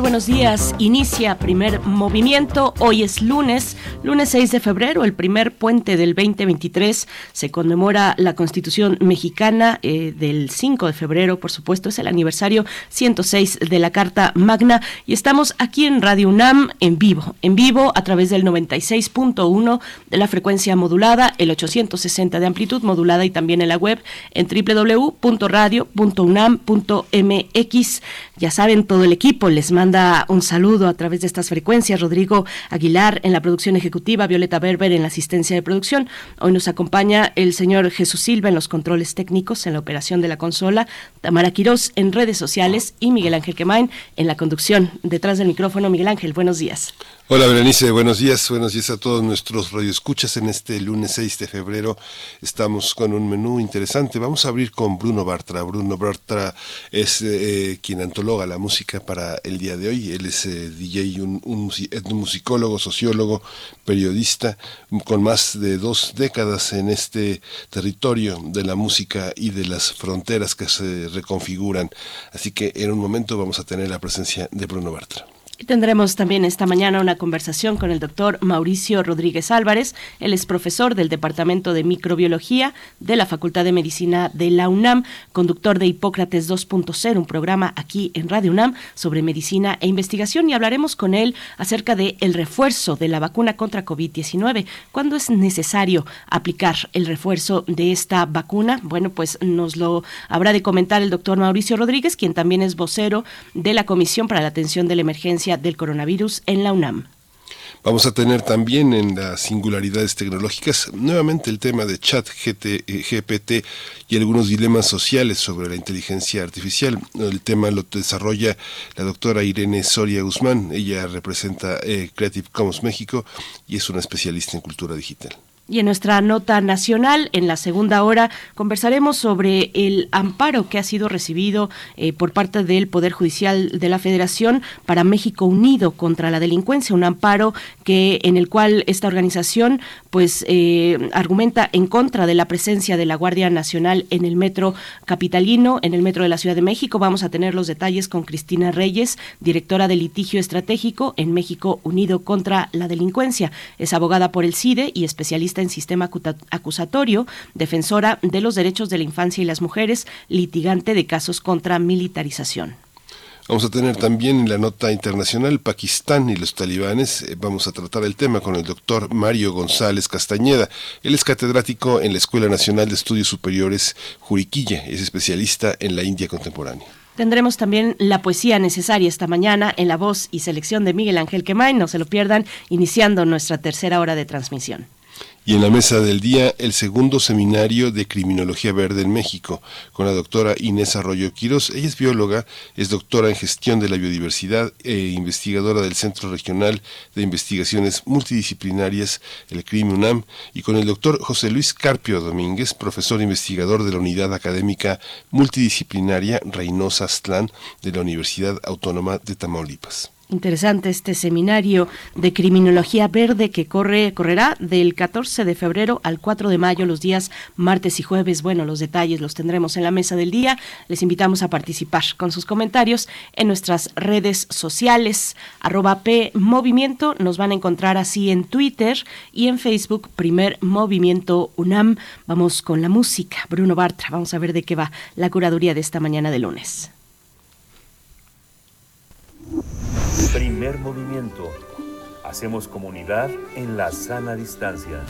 Buenos días. Inicia primer movimiento. Hoy es lunes, lunes 6 de febrero, el primer puente del 2023. Se conmemora la Constitución mexicana eh, del 5 de febrero, por supuesto, es el aniversario 106 de la Carta Magna. Y estamos aquí en Radio UNAM en vivo, en vivo a través del 96.1 de la frecuencia modulada, el 860 de amplitud modulada y también en la web en www.radio.unam.mx. Ya saben, todo el equipo les manda un saludo a través de estas frecuencias. Rodrigo Aguilar en la producción ejecutiva, Violeta Berber en la asistencia de producción. Hoy nos acompaña el señor Jesús Silva en los controles técnicos, en la operación de la consola, Tamara Quirós en redes sociales y Miguel Ángel Quemain en la conducción. Detrás del micrófono, Miguel Ángel, buenos días. Hola Berenice, buenos días, buenos días a todos nuestros radioescuchas en este lunes 6 de febrero. Estamos con un menú interesante. Vamos a abrir con Bruno Bartra. Bruno Bartra es eh, quien antologa la música para el día de hoy. Él es eh, DJ, un, un, musicólogo, sociólogo, periodista, con más de dos décadas en este territorio de la música y de las fronteras que se reconfiguran. Así que en un momento vamos a tener la presencia de Bruno Bartra. Y tendremos también esta mañana una conversación con el doctor Mauricio Rodríguez Álvarez. Él es profesor del Departamento de Microbiología de la Facultad de Medicina de la UNAM, conductor de Hipócrates 2.0, un programa aquí en Radio UNAM sobre medicina e investigación. Y hablaremos con él acerca del el refuerzo de la vacuna contra COVID-19. ¿Cuándo es necesario aplicar el refuerzo de esta vacuna? Bueno, pues nos lo habrá de comentar el doctor Mauricio Rodríguez, quien también es vocero de la Comisión para la Atención de la Emergencia del coronavirus en la UNAM. Vamos a tener también en las singularidades tecnológicas nuevamente el tema de chat GPT eh, y algunos dilemas sociales sobre la inteligencia artificial. El tema lo desarrolla la doctora Irene Soria Guzmán. Ella representa eh, Creative Commons México y es una especialista en cultura digital. Y en nuestra nota nacional, en la segunda hora, conversaremos sobre el amparo que ha sido recibido eh, por parte del Poder Judicial de la Federación para México Unido contra la delincuencia, un amparo que en el cual esta organización pues eh, argumenta en contra de la presencia de la Guardia Nacional en el metro capitalino, en el metro de la Ciudad de México. Vamos a tener los detalles con Cristina Reyes, directora de litigio estratégico en México Unido contra la delincuencia. Es abogada por el CIDE y especialista en sistema acusatorio, defensora de los derechos de la infancia y las mujeres, litigante de casos contra militarización. Vamos a tener también en la nota internacional Pakistán y los talibanes. Eh, vamos a tratar el tema con el doctor Mario González Castañeda. Él es catedrático en la Escuela Nacional de Estudios Superiores Juriquilla. Es especialista en la India contemporánea. Tendremos también la poesía necesaria esta mañana en la voz y selección de Miguel Ángel Quemay. No se lo pierdan, iniciando nuestra tercera hora de transmisión. Y en la mesa del día, el segundo seminario de Criminología Verde en México, con la doctora Inés Arroyo Quiros. Ella es bióloga, es doctora en gestión de la biodiversidad e investigadora del Centro Regional de Investigaciones Multidisciplinarias, el CRIM UNAM, y con el doctor José Luis Carpio Domínguez, profesor investigador de la Unidad Académica Multidisciplinaria Reynosa Aztlán de la Universidad Autónoma de Tamaulipas. Interesante este seminario de criminología verde que corre correrá del 14 de febrero al 4 de mayo los días martes y jueves. Bueno, los detalles los tendremos en la mesa del día. Les invitamos a participar con sus comentarios en nuestras redes sociales arroba P. Nos van a encontrar así en Twitter y en Facebook Primer Movimiento UNAM. Vamos con la música. Bruno Bartra. Vamos a ver de qué va la curaduría de esta mañana de lunes. Primer movimiento. Hacemos comunidad en la sana distancia.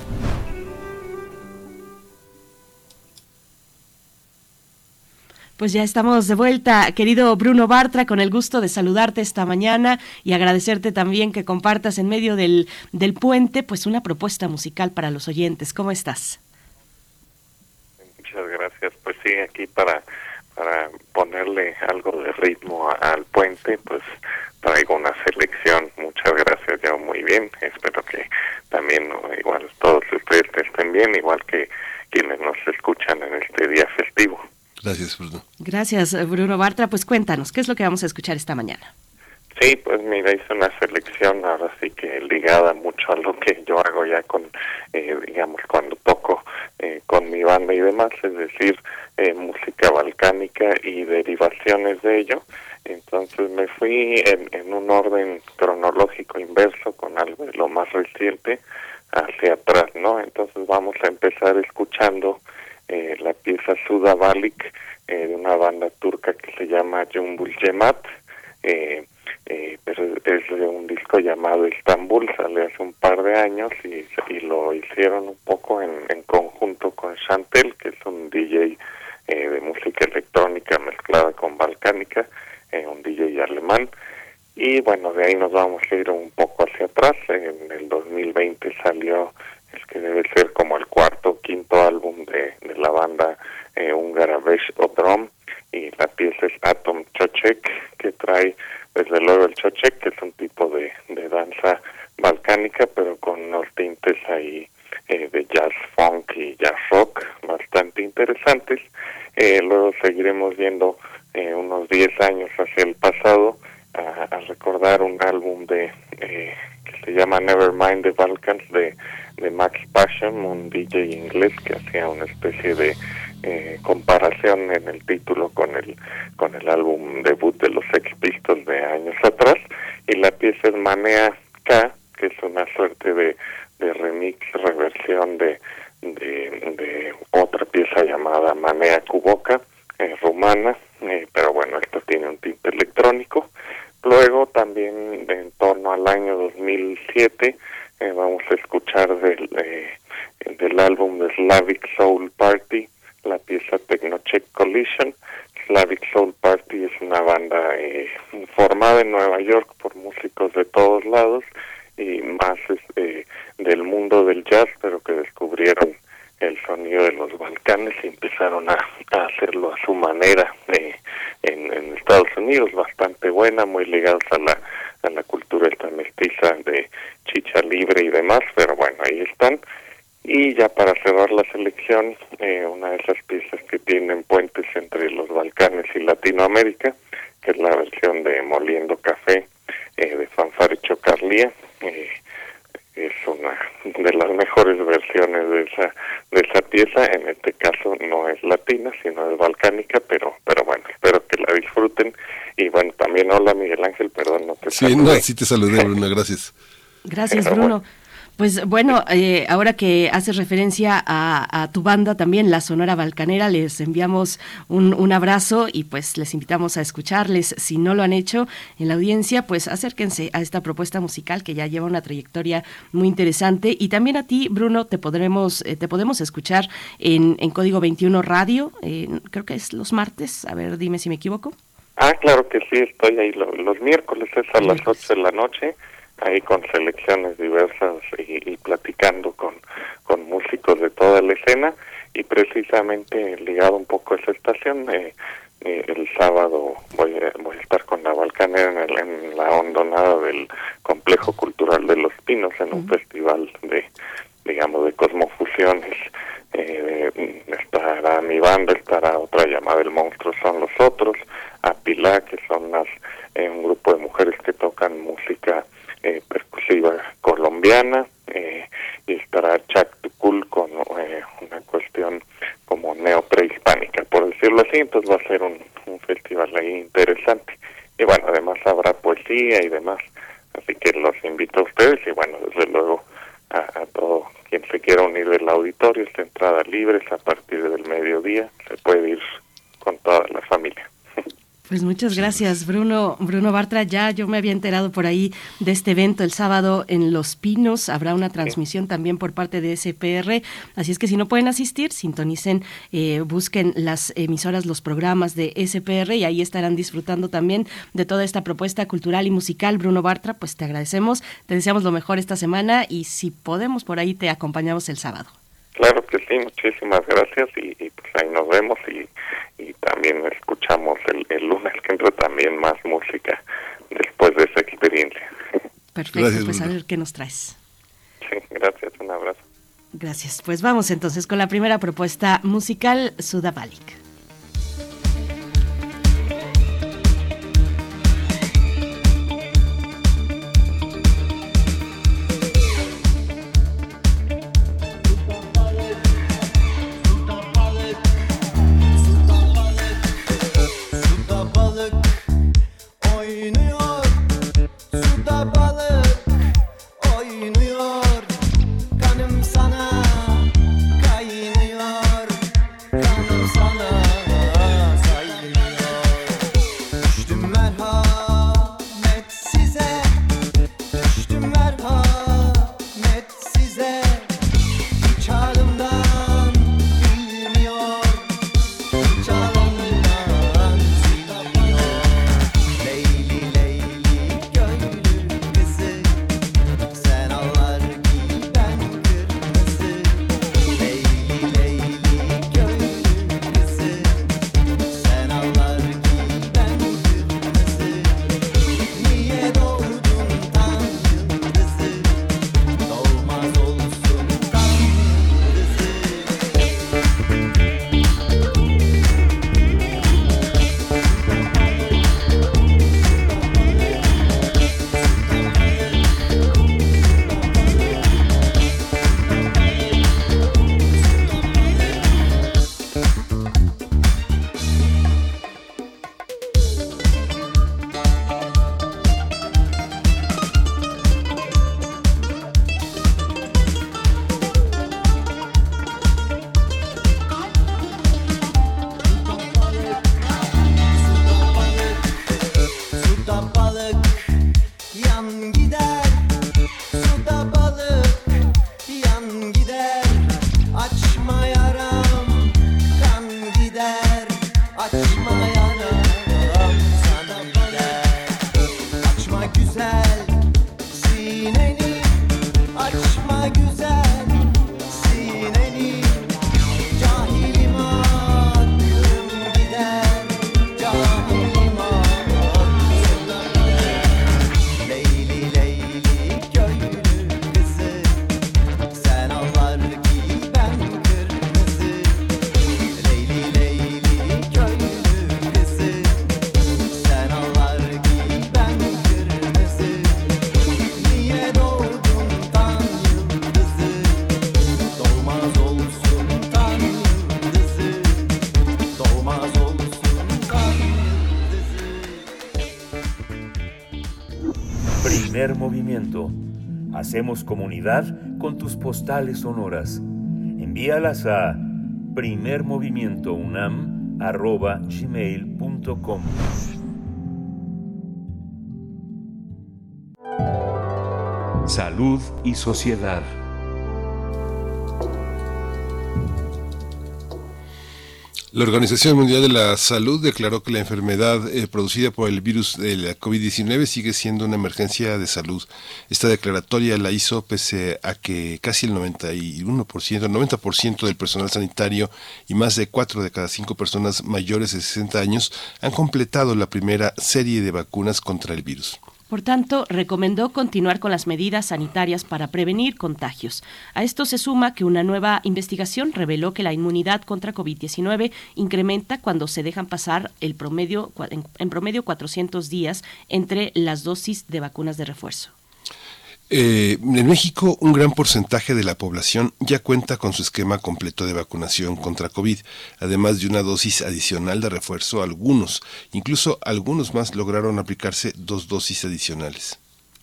Pues ya estamos de vuelta, querido Bruno Bartra, con el gusto de saludarte esta mañana y agradecerte también que compartas en medio del, del puente pues una propuesta musical para los oyentes. ¿Cómo estás? Muchas gracias. Pues sí, aquí para para ponerle algo de ritmo al puente, pues traigo una selección. Muchas gracias, yo muy bien. Espero que también igual todos ustedes estén bien, igual que quienes nos escuchan en este día festivo. Gracias, Bruno. Gracias, Bruno Bartra. Pues cuéntanos, ¿qué es lo que vamos a escuchar esta mañana? Sí, pues mira, hice una selección ahora sí que ligada mucho a lo que yo hago ya con, eh, digamos, cuando toco eh, con mi banda y demás, es decir, eh, música balcánica y derivaciones de ello. Entonces me fui en, un orden cronológico inverso con algo de lo más reciente hacia atrás, ¿no? Entonces vamos a empezar escuchando la pieza Sudavalik de una banda turca que se llama Jumbul Jemat. Eh, eh, pero es de un disco llamado Istanbul, sale hace un par de años y, lo hicieron un poco en, en, conjunto con Chantel, que es un DJ eh, de música electrónica mezclada con balcánica, eh, un DJ alemán. Y bueno, de ahí nos vamos a ir un poco hacia atrás. En el 2020 salió el que debe ser como el cuarto o quinto álbum de, de la banda eh, húngara Besh Odrom y la pieza es Atom Chochek que trae desde luego el chochek, que es un tipo de, de danza balcánica, pero con unos tintes ahí eh, de jazz funk y jazz rock bastante interesantes. Eh, luego seguiremos viendo eh, unos 10 años hacia el pasado a, a recordar un álbum de que se llama Nevermind the Balkans de, de Max Passion, inglés que hacía una especie de eh, comparación en el título con el con el álbum debut de los Sex Pistols de años atrás y la pieza es Manea K que es una suerte de, de remix reversión de, de, otra pieza llamada Manea Cuboca eh, rumana eh, pero bueno esto tiene un tinte electrónico luego también en torno al año 2007 eh, vamos a escuchar del del álbum de Slavic Soul Party la pieza Technocheck Collision. Slavic Soul Party es una banda eh, formada en Nueva York por músicos de todos lados y más este, del mundo del jazz, pero que descubrieron el sonido de los Balcanes y empezaron a, hacerlo a su manera eh, en, en, Estados Unidos, bastante buena, muy ligados a la, a la cultura esta mestiza de chicha libre y demás, pero bueno, ahí están. Y ya para cerrar la selección, eh, una de esas piezas que tienen puentes entre los Balcanes y Latinoamérica, que es la versión de Moliendo Café eh, de Fanfare Chocarlía. Eh, es una de las mejores versiones de esa de esa pieza. En este caso no es latina, sino es balcánica, pero pero bueno, espero que la disfruten. Y bueno, también hola Miguel Ángel, perdón, no te Sí, no, sí te saludé, Bruno, gracias. Gracias, Bruno. Pues bueno, eh, ahora que haces referencia a, tu banda también, la Sonora Balcanera, les enviamos un, un, abrazo y pues les invitamos a escucharles. Si no lo han hecho en la audiencia, pues acérquense a esta propuesta musical que ya lleva una trayectoria muy interesante. Y también a ti, Bruno, te podremos, eh, te podemos escuchar en, en Código 21 Radio, eh, creo que es los martes, a ver, dime si me equivoco. Ah, claro que sí, estoy ahí los, los miércoles, es a las 8 de la noche ahí con selecciones diversas y, y, platicando con, con músicos de toda la escena y precisamente ligado un poco a esa estación eh, eh, el sábado voy a, voy a estar con la Balcanera en, el, en la hondonada del complejo cultural de Los Pinos en un uh -huh. festival de digamos de cosmofusiones eh, estará mi banda estará otra llamada el monstruo son los otros Apilá que son las eh, un grupo de mujeres que tocan música percusiva colombiana eh, y estará Chuck Tukul con eh, una cuestión como neoprehispánica, por decirlo así, entonces va a ser un, un festival ahí interesante. Y bueno, además habrá poesía y demás, así que los invito a ustedes y bueno, desde luego a, a todo quien se quiera unir del auditorio, esta entrada libre es a partir del mediodía, se puede ir con toda la familia. Pues muchas gracias, Bruno. Bruno Bartra, ya yo me había enterado por ahí de este evento el sábado en Los Pinos. Habrá una transmisión también por parte de SPR. Así es que si no pueden asistir, sintonicen, eh, busquen las emisoras, los programas de SPR y ahí estarán disfrutando también de toda esta propuesta cultural y musical. Bruno Bartra, pues te agradecemos, te deseamos lo mejor esta semana y si podemos por ahí te acompañamos el sábado. Claro que sí, muchísimas gracias y, pues ahí nos vemos y, también escuchamos el, el lunes que entra también más música después de esa experiencia. Perfecto, pues a ver qué nos traes. Sí, gracias, un abrazo. Gracias. Pues vamos entonces con la primera propuesta musical, Sudavalik. Hacemos comunidad con tus postales sonoras. Envíalas a primermovimientounam.gmail.com Salud y sociedad. La Organización Mundial de la Salud declaró que la enfermedad eh, producida por el virus de la COVID-19 sigue siendo una emergencia de salud. Esta declaratoria la hizo pese a que casi el 91%, el 90% del personal sanitario y más de 4 de cada 5 personas mayores de 60 años han completado la primera serie de vacunas contra el virus. Por tanto, recomendó continuar con las medidas sanitarias para prevenir contagios. A esto se suma que una nueva investigación reveló que la inmunidad contra COVID-19 incrementa cuando se dejan pasar el promedio, en promedio 400 días entre las dosis de vacunas de refuerzo. Eh, en México, un gran porcentaje de la población ya cuenta con su esquema completo de vacunación contra COVID, además de una dosis adicional de refuerzo. Algunos, incluso algunos más, lograron aplicarse dos dosis adicionales.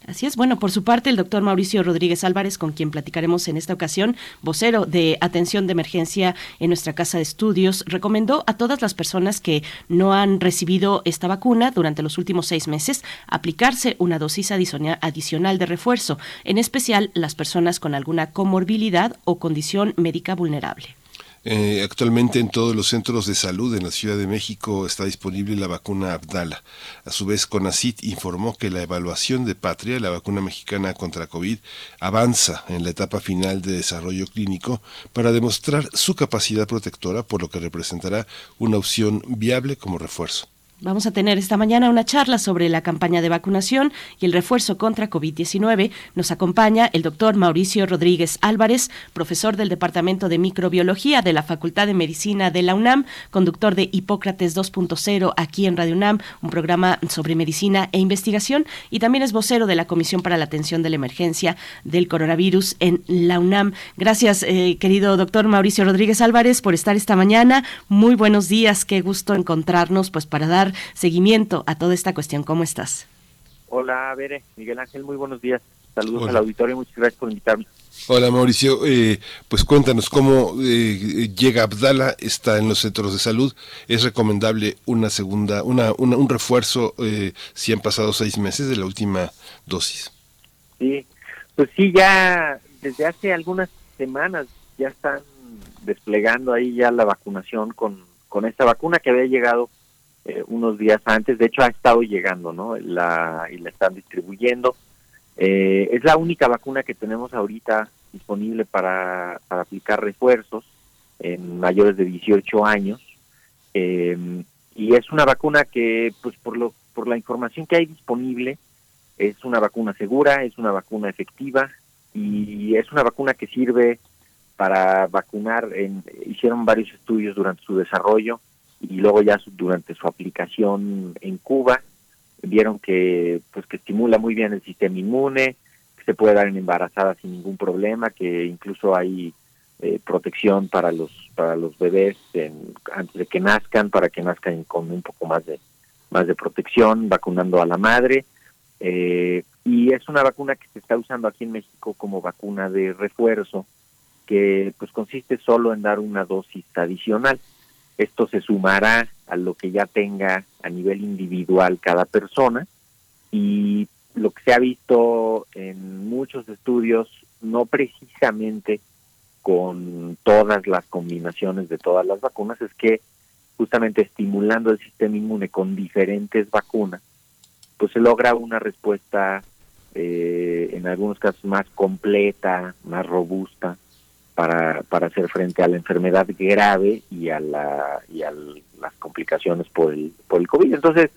Así es. Bueno, por su parte, el doctor Mauricio Rodríguez Álvarez, con quien platicaremos en esta ocasión, vocero de atención de emergencia en nuestra casa de estudios, recomendó a todas las personas que no han recibido esta vacuna durante los últimos seis meses aplicarse una dosis adicional de refuerzo, en especial las personas con alguna comorbilidad o condición médica vulnerable. Eh, actualmente en todos los centros de salud en la Ciudad de México está disponible la vacuna Abdala. A su vez, CONACIT informó que la evaluación de Patria, la vacuna mexicana contra COVID, avanza en la etapa final de desarrollo clínico para demostrar su capacidad protectora, por lo que representará una opción viable como refuerzo. Vamos a tener esta mañana una charla sobre la campaña de vacunación y el refuerzo contra COVID-19. Nos acompaña el doctor Mauricio Rodríguez Álvarez, profesor del Departamento de Microbiología de la Facultad de Medicina de la UNAM, conductor de Hipócrates 2.0 aquí en Radio UNAM, un programa sobre medicina e investigación, y también es vocero de la Comisión para la Atención de la Emergencia del Coronavirus en la UNAM. Gracias, eh, querido doctor Mauricio Rodríguez Álvarez, por estar esta mañana. Muy buenos días, qué gusto encontrarnos pues para dar seguimiento a toda esta cuestión. ¿Cómo estás? Hola, Bere, Miguel Ángel, muy buenos días. Saludos al auditorio, muchas gracias por invitarme. Hola Mauricio, eh, pues cuéntanos cómo eh, llega Abdala, está en los centros de salud, es recomendable una segunda, una, un refuerzo eh, si han pasado seis meses de la última dosis. Sí, pues sí, ya desde hace algunas semanas ya están desplegando ahí ya la vacunación con, con esta vacuna que había llegado eh, unos días antes. De hecho, ha estado llegando, ¿no? La, y la están distribuyendo. Eh, es la única vacuna que tenemos ahorita disponible para, para aplicar refuerzos en mayores de 18 años. Eh, y es una vacuna que, pues por, lo, por la información que hay disponible, es una vacuna segura, es una vacuna efectiva y es una vacuna que sirve para vacunar. En, hicieron varios estudios durante su desarrollo y luego ya durante su aplicación en Cuba vieron que pues que estimula muy bien el sistema inmune, que se puede dar en embarazadas sin ningún problema, que incluso hay eh, protección para los para los bebés antes de que nazcan, para que nazcan con un poco más de más de protección, vacunando a la madre. Eh, y es una vacuna que se está usando aquí en México como vacuna de refuerzo, que pues consiste solo en dar una dosis adicional. Esto se sumará a lo que ya tenga a nivel individual cada persona. Y lo que se ha visto en muchos estudios, no precisamente con todas las combinaciones de todas las vacunas, es que justamente estimulando el sistema inmune con diferentes vacunas, pues se logra una respuesta eh, en algunos casos más completa, más robusta para, para hacer frente a la enfermedad grave y a, la, y a las complicaciones por el, por el COVID. Entonces,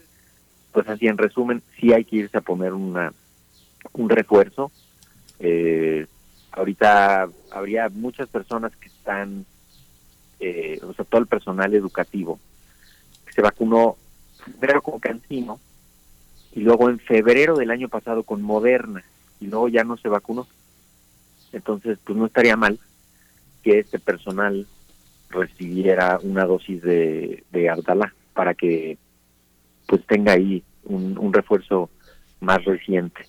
pues así en resumen, sí hay que irse a poner una, un refuerzo. Eh, ahorita habría muchas personas que están, eh, o sea, todo el personal educativo, que se vacunó primero con Cancino y luego en febrero del año pasado con Moderna y luego ya no se vacunó. Entonces, pues no estaría mal que este personal recibiera una dosis de, de Ardala para que pues tenga ahí un, un refuerzo más reciente.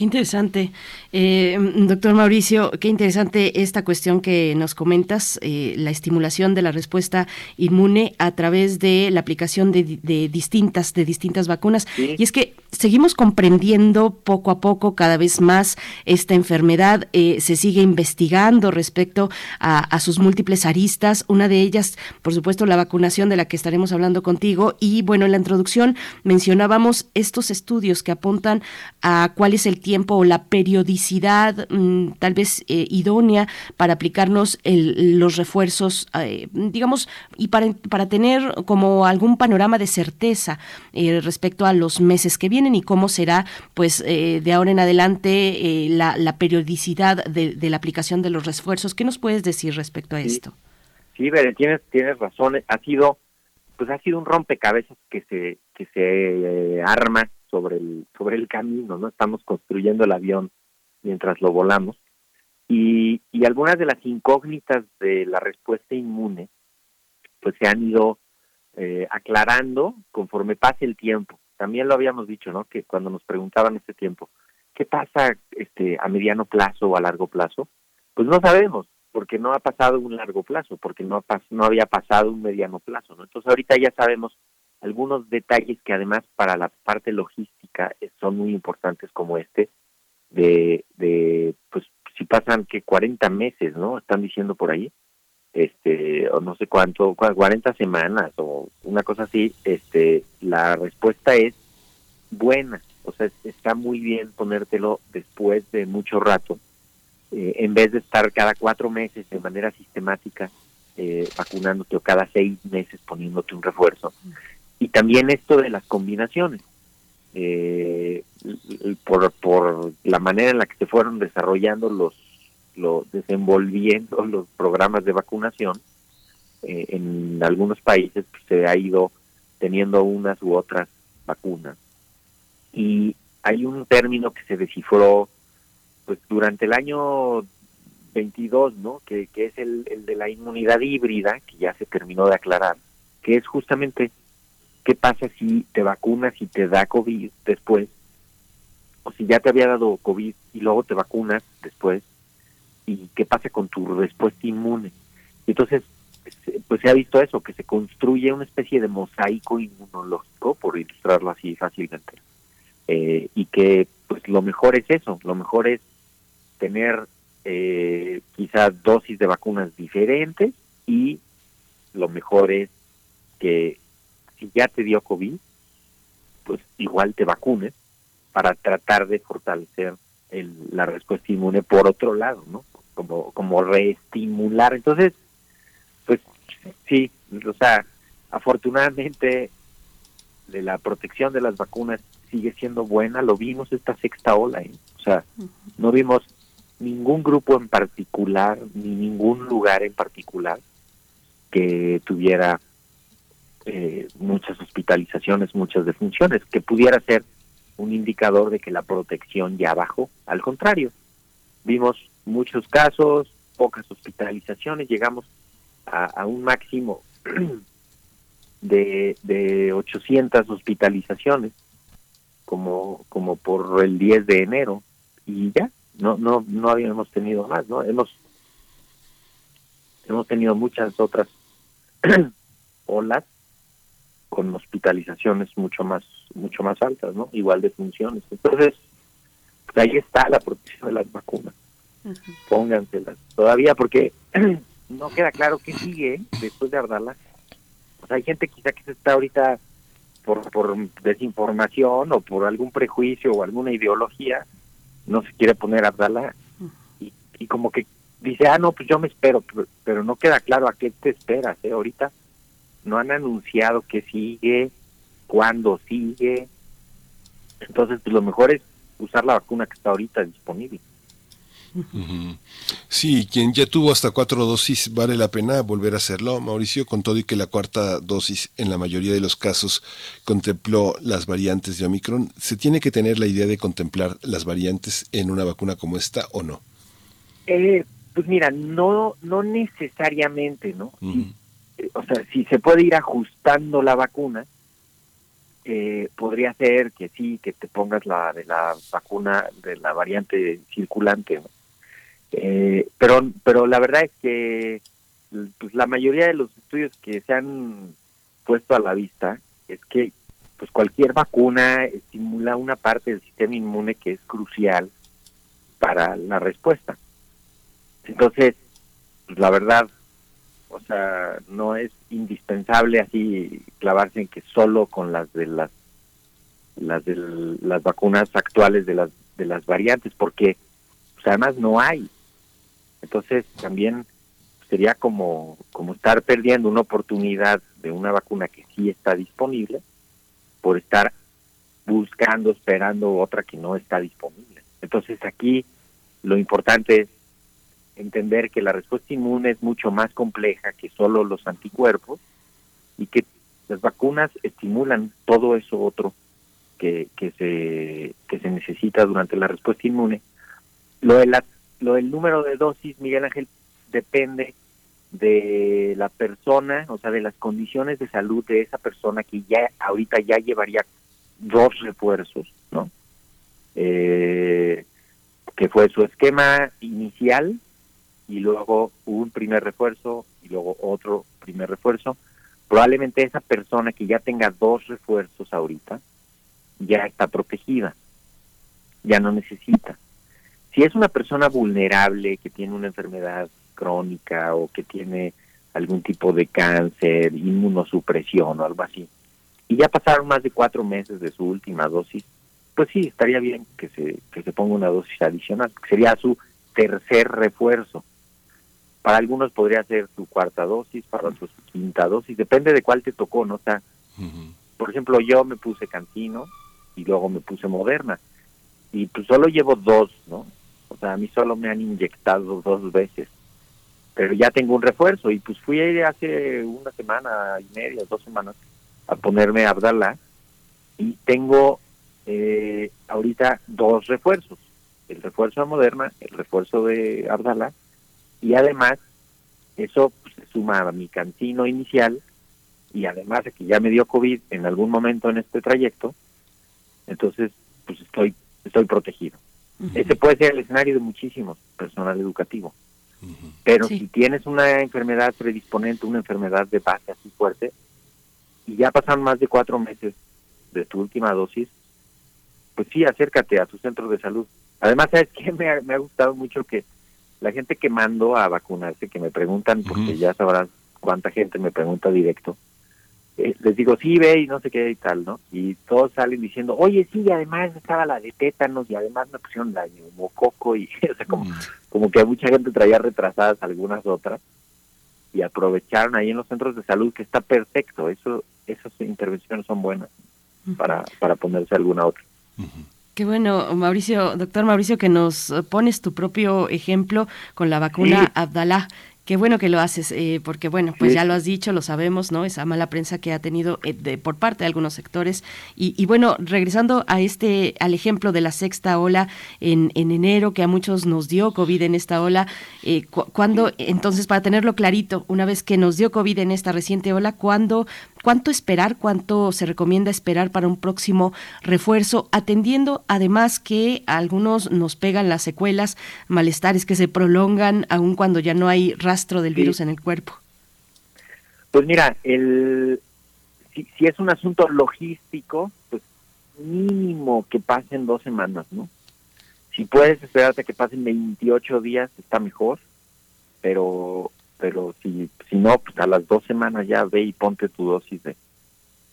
Qué interesante, eh, doctor Mauricio, qué interesante esta cuestión que nos comentas, eh, la estimulación de la respuesta inmune a través de la aplicación de, distintas, de distintas vacunas. Y es que seguimos comprendiendo poco a poco cada vez más esta enfermedad, eh, se sigue investigando respecto a, a, sus múltiples aristas, una de ellas, por supuesto, la vacunación de la que estaremos hablando contigo. Y bueno, en la introducción mencionábamos estos estudios que apuntan a cuál es el tiempo o la periodicidad mm, tal vez eh, idónea para aplicarnos los refuerzos, eh, digamos, y para, para tener como algún panorama de certeza eh, respecto a los meses que vienen y cómo será, pues, de ahora en adelante la, la, periodicidad de, la aplicación de los refuerzos. ¿Qué nos puedes decir respecto a esto? Sí, tienes, tienes razón. Ha sido, pues, ha sido un rompecabezas que se, que se arma sobre el, sobre el camino, ¿no? Estamos construyendo el avión mientras lo volamos. Y, y algunas de las incógnitas de la respuesta inmune, pues se han ido eh, aclarando conforme pase el tiempo. También lo habíamos dicho, ¿no? Que cuando nos preguntaban este tiempo, ¿qué pasa este a mediano plazo o a largo plazo? Pues no sabemos, porque no ha pasado un largo plazo, porque no, ha no había pasado un mediano plazo, ¿no? Entonces ahorita ya sabemos algunos detalles que además para la parte logística son muy importantes como este, de, pues si pasan que 40 meses, ¿no? Están diciendo por ahí, este o no sé cuánto, 40 semanas o una cosa así, este la respuesta es buena, o sea, está muy bien ponértelo después de mucho rato, eh, en vez de estar cada cuatro meses de manera sistemática eh, vacunándote o cada seis meses poniéndote un refuerzo. Y también esto de las combinaciones. Eh, por, por la manera en la que se fueron desarrollando los, los desenvolviendo los programas de vacunación, eh, en algunos países pues, se ha ido teniendo unas u otras vacunas. Y hay un término que se descifró pues durante el año 22, ¿no? Que, que es el, el de la inmunidad híbrida, que ya se terminó de aclarar, que es justamente qué pasa si te vacunas y te da COVID después, o si ya te había dado COVID y luego te vacunas después, y qué pasa con tu respuesta inmune. Entonces, pues se ha visto eso, que se construye una especie de mosaico inmunológico, por ilustrarlo así fácilmente, eh, y que pues lo mejor es eso, lo mejor es tener eh, quizás dosis de vacunas diferentes y lo mejor es que si ya te dio COVID, pues igual te vacunes para tratar de fortalecer el, la respuesta inmune por otro lado, ¿no? Como, como reestimular. Entonces, pues sí, o sea, afortunadamente de la protección de las vacunas sigue siendo buena, lo vimos esta sexta ola, ¿eh? o sea, no vimos ningún grupo en particular, ni ningún lugar en particular que tuviera eh, muchas hospitalizaciones, muchas defunciones, que pudiera ser un indicador de que la protección ya bajó. Al contrario, vimos muchos casos, pocas hospitalizaciones, llegamos a, un máximo de, de 800 hospitalizaciones como, como por el 10 de enero y ya, no no no habíamos tenido más no hemos hemos tenido muchas otras olas con hospitalizaciones mucho más mucho más altas no igual de funciones. Entonces pues ahí está la protección de las vacunas. Pónganselas todavía porque no queda claro qué sigue después de Ardala o sea hay gente quizá que se está ahorita por por desinformación o por algún prejuicio o alguna ideología no se quiere poner Abdala y, y como que dice, ah, no, pues yo me espero, pero, no queda claro a qué te esperas, ¿eh? Ahorita no han anunciado qué sigue, cuándo sigue. Entonces, pues lo mejor es usar la vacuna que está ahorita disponible. Sí, quien ya tuvo hasta cuatro dosis vale la pena volver a hacerlo, Mauricio, con todo y que la cuarta dosis en la mayoría de los casos contempló las variantes de Omicron. ¿Se tiene que tener la idea de contemplar las variantes en una vacuna como esta o no? Eh, pues mira, no, no necesariamente, ¿no? O sea, si se puede ir ajustando la vacuna, eh, podría ser que sí, que te pongas la de la vacuna de la variante circulante. Eh, pero, pero la verdad es que pues, la mayoría de los estudios que se han puesto a la vista es que pues cualquier vacuna estimula una parte del sistema inmune que es crucial para la respuesta. Entonces, pues, la verdad, o sea, no es indispensable así clavarse en que solo con las de las las de las vacunas actuales de las de las variantes, porque pues, además no hay. Entonces también sería como, como estar perdiendo una oportunidad de una vacuna que sí está disponible por estar buscando, esperando otra que no está disponible. Entonces aquí lo importante es entender que la respuesta inmune es mucho más compleja que solo los anticuerpos y que las vacunas estimulan todo eso otro que, que se que se necesita durante la respuesta inmune. Lo de la lo del número de dosis, Miguel Ángel, depende de la persona, o sea, de las condiciones de salud de esa persona que ya ahorita ya llevaría dos refuerzos, ¿no? Eh, que fue su esquema inicial y luego un primer refuerzo y luego otro primer refuerzo. Probablemente esa persona que ya tenga dos refuerzos ahorita ya está protegida, ya no necesita. Si es una persona vulnerable que tiene una enfermedad crónica o que tiene algún tipo de cáncer, inmunosupresión o algo así, y ya pasaron más de cuatro meses de su última dosis, pues sí, estaría bien que se, que se ponga una dosis adicional, que sería su tercer refuerzo. Para algunos podría ser su cuarta dosis, para otros su quinta dosis, depende de cuál te tocó, ¿no? está por ejemplo, yo me puse Cantino y luego me puse Moderna. Y pues solo llevo dos, ¿no? O sea, a mí solo me han inyectado dos veces, pero ya tengo un refuerzo y pues fui a ir hace una semana y media, dos semanas a ponerme Abdala y tengo eh, ahorita dos refuerzos, el refuerzo de Moderna, el refuerzo de Abdala y además eso pues, se suma a mi cantino inicial y además de que ya me dio COVID en algún momento en este trayecto, entonces pues estoy estoy protegido. Ese puede ser el escenario de muchísimos personal educativo. Pero si tienes una enfermedad predisponente, una enfermedad de base así fuerte, y ya pasan más de cuatro meses de tu última dosis, pues sí, acércate a tu centro de salud. Además, ¿sabes qué? Me ha, me ha gustado mucho que la gente que mando a vacunarse, que me preguntan, porque ya sabrás cuánta gente me pregunta directo, eh, les digo, sí, ve y no sé qué y tal, ¿no? Y todos salen diciendo, oye, sí, y además estaba la de tétanos y además me pusieron la de y, o sea, como, como que mucha gente traía retrasadas algunas otras y aprovecharon ahí en los centros de salud que está perfecto, eso esas intervenciones son buenas para, para ponerse alguna otra. Qué bueno, Mauricio, doctor Mauricio, que nos pones tu propio ejemplo con la vacuna Abdalá. Qué bueno que lo haces, eh, porque bueno, pues ya lo has dicho, lo sabemos, ¿no? Esa mala prensa que ha tenido eh, de, por parte de algunos sectores. Y, bueno, regresando a este, al ejemplo de la sexta ola en, en enero, que a muchos nos dio COVID en esta ola, eh, cuando, entonces, para tenerlo clarito, una vez que nos dio COVID en esta reciente ola, ¿cuándo ¿Cuánto esperar? ¿Cuánto se recomienda esperar para un próximo refuerzo? Atendiendo además que a algunos nos pegan las secuelas, malestares que se prolongan aun cuando ya no hay rastro del virus en el cuerpo. Pues mira, el, si, si es un asunto logístico, pues mínimo que pasen dos semanas, ¿no? Si puedes esperarte que pasen 28 días, está mejor, pero pero si, si no, pues a las dos semanas ya ve y ponte tu dosis de,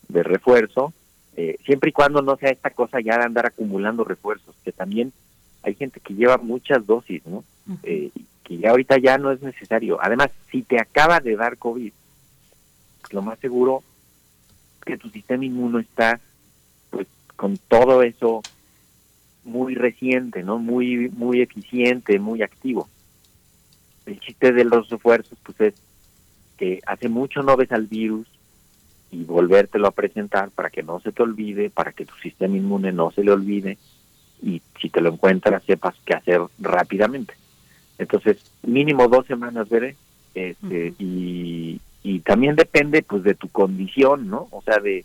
de refuerzo, eh, siempre y cuando no sea esta cosa ya de andar acumulando refuerzos, que también hay gente que lleva muchas dosis, ¿no? Eh, que ya ahorita ya no es necesario. Además, si te acaba de dar COVID, pues lo más seguro es que tu sistema inmuno está pues con todo eso muy reciente, ¿no? Muy muy eficiente, muy activo el chiste de los refuerzos pues es que hace mucho no ves al virus y volvértelo a presentar para que no se te olvide, para que tu sistema inmune no se le olvide y si te lo encuentras sepas qué hacer rápidamente. Entonces, mínimo dos semanas, veré, este, y, y también depende pues de tu condición, ¿no? O sea, de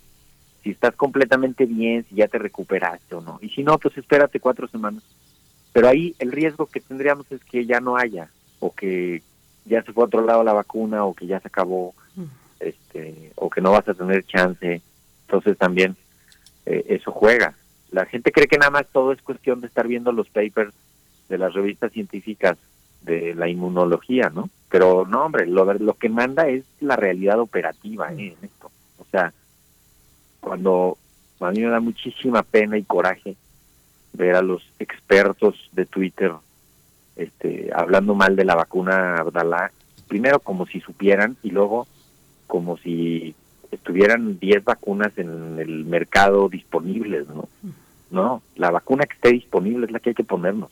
si estás completamente bien, si ya te recuperaste o no. Y si no, pues espérate cuatro semanas. Pero ahí el riesgo que tendríamos es que ya no haya o que ya se fue a otro lado la vacuna o que ya se acabó este o que no vas a tener chance entonces también eh, eso juega la gente cree que nada más todo es cuestión de estar viendo los papers de las revistas científicas de la inmunología no pero no hombre lo que manda es la realidad operativa ¿eh? en esto o sea cuando a mí me da muchísima pena y coraje ver a los expertos de Twitter este, hablando mal de la vacuna Abdalá, primero como si supieran y luego como si estuvieran 10 vacunas en el mercado disponibles, ¿no? No, la vacuna que esté disponible es la que hay que ponernos.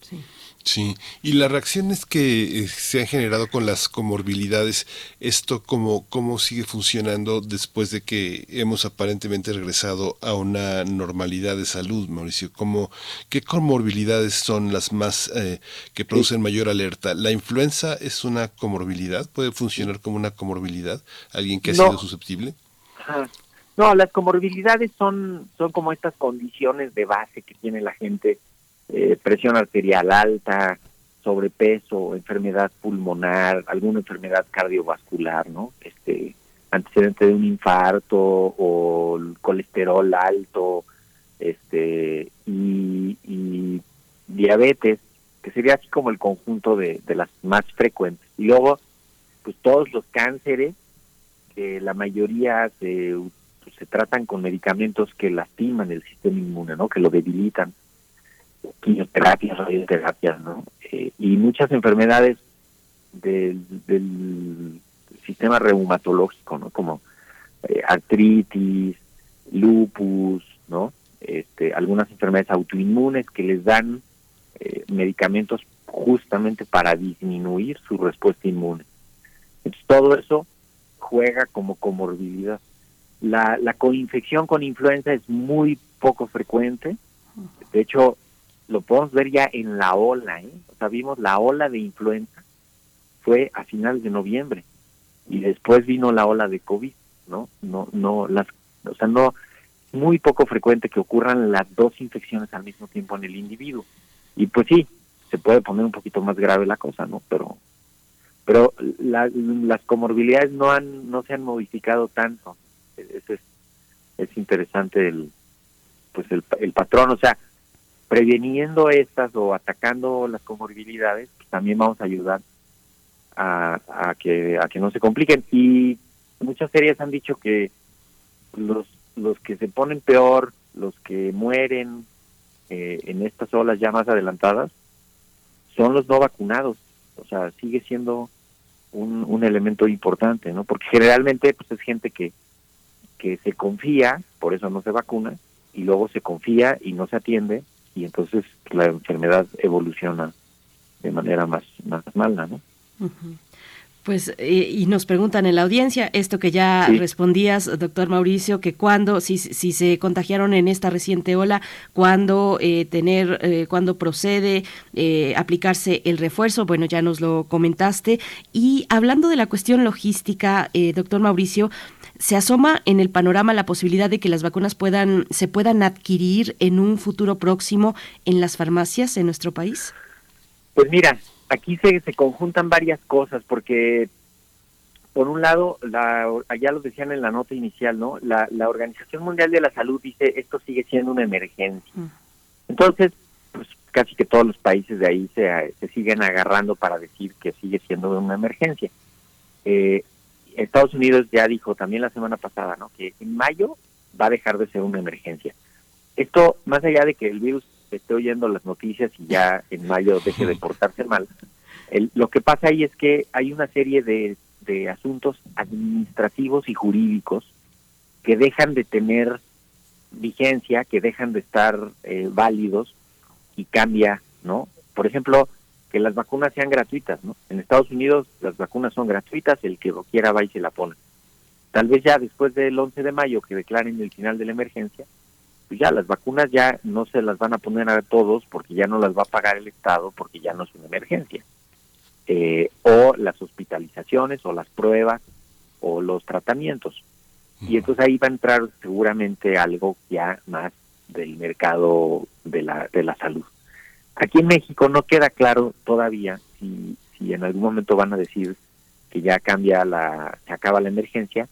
sí. Sí, y las reacciones que eh, se han generado con las comorbilidades, ¿esto cómo, cómo sigue funcionando después de que hemos aparentemente regresado a una normalidad de salud, Mauricio? ¿Cómo, ¿Qué comorbilidades son las más eh, que producen mayor alerta? ¿La influenza es una comorbilidad? ¿Puede funcionar como una comorbilidad? ¿Alguien que ha sido susceptible? No, las comorbilidades son, son como estas condiciones de base que tiene la gente eh, presión arterial alta, sobrepeso, enfermedad pulmonar, alguna enfermedad cardiovascular, ¿no? Este antecedente de un infarto o colesterol alto, este y, diabetes, que sería así como el conjunto de, de las más frecuentes. Y luego, pues todos los cánceres, que la mayoría se, se tratan con medicamentos que lastiman el sistema inmune, ¿no? Que lo debilitan. Quimioterapias, radioterapias, ¿no? Eh, y muchas enfermedades del, del sistema reumatológico, ¿no? Como eh, artritis, lupus, ¿no? Este, algunas enfermedades autoinmunes que les dan eh, medicamentos justamente para disminuir su respuesta inmune. Entonces, todo eso juega como comorbilidad. La, la coinfección con influenza es muy poco frecuente. De hecho, lo podemos ver ya en la ola. ¿eh? O sea, vimos la ola de influenza fue a finales de noviembre y después vino la ola de COVID, ¿no? No, no, las, o sea, no, muy poco frecuente que ocurran las dos infecciones al mismo tiempo en el individuo. Y pues sí, se puede poner un poquito más grave la cosa, ¿no? Pero pero las comorbilidades no han no se han modificado tanto. Eso es, es interesante el pues el, el patrón, o sea, preveniendo estas o atacando las comorbilidades, pues también vamos a ayudar a, a que a que no se compliquen y muchas series han dicho que los los que se ponen peor, los que mueren eh, en estas olas ya más adelantadas, son los no vacunados. O sea, sigue siendo un, un elemento importante, ¿no? Porque generalmente pues es gente que, que se confía, por eso no se vacuna, y luego se confía y no se atiende, y entonces la enfermedad evoluciona de manera más, más mala, ¿no? Pues, eh, y nos preguntan en la audiencia, esto que ya respondías, doctor Mauricio, que cuando, si, si se contagiaron en esta reciente ola, cuándo eh, tener, eh, cuándo procede eh, aplicarse el refuerzo, bueno, ya nos lo comentaste. Y hablando de la cuestión logística, doctor Mauricio, ¿se asoma en el panorama la posibilidad de que las vacunas puedan, se puedan adquirir en un futuro próximo en las farmacias en nuestro país? Pues mira, aquí se, se conjuntan varias cosas porque por un lado, la, ya lo decían en la nota inicial, ¿no? La, la Organización Mundial de la Salud dice esto sigue siendo una emergencia. Entonces, pues casi que todos los países de ahí se, se siguen agarrando para decir que sigue siendo una emergencia. Eh, Estados Unidos ya dijo también la semana pasada, ¿no? Que en mayo va a dejar de ser una emergencia. Esto, más allá de que el virus esté oyendo las noticias y ya en mayo deje de portarse mal, lo que pasa ahí es que hay una serie de, de asuntos administrativos y jurídicos que dejan de tener vigencia, que dejan de estar eh, válidos y cambia, ¿no? Por ejemplo, que las vacunas sean gratuitas, ¿no? En Estados Unidos las vacunas son gratuitas, el que lo quiera va y se la pone. Tal vez ya después del 11 de mayo que declaren el final de la emergencia, pues ya las vacunas ya no se las van a poner a todos porque ya no las va a pagar el Estado porque ya no es una emergencia. Eh, o las hospitalizaciones o las pruebas o los tratamientos. Y entonces ahí va a entrar seguramente algo ya más del mercado de la, de la salud. Aquí en México no queda claro todavía si, si en algún momento van a decir que ya cambia la, se acaba la emergencia,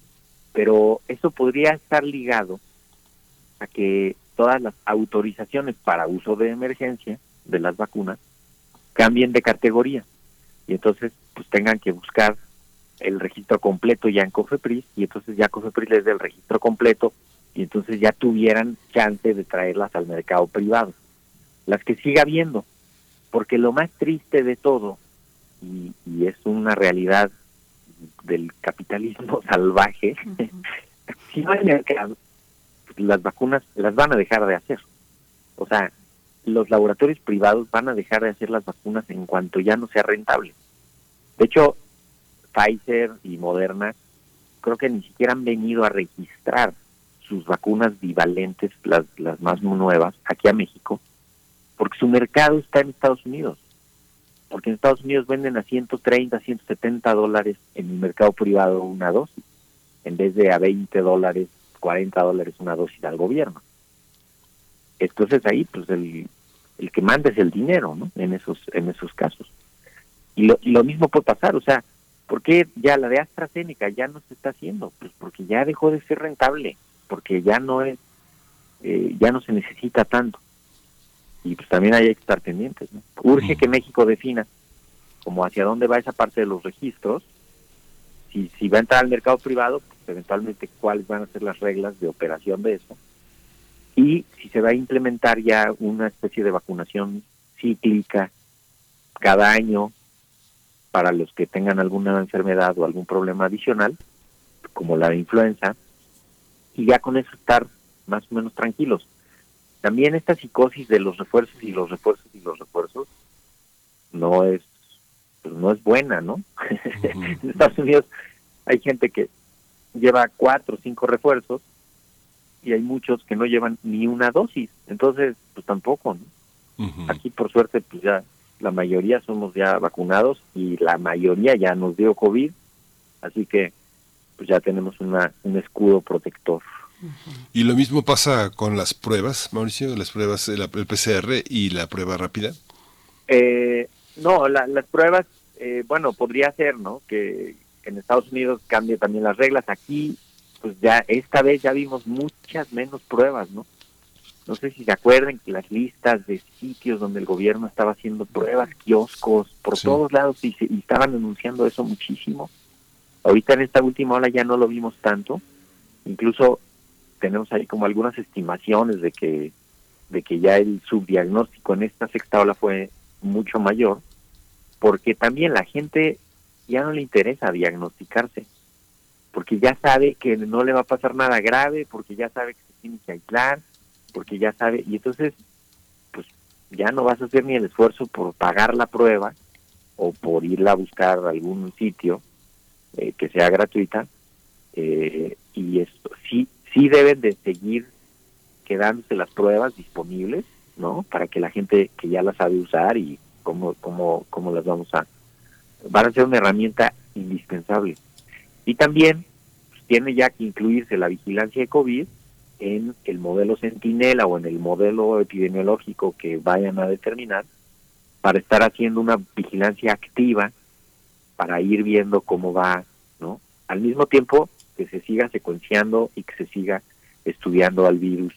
pero eso podría estar ligado a que todas las autorizaciones para uso de emergencia de las vacunas cambien de categoría y entonces pues tengan que buscar el registro completo ya en COFEPRIS y entonces ya COFEPRIS les dé el registro completo y entonces ya tuvieran chance de traerlas al mercado privado. Las que siga habiendo, porque lo más triste de todo, y, y es una realidad del capitalismo salvaje, si no hay mercado, las vacunas las van a dejar de hacer. O sea, los laboratorios privados van a dejar de hacer las vacunas en cuanto ya no sea rentable. De hecho, Pfizer y Moderna creo que ni siquiera han venido a registrar sus vacunas bivalentes, las, las más nuevas, aquí a México, porque su mercado está en Estados Unidos. Porque en Estados Unidos venden a 130, 170 dólares en el mercado privado una dosis, en vez de a 20 dólares 40 dólares una dosis al gobierno. Entonces ahí pues el, el que manda es el dinero, ¿no? En esos en esos casos. Y lo, y lo mismo puede pasar, o sea, ¿por qué ya la de AstraZeneca ya no se está haciendo? Pues porque ya dejó de ser rentable, porque ya no es, eh, ya no se necesita tanto. y pues también hay que estar pendientes. ¿no? Urge que México defina como hacia dónde va esa parte de los registros, si, si va a entrar al mercado privado, pues eventualmente cuáles van a ser las reglas de operación de eso, y si se va a implementar ya una especie de vacunación cíclica cada año para los que tengan alguna enfermedad o algún problema adicional, como la influenza, y ya con eso estar más o menos tranquilos. También esta psicosis de los refuerzos y los refuerzos y los refuerzos no es pues no es buena, ¿no? en Estados Unidos hay gente que lleva cuatro o cinco refuerzos y hay muchos que no llevan ni una dosis, entonces pues tampoco, ¿no? Aquí por suerte pues ya la mayoría somos ya vacunados y la mayoría ya nos dio COVID, así que pues ya tenemos una, un escudo protector. ¿Y lo mismo pasa con las pruebas, Mauricio? ¿Las pruebas, el, PCR y la prueba rápida? Eh, no, las pruebas, eh, bueno, podría ser, ¿no? Que en Estados Unidos cambie también las reglas. Aquí, pues ya, esta vez ya vimos muchas menos pruebas, ¿no? No sé si se acuerdan que las listas de sitios donde el gobierno estaba haciendo pruebas, kioscos, por todos lados, y, y estaban anunciando eso muchísimo. Ahorita en esta última ola ya no lo vimos tanto. Incluso tenemos ahí como algunas estimaciones de que de que ya el subdiagnóstico en esta sexta ola fue mucho mayor, porque también la gente ya no le interesa diagnosticarse, porque ya sabe que no le va a pasar nada grave, porque ya sabe que se tiene que aislar, porque ya sabe, y entonces, pues ya no vas a hacer ni el esfuerzo por pagar la prueba o por irla a buscar algún sitio eh, que sea gratuita, eh, y esto sí sí deben de seguir quedándose las pruebas disponibles, ¿no? Para que la gente que ya las sabe usar y cómo, cómo, cómo las vamos a... Van a ser una herramienta indispensable. Y también pues, tiene ya que incluirse la vigilancia de COVID en el modelo Centinela o en el modelo epidemiológico que vayan a determinar para estar haciendo una vigilancia activa para ir viendo cómo va, ¿no? Al mismo tiempo, que se siga secuenciando y que se siga estudiando al virus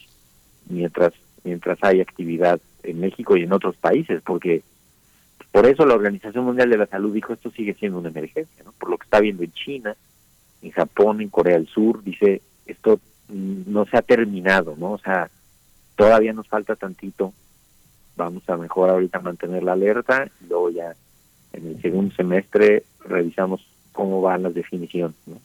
mientras mientras hay actividad en México y en otros países, porque por eso la Organización Mundial de la Salud dijo esto sigue siendo una emergencia, ¿no? Por lo que está viendo en China, en Japón, en Corea del Sur, dice esto no se ha terminado, ¿no? O sea, todavía nos falta tantito. Vamos a mejor ahorita mantener la alerta y luego ya en el segundo semestre revisamos cómo van las definiciones, ¿no?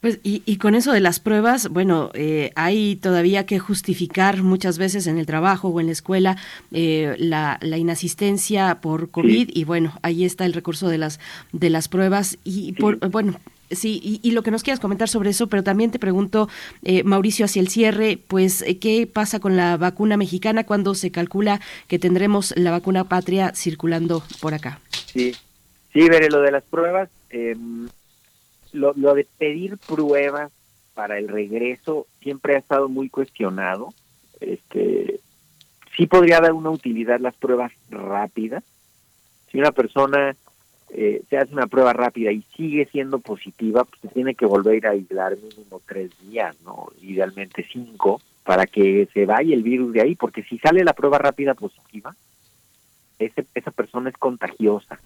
Pues y, con eso de las pruebas, bueno, eh, hay todavía que justificar muchas veces en el trabajo o en la escuela eh, la, inasistencia por COVID y bueno, ahí está el recurso de las de las pruebas y por, bueno. Sí, y, lo que nos quieras comentar sobre eso, pero también te pregunto, eh, Mauricio, hacia el cierre, pues, ¿qué pasa con la vacuna mexicana? cuando se calcula que tendremos la vacuna patria circulando por acá? Sí, sí, veré lo de las pruebas. Eh, lo, lo de pedir pruebas para el regreso siempre ha estado muy cuestionado. Este, sí podría dar una utilidad las pruebas rápidas. Si una persona eh, se hace una prueba rápida y sigue siendo positiva, pues se tiene que volver a aislar mínimo tres días, no, idealmente cinco, para que se vaya el virus de ahí, porque si sale la prueba rápida positiva, ese, esa persona es contagiosa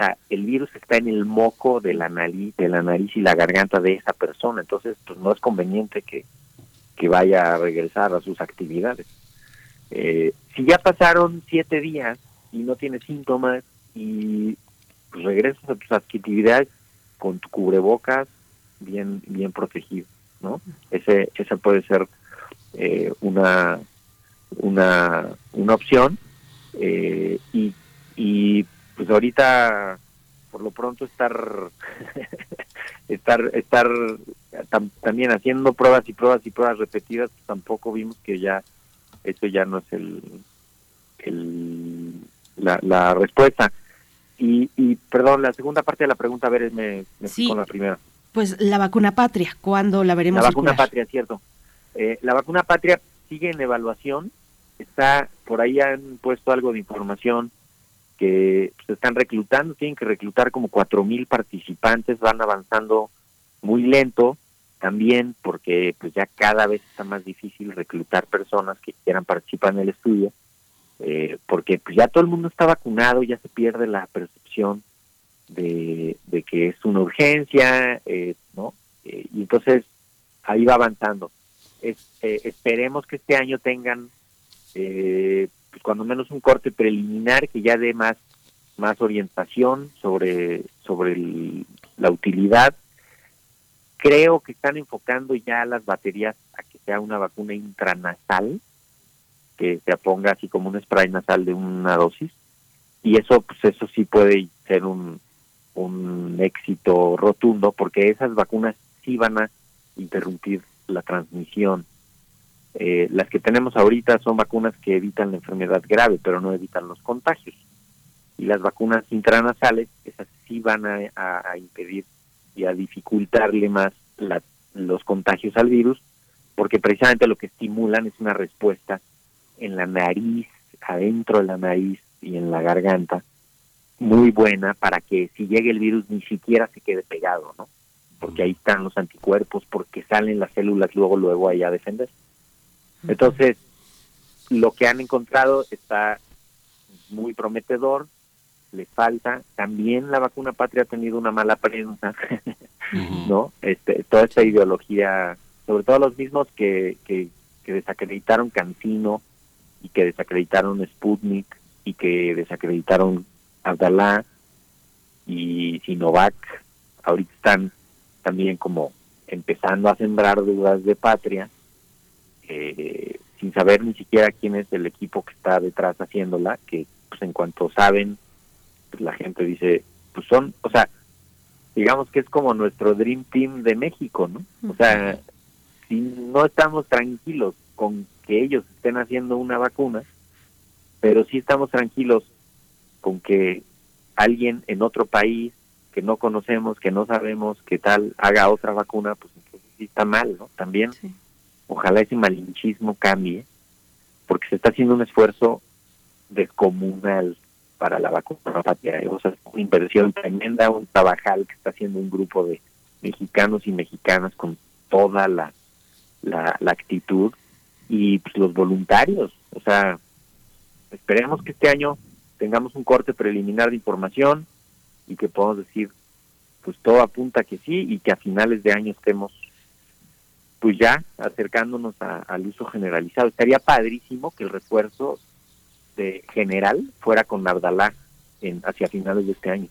sea, el virus está en el moco de la nariz, de la nariz y la garganta de esa persona, entonces pues no es conveniente que, que vaya a regresar a sus actividades. Eh, si ya pasaron siete días y no tienes síntomas y pues, regresas a tus actividades con tu cubrebocas bien bien protegido, ¿no? Ese esa puede ser eh, una una una opción eh, y y pues ahorita por lo pronto estar estar estar también haciendo pruebas y pruebas y pruebas repetidas pues tampoco vimos que ya eso ya no es el, el la, respuesta. Y, y perdón la segunda parte de la pregunta a ver me, me con la primera. Pues la vacuna patria ¿cuándo la veremos la vacuna patria cierto. Eh, la vacuna patria sigue en evaluación está por ahí han puesto algo de información que se están reclutando, tienen que reclutar como cuatro mil participantes, van avanzando muy lento, también porque pues ya cada vez está más difícil reclutar personas que quieran participar en el estudio, eh, porque pues ya todo el mundo está vacunado, ya se pierde la percepción de, que es una urgencia, eh, ¿no? Eh, y entonces ahí va avanzando. esperemos que este año tengan pues cuando menos un corte preliminar que ya dé más más orientación sobre sobre la utilidad Creo que están enfocando ya las baterías a que sea una vacuna intranasal, que se ponga así como un spray nasal de una dosis. Y eso, pues eso sí puede ser un, un éxito rotundo, porque esas vacunas sí van a interrumpir la transmisión. Eh, las que tenemos ahorita son vacunas que evitan la enfermedad grave, pero no evitan los contagios. Y las vacunas intranasales, esas sí van a, a impedir y a dificultarle más los contagios al virus, porque precisamente lo que estimulan es una respuesta en la nariz, adentro de la nariz y en la garganta, muy buena para que si llegue el virus ni siquiera se quede pegado, ¿no? Porque ahí están los anticuerpos, porque salen las células luego, luego ahí a defender. Entonces, lo que han encontrado está muy prometedor, le falta. También la vacuna patria ha tenido una mala prensa, ¿no? Este, toda esta ideología, sobre todo los mismos que, que, desacreditaron Cancino y que desacreditaron Sputnik y que desacreditaron Abdalá y Sinovac, ahorita están también como empezando a sembrar dudas de patria, eh, sin saber ni siquiera quién es el equipo que está detrás haciéndola, que pues en cuanto saben pues la gente dice, pues son, o sea, digamos que es como nuestro Dream Team de México, ¿no? O sea, si no estamos tranquilos con que ellos estén haciendo una vacuna, pero sí estamos tranquilos con que alguien en otro país que no conocemos, que no sabemos qué tal haga otra vacuna, pues entonces sí está mal, ¿no? También ojalá ese malinchismo cambie, porque se está haciendo un esfuerzo descomunal para la vacuna patria. O sea, una inversión tremenda, un trabajal que está haciendo un grupo de mexicanos y mexicanas con toda la, la, actitud y pues, los voluntarios. O sea, esperemos que este año tengamos un corte preliminar de información y que podamos decir, pues todo apunta que sí y que a finales de año estemos pues ya acercándonos al uso generalizado. Estaría padrísimo que el refuerzo general fuera con Nardalá en, hacia finales de este año.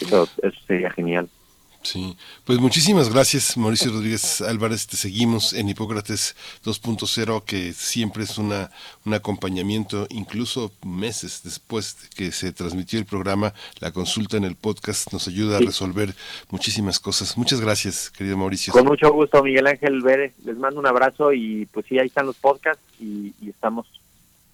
eso, sería genial. Sí, pues muchísimas gracias Mauricio Rodríguez Álvarez, te seguimos en Hipócrates 2.0 que siempre es una, un acompañamiento, incluso meses después de que se transmitió el programa, la consulta en el podcast nos ayuda a resolver muchísimas cosas. Muchas gracias, querido Mauricio. Con mucho gusto, Miguel Ángel Vélez, les mando un abrazo y pues sí, ahí están los podcasts y estamos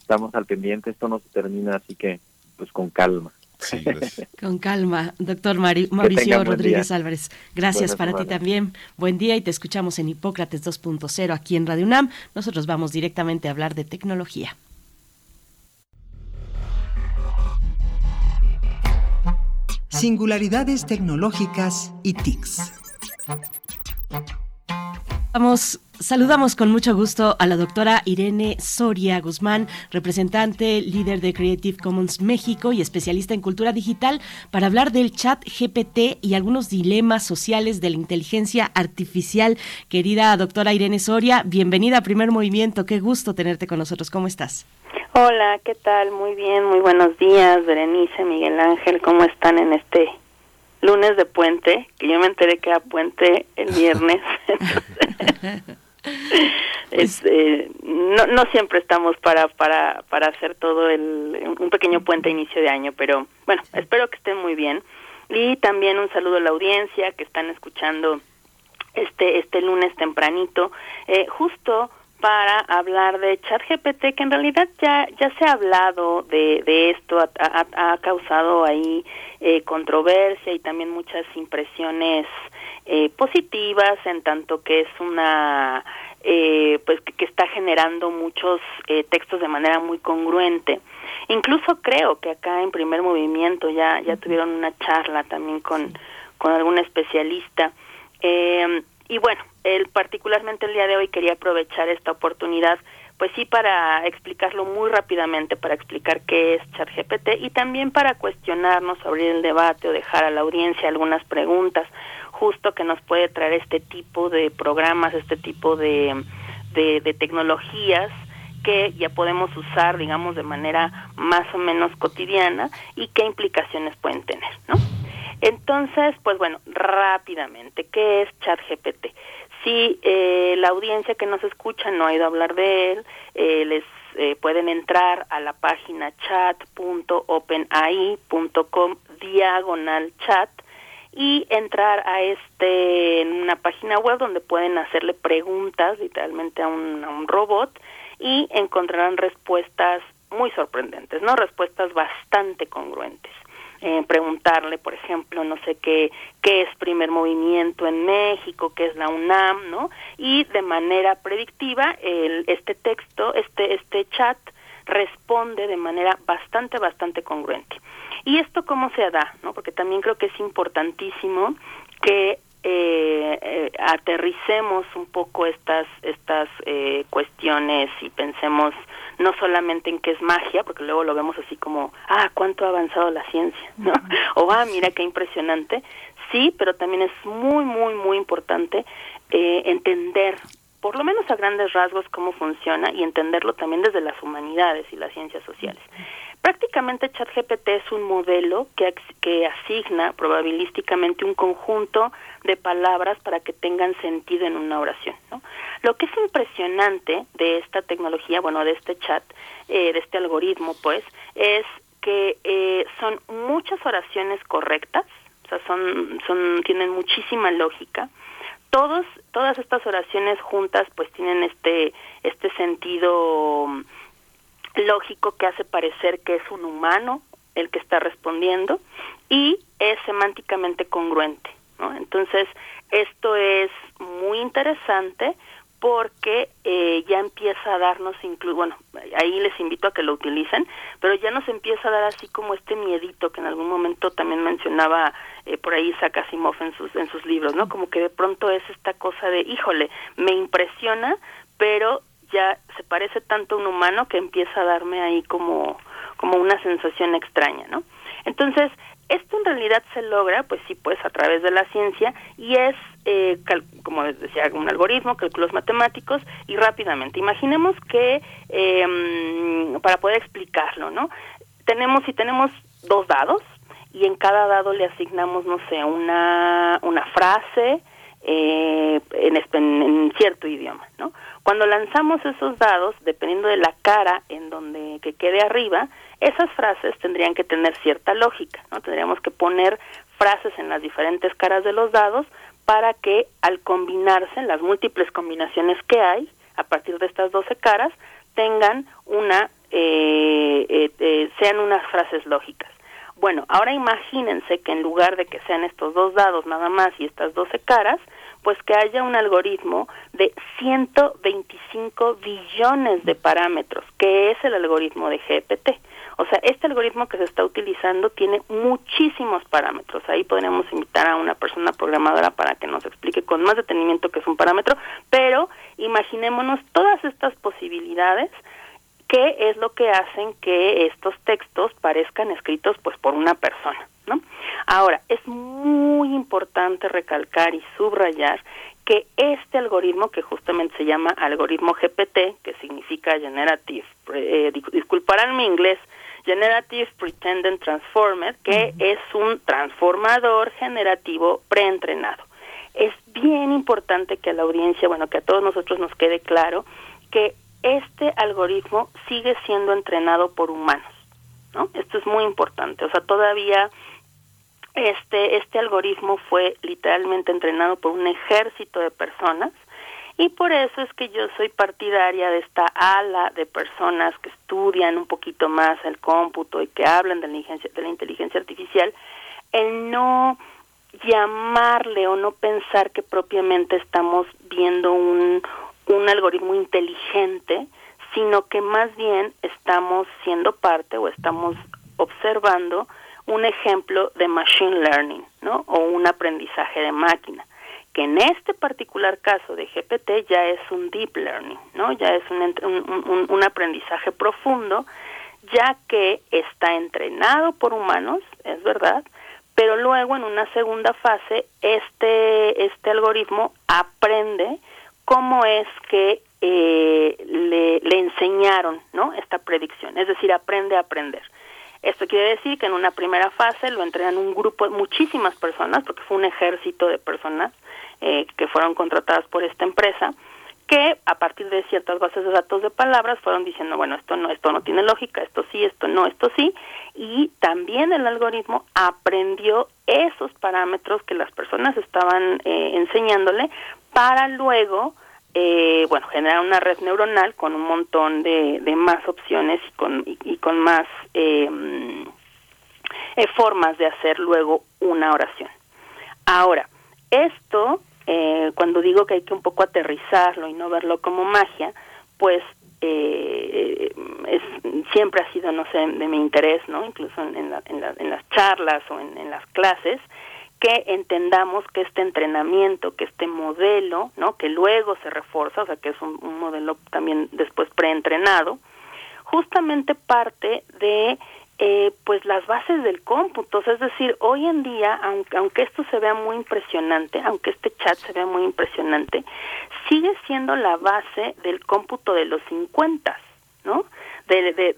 estamos al pendiente, esto no se termina, así que pues con calma. con calma, doctor Mauricio Rodríguez Álvarez. Gracias para ti también. Buen día y te escuchamos en Hipócrates 2.0 aquí en Radio UNAM. Nosotros vamos directamente a hablar de tecnología. Singularidades tecnológicas y TICs. Vamos Saludamos con mucho gusto a la doctora Irene Soria Guzmán, representante, líder de Creative Commons México y especialista en cultura digital, para hablar del chat GPT y algunos dilemas sociales de la inteligencia artificial. Querida doctora Irene Soria, bienvenida a Primer Movimiento. Qué gusto tenerte con nosotros. ¿Cómo estás? Hola, ¿qué tal? Muy bien, muy buenos días, Berenice, Miguel Ángel. ¿Cómo están en este lunes de puente? Que yo me enteré que era puente el viernes. este, no, no siempre estamos para, para, para hacer todo el, un pequeño puente a inicio de año, pero bueno, espero que estén muy bien. Y también un saludo a la audiencia que están escuchando este, este lunes tempranito, eh, justo para hablar de ChatGPT, que en realidad ya, ya se ha hablado de, de esto, ha, ha, causado ahí eh, controversia y también muchas impresiones eh, positivas en tanto que es una eh, pues que, está generando muchos eh, textos de manera muy congruente. Incluso creo que acá en primer movimiento ya ya tuvieron una charla también con con algún especialista. Eh, Y bueno, él particularmente el día de hoy quería aprovechar esta oportunidad pues sí para explicarlo muy rápidamente, para explicar qué es ChatGPT y también para cuestionarnos, abrir el debate o dejar a la audiencia algunas preguntas justo que nos puede traer este tipo de programas, este tipo de, de, tecnologías que ya podemos usar, digamos, de manera más o menos cotidiana y qué implicaciones pueden tener, ¿no? Entonces, pues bueno, rápidamente, ¿qué es ChatGPT? Si eh, la audiencia que nos escucha no ha ido a hablar de él, eh, les eh, pueden entrar a la página chat.openai.com diagonal chat y entrar a este en una página web donde pueden hacerle preguntas literalmente a un, a un robot y encontrarán respuestas muy sorprendentes, ¿no? Respuestas bastante congruentes. Eh, preguntarle, por ejemplo, no sé qué, qué es primer movimiento en México, qué es la UNAM, ¿no? Y de manera predictiva, el, este texto, este, este chat responde de manera bastante, bastante congruente. ¿Y esto cómo se da? ¿no? Porque también creo que es importantísimo que eh, eh, aterricemos un poco estas estas eh, cuestiones y pensemos no solamente en qué es magia, porque luego lo vemos así como, ah, cuánto ha avanzado la ciencia, ¿no? O, ah, mira qué impresionante. Sí, pero también es muy, muy, muy importante eh, entender por lo menos a grandes rasgos cómo funciona y entenderlo también desde las humanidades y las ciencias sociales. Prácticamente ChatGPT es un modelo que, que asigna probabilísticamente un conjunto de palabras para que tengan sentido en una oración. ¿no? Lo que es impresionante de esta tecnología, bueno, de este chat, eh, de este algoritmo, pues, es que eh, son muchas oraciones correctas, o sea, son, son, tienen muchísima lógica, todos todas estas oraciones juntas pues tienen este este sentido lógico que hace parecer que es un humano el que está respondiendo y es semánticamente congruente ¿no? entonces esto es muy interesante porque eh, ya empieza a darnos, incluso, bueno, ahí les invito a que lo utilicen, pero ya nos empieza a dar así como este miedito que en algún momento también mencionaba eh, por ahí Isaac en sus, en sus libros, ¿no? Como que de pronto es esta cosa de, híjole, me impresiona, pero ya se parece tanto a un humano que empieza a darme ahí como, como una sensación extraña, ¿no? Entonces, esto en realidad se logra, pues sí, pues a través de la ciencia y es, eh, como decía, un algoritmo, cálculos matemáticos y rápidamente. Imaginemos que, eh, para poder explicarlo, ¿no? Tenemos, si tenemos dos dados y en cada dado le asignamos, no sé, una, una frase eh, en, en cierto idioma, ¿no? Cuando lanzamos esos dados, dependiendo de la cara en donde que quede arriba, esas frases tendrían que tener cierta lógica, ¿no? Tendríamos que poner frases en las diferentes caras de los dados para que al combinarse, las múltiples combinaciones que hay, a partir de estas 12 caras, tengan una, eh, eh, eh, sean unas frases lógicas. Bueno, ahora imagínense que en lugar de que sean estos dos dados nada más y estas 12 caras, pues que haya un algoritmo de 125 billones de parámetros, que es el algoritmo de GPT. O sea, este algoritmo que se está utilizando tiene muchísimos parámetros. Ahí podríamos invitar a una persona programadora para que nos explique con más detenimiento qué es un parámetro, pero imaginémonos todas estas posibilidades que es lo que hacen que estos textos parezcan escritos pues por una persona. ¿no? Ahora, es muy importante recalcar y subrayar que este algoritmo, que justamente se llama algoritmo GPT, que significa Generative, eh, disculparán mi inglés, Generative Pretended Transformer, que es un transformador generativo preentrenado. Es bien importante que a la audiencia, bueno, que a todos nosotros nos quede claro que este algoritmo sigue siendo entrenado por humanos, ¿no? Esto es muy importante, o sea, todavía este, este algoritmo fue literalmente entrenado por un ejército de personas y por eso es que yo soy partidaria de esta ala de personas que estudian un poquito más el cómputo y que hablan de la inteligencia, de la inteligencia artificial, el no llamarle o no pensar que propiamente estamos viendo un, un algoritmo inteligente, sino que más bien estamos siendo parte o estamos observando un ejemplo de machine learning, ¿no? O un aprendizaje de máquina, que en este particular caso de GPT ya es un deep learning, ¿no? Ya es un, un, aprendizaje profundo, ya que está entrenado por humanos, es verdad, pero luego en una segunda fase este este algoritmo aprende cómo es que eh, le, le enseñaron, ¿no? Esta predicción, es decir, aprende a aprender. Esto quiere decir que en una primera fase lo entrenan un grupo, muchísimas personas, porque fue un ejército de personas eh, que fueron contratadas por esta empresa, que a partir de ciertas bases de datos de palabras fueron diciendo, bueno, esto no, esto no tiene lógica, esto sí, esto no, esto sí, y también el algoritmo aprendió esos parámetros que las personas estaban eh, enseñándole para luego eh, bueno, generar una red neuronal con un montón de, de más opciones y con, y, con más em, eh, formas de hacer luego una oración. Ahora, esto, eh, cuando digo que hay que un poco aterrizarlo y no verlo como magia, pues eh, es, siempre ha sido, no sé, de mi interés, ¿no? Incluso en, en, en las charlas o en, las clases, que entendamos que este entrenamiento, que este modelo, ¿no? que luego se refuerza, o sea, que es un, modelo también después preentrenado, justamente parte de eh, pues las bases del cómputo, es decir, hoy en día, aunque, aunque esto se vea muy impresionante, aunque este chat se vea muy impresionante, sigue siendo la base del cómputo de los 50, ¿no? De, de,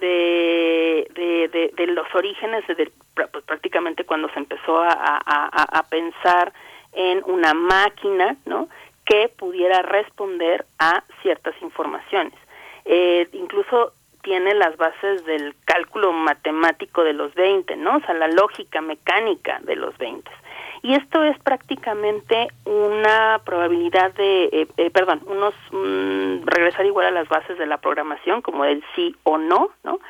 de, los orígenes pues prácticamente cuando se empezó a, a, a, pensar en una máquina, ¿no? Que pudiera responder a ciertas informaciones. Eh, incluso tiene las bases del cálculo matemático de los 20, ¿no? O sea, la lógica mecánica de los 20. Y esto es prácticamente una probabilidad de, eh, eh, perdón, unos mm, regresar igual a las bases de la programación, como el sí o no, ¿no?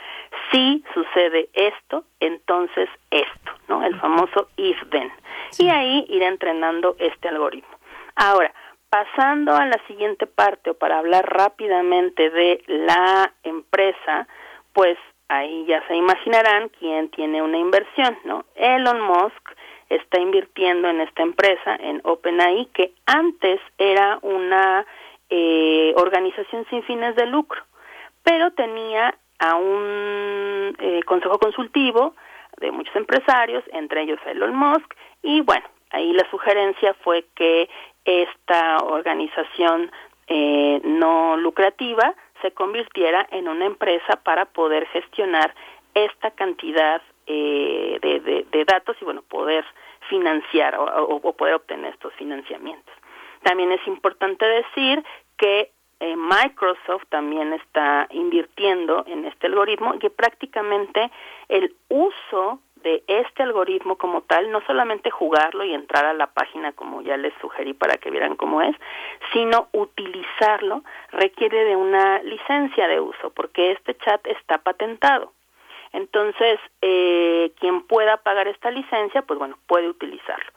Si sucede esto, entonces esto, ¿no? El famoso if then. Y ahí ir entrenando este algoritmo. Ahora, pasando a la siguiente parte o para hablar rápidamente de la empresa, pues ahí ya se imaginarán quién tiene una inversión, ¿no? Elon Musk está invirtiendo en esta empresa, en OpenAI, que antes era una eh, organización sin fines de lucro, pero tenía a un eh, consejo consultivo de muchos empresarios, entre ellos Elon Musk, y bueno, ahí la sugerencia fue que esta organización eh, no lucrativa se convirtiera en una empresa para poder gestionar esta cantidad eh, de, datos y bueno poder financiar o, poder obtener estos financiamientos. También es importante decir que eh, Microsoft también está invirtiendo en este algoritmo y que prácticamente el uso de este algoritmo como tal, no solamente jugarlo y entrar a la página como ya les sugerí para que vieran cómo es, sino utilizarlo requiere de una licencia de uso porque este chat está patentado. Entonces, eh, quien pueda pagar esta licencia, pues bueno, puede utilizarlo.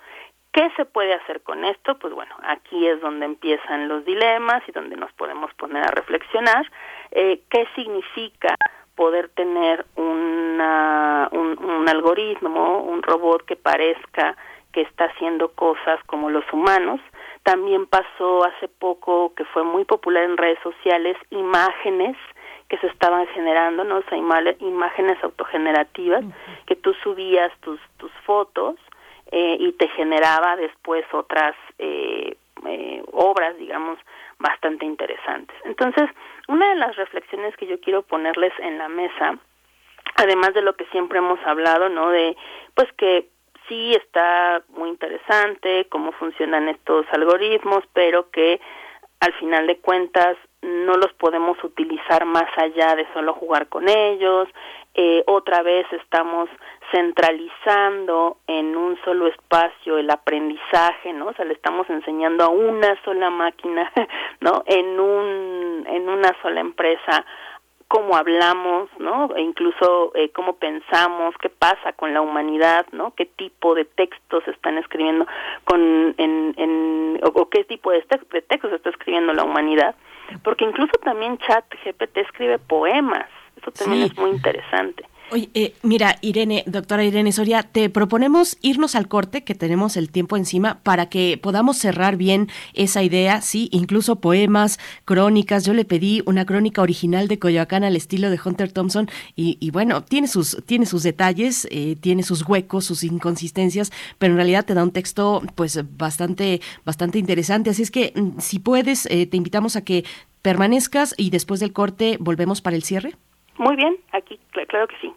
¿Qué se puede hacer con esto? Pues bueno, aquí es donde empiezan los dilemas y donde nos podemos poner a reflexionar. Eh, ¿Qué significa poder tener una, un, un algoritmo, un robot que parezca que está haciendo cosas como los humanos? También pasó hace poco, que fue muy popular en redes sociales, imágenes que se estaban generando, ¿no? O sea, imágenes autogenerativas, que tú subías tus, tus fotos eh, y te generaba después otras eh, eh, obras, digamos, bastante interesantes. Entonces, una de las reflexiones que yo quiero ponerles en la mesa, además de lo que siempre hemos hablado, ¿no? De, pues que sí está muy interesante cómo funcionan estos algoritmos, pero que al final de cuentas no los podemos utilizar más allá de solo jugar con ellos. Eh, otra vez estamos centralizando en un solo espacio el aprendizaje, ¿no? O sea, le estamos enseñando a una sola máquina, ¿no? En un en una sola empresa cómo hablamos, ¿no? E incluso eh, cómo pensamos, qué pasa con la humanidad, ¿no? Qué tipo de textos están escribiendo con en, en o, qué tipo de, textos está escribiendo la humanidad, porque incluso también Chat GPT escribe poemas, eso también es muy interesante. Oye, eh, mira, Irene, doctora Irene Soria, te proponemos irnos al corte, que tenemos el tiempo encima, para que podamos cerrar bien esa idea, sí, incluso poemas, crónicas. Yo le pedí una crónica original de Coyoacán al estilo de Hunter Thompson y, bueno, tiene sus, tiene sus detalles, eh, tiene sus huecos, sus inconsistencias, pero en realidad te da un texto pues bastante, bastante interesante. Así es que mm, si puedes, eh, te invitamos a que permanezcas y después del corte volvemos para el cierre. Muy bien, aquí, claro que sí.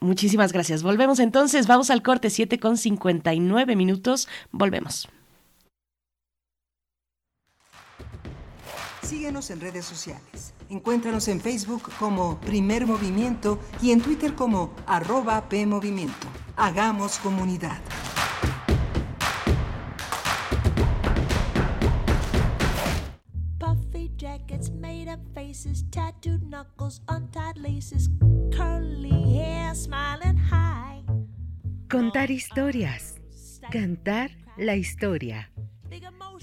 Muchísimas gracias. Volvemos entonces, vamos al corte 7 con 59 minutos. Volvemos. Síguenos en redes sociales. Encuéntranos en Facebook como Primer Movimiento y en Twitter como arroba PMovimiento. Hagamos comunidad. Up faces, tattooed knuckles, untied laces, curly hair, smiling high. Contar historias. Cantar la historia.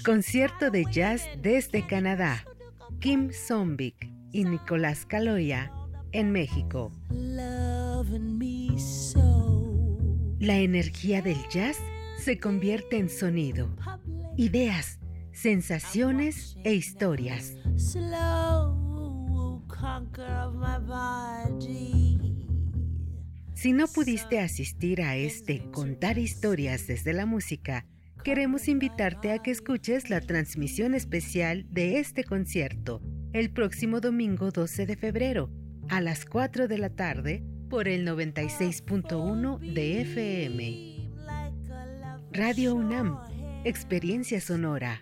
Concierto de jazz desde Canadá. Kim Zombik y Nicolás Caloya en México. La energía del jazz se convierte en sonido, ideas, sensaciones e historias. Si no pudiste asistir a este Contar historias desde la música, queremos invitarte a que escuches la transmisión especial de este concierto el próximo domingo 12 de febrero a las 4 de la tarde por el 96.1 de FM. Radio UNAM, Experiencia Sonora.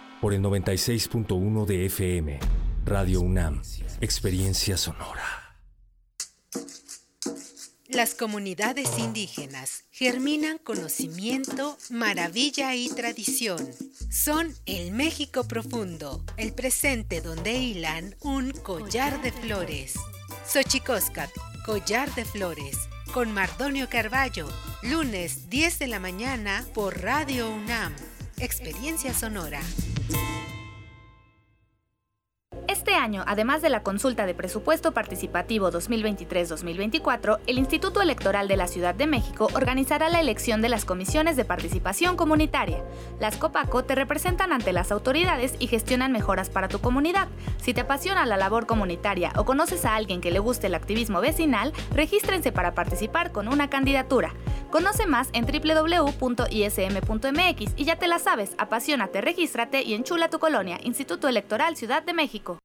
por el 96.1 de FM. Radio UNAM, Experiencia Sonora. Las comunidades indígenas germinan conocimiento, maravilla y tradición. Son el México profundo, el presente donde hilan un collar de flores. Xochicóscat, collar de flores, con Mardonio Carballo, lunes 10 de la mañana por Radio UNAM. Experiencia Sonora. Este año, además de la consulta de presupuesto participativo 2023-2024, el Instituto Electoral de la Ciudad de México organizará la elección de las comisiones de participación comunitaria. Las COPACO te representan ante las autoridades y gestionan mejoras para tu comunidad. Si te apasiona la labor comunitaria o conoces a alguien que le guste el activismo vecinal, regístrense para participar con una candidatura. Conoce más en www.ism.mx y ya te la sabes, apasionate, regístrate y enchula tu colonia, Instituto Electoral Ciudad de México.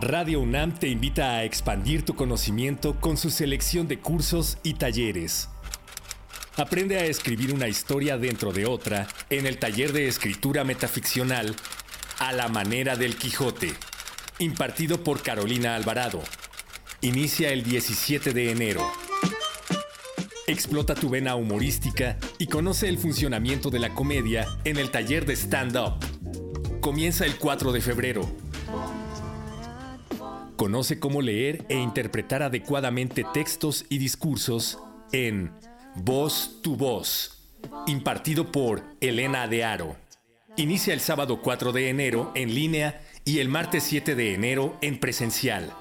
Radio UNAM te invita a expandir tu conocimiento con su selección de cursos y talleres. Aprende a escribir una historia dentro de otra en el taller de escritura metaficcional A la manera del Quijote, impartido por Carolina Alvarado Inicia el 17 de enero. Explota tu vena humorística y conoce el funcionamiento de la comedia en el taller de stand-up. Comienza el 4 de febrero. Conoce cómo leer e interpretar adecuadamente textos y discursos en Voz tu Voz, impartido por Elena de Aro. Inicia el sábado 4 de enero en línea y el martes 7 de enero en presencial.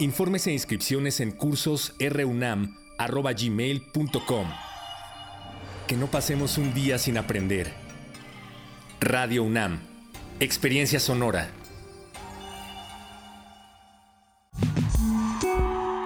Informes e inscripciones en cursos runam.gmail.com. Que no pasemos un día sin aprender. Radio UNAM. Experiencia sonora.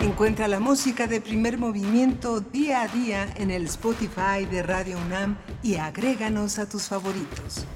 Encuentra la música de primer movimiento día a día en el Spotify de Radio UNAM y agréganos a tus favoritos.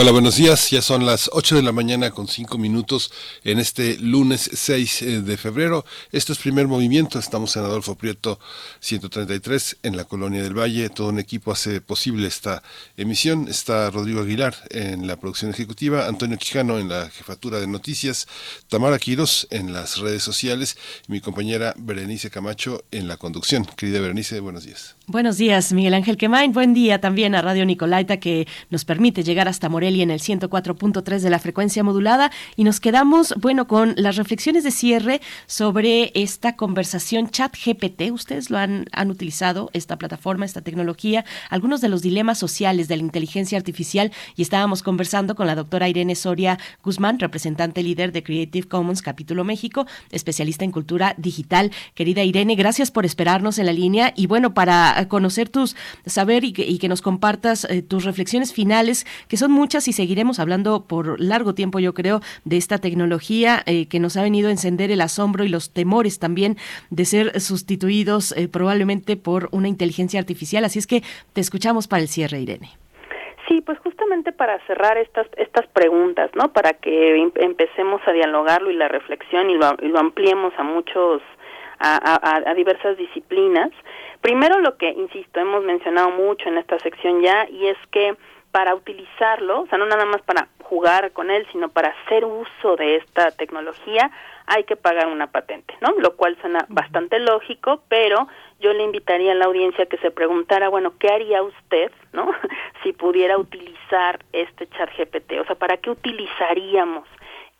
Hola, buenos días. Ya son las 8 de la mañana con 5 minutos en este lunes 6 eh, de febrero. Esto es primer movimiento. Estamos en Adolfo Prieto 133 en la Colonia del Valle. Todo un equipo hace posible esta emisión. Está Rodrigo Aguilar en la producción ejecutiva, Antonio Quijano en la jefatura de noticias, Tamara Quiros en las redes sociales y mi compañera Berenice Camacho en la conducción. Querida Berenice, buenos días. Buenos días, Miguel Ángel Quemain. Buen día también a Radio Nicolaita que nos permite llegar hasta Morelia en el 104.3 de la frecuencia modulada y nos quedamos, bueno, con las reflexiones de cierre sobre esta conversación chat GPT. Ustedes lo han, han utilizado, esta plataforma, esta tecnología, algunos de los dilemas sociales de la inteligencia artificial y estábamos conversando con la doctora Irene Soria Guzmán, representante líder de Creative Commons Capítulo México, especialista en cultura digital. Querida Irene, gracias por esperarnos en la línea y bueno, para conocer tus, saber y que, nos compartas eh, tus reflexiones finales, que son muchas y seguiremos hablando por largo tiempo, yo creo, de esta tecnología eh, que nos ha venido a encender el asombro y los temores también de ser sustituidos eh, probablemente por una inteligencia artificial. Así es que te escuchamos para el cierre, Irene. Sí, pues justamente para cerrar estas estas preguntas, ¿no? Para que em, empecemos a dialogarlo y la reflexión y lo, ampliemos a muchos a, diversas disciplinas. Primero lo que, insisto, hemos mencionado mucho en esta sección ya, y es que para utilizarlo, o sea, no nada más para jugar con él, sino para hacer uso de esta tecnología, hay que pagar una patente, ¿no? Lo cual suena bastante lógico, pero yo le invitaría a la audiencia que se preguntara, bueno, ¿qué haría usted, ¿no? si pudiera utilizar este chat GPT, o sea, ¿para qué utilizaríamos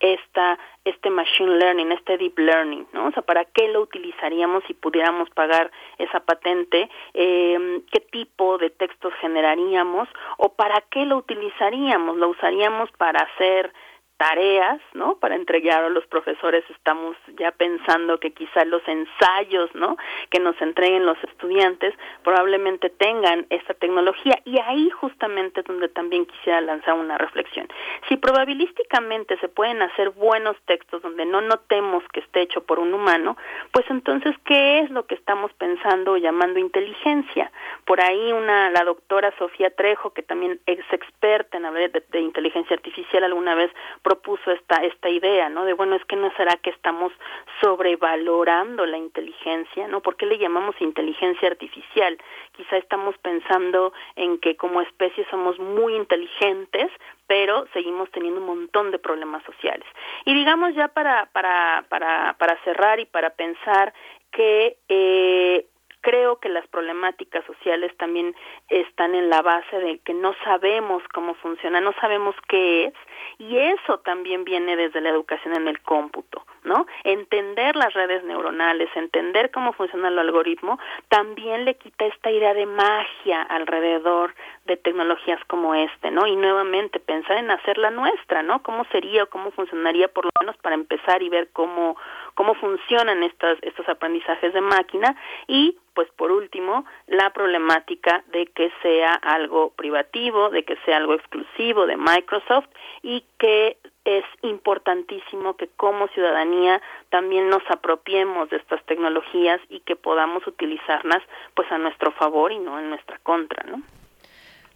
esta este machine learning, este deep learning, ¿no? O sea, ¿para qué lo utilizaríamos si pudiéramos pagar esa patente? Eh, ¿Qué tipo de textos generaríamos? ¿O para qué lo utilizaríamos? ¿Lo usaríamos para hacer tareas, ¿no? Para entregar a los profesores estamos ya pensando que quizá los ensayos, ¿no? Que nos entreguen los estudiantes probablemente tengan esta tecnología y ahí justamente es donde también quisiera lanzar una reflexión. Si probabilísticamente se pueden hacer buenos textos donde no notemos que esté hecho por un humano, pues entonces ¿qué es lo que estamos pensando llamando inteligencia? Por ahí una la doctora Sofía Trejo que también es experta en hablar de inteligencia artificial alguna vez propuso esta esta idea, ¿no? De bueno, es que no será que estamos sobrevalorando la inteligencia, ¿no? ¿Por qué le llamamos inteligencia artificial? Quizá estamos pensando en que como especie somos muy inteligentes, pero seguimos teniendo un montón de problemas sociales. Y digamos ya para para para para cerrar y para pensar que eh, creo que las problemáticas sociales también están en la base de que no sabemos cómo funciona, no sabemos qué es, y eso también viene desde la educación en el cómputo, ¿no? Entender las redes neuronales, entender cómo funciona el algoritmo, también le quita esta idea de magia alrededor de tecnologías como este, ¿no? Y nuevamente pensar en hacerla nuestra, ¿no? ¿Cómo sería o cómo funcionaría por lo menos para empezar y ver cómo cómo funcionan estos estos aprendizajes de máquina y pues por último la problemática de que sea algo privativo, de que sea algo exclusivo de Microsoft y que es importantísimo que como ciudadanía también nos apropiemos de estas tecnologías y que podamos utilizarlas pues a nuestro favor y no en nuestra contra, ¿no?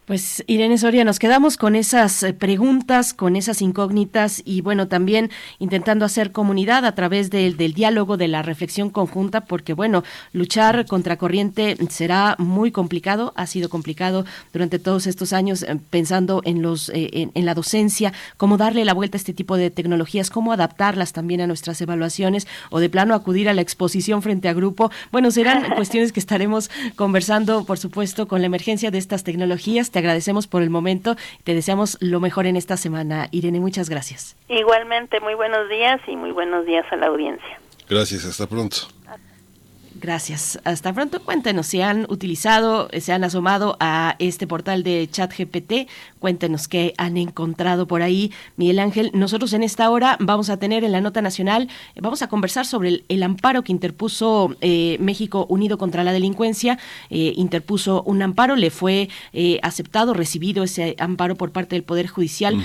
Pues Irene Soria, nos quedamos con esas eh, preguntas, con esas incógnitas y bueno, también intentando hacer comunidad a través del, diálogo, de la reflexión conjunta, porque bueno, luchar contra corriente será muy complicado, ha sido complicado durante todos estos años eh, pensando en, los, eh, en, la docencia, cómo darle la vuelta a este tipo de tecnologías, cómo adaptarlas también a nuestras evaluaciones o de plano acudir a la exposición frente a grupo. Bueno, serán cuestiones que estaremos conversando, por supuesto, con la emergencia de estas tecnologías Te agradecemos por el momento. Te deseamos lo mejor en esta semana. Irene, muchas gracias. Igualmente, muy buenos días y muy buenos días a la audiencia. Gracias, hasta pronto. Gracias. Hasta pronto. Cuéntenos si han utilizado, se han asomado a este portal de ChatGPT. Cuéntenos qué han encontrado por ahí. Miguel Ángel, nosotros en esta hora vamos a tener en la nota nacional, vamos a conversar sobre el, amparo que interpuso eh, México Unido contra la Delincuencia. Eh, interpuso un amparo, le fue eh, aceptado, recibido ese amparo por parte del Poder Judicial,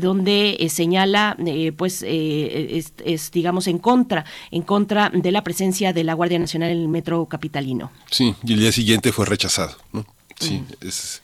donde señala, pues, es, digamos, en contra, en contra de la presencia de la Guardia Nacional el metro capitalino. Sí, y el día siguiente fue rechazado, ¿no? Sí, mm. es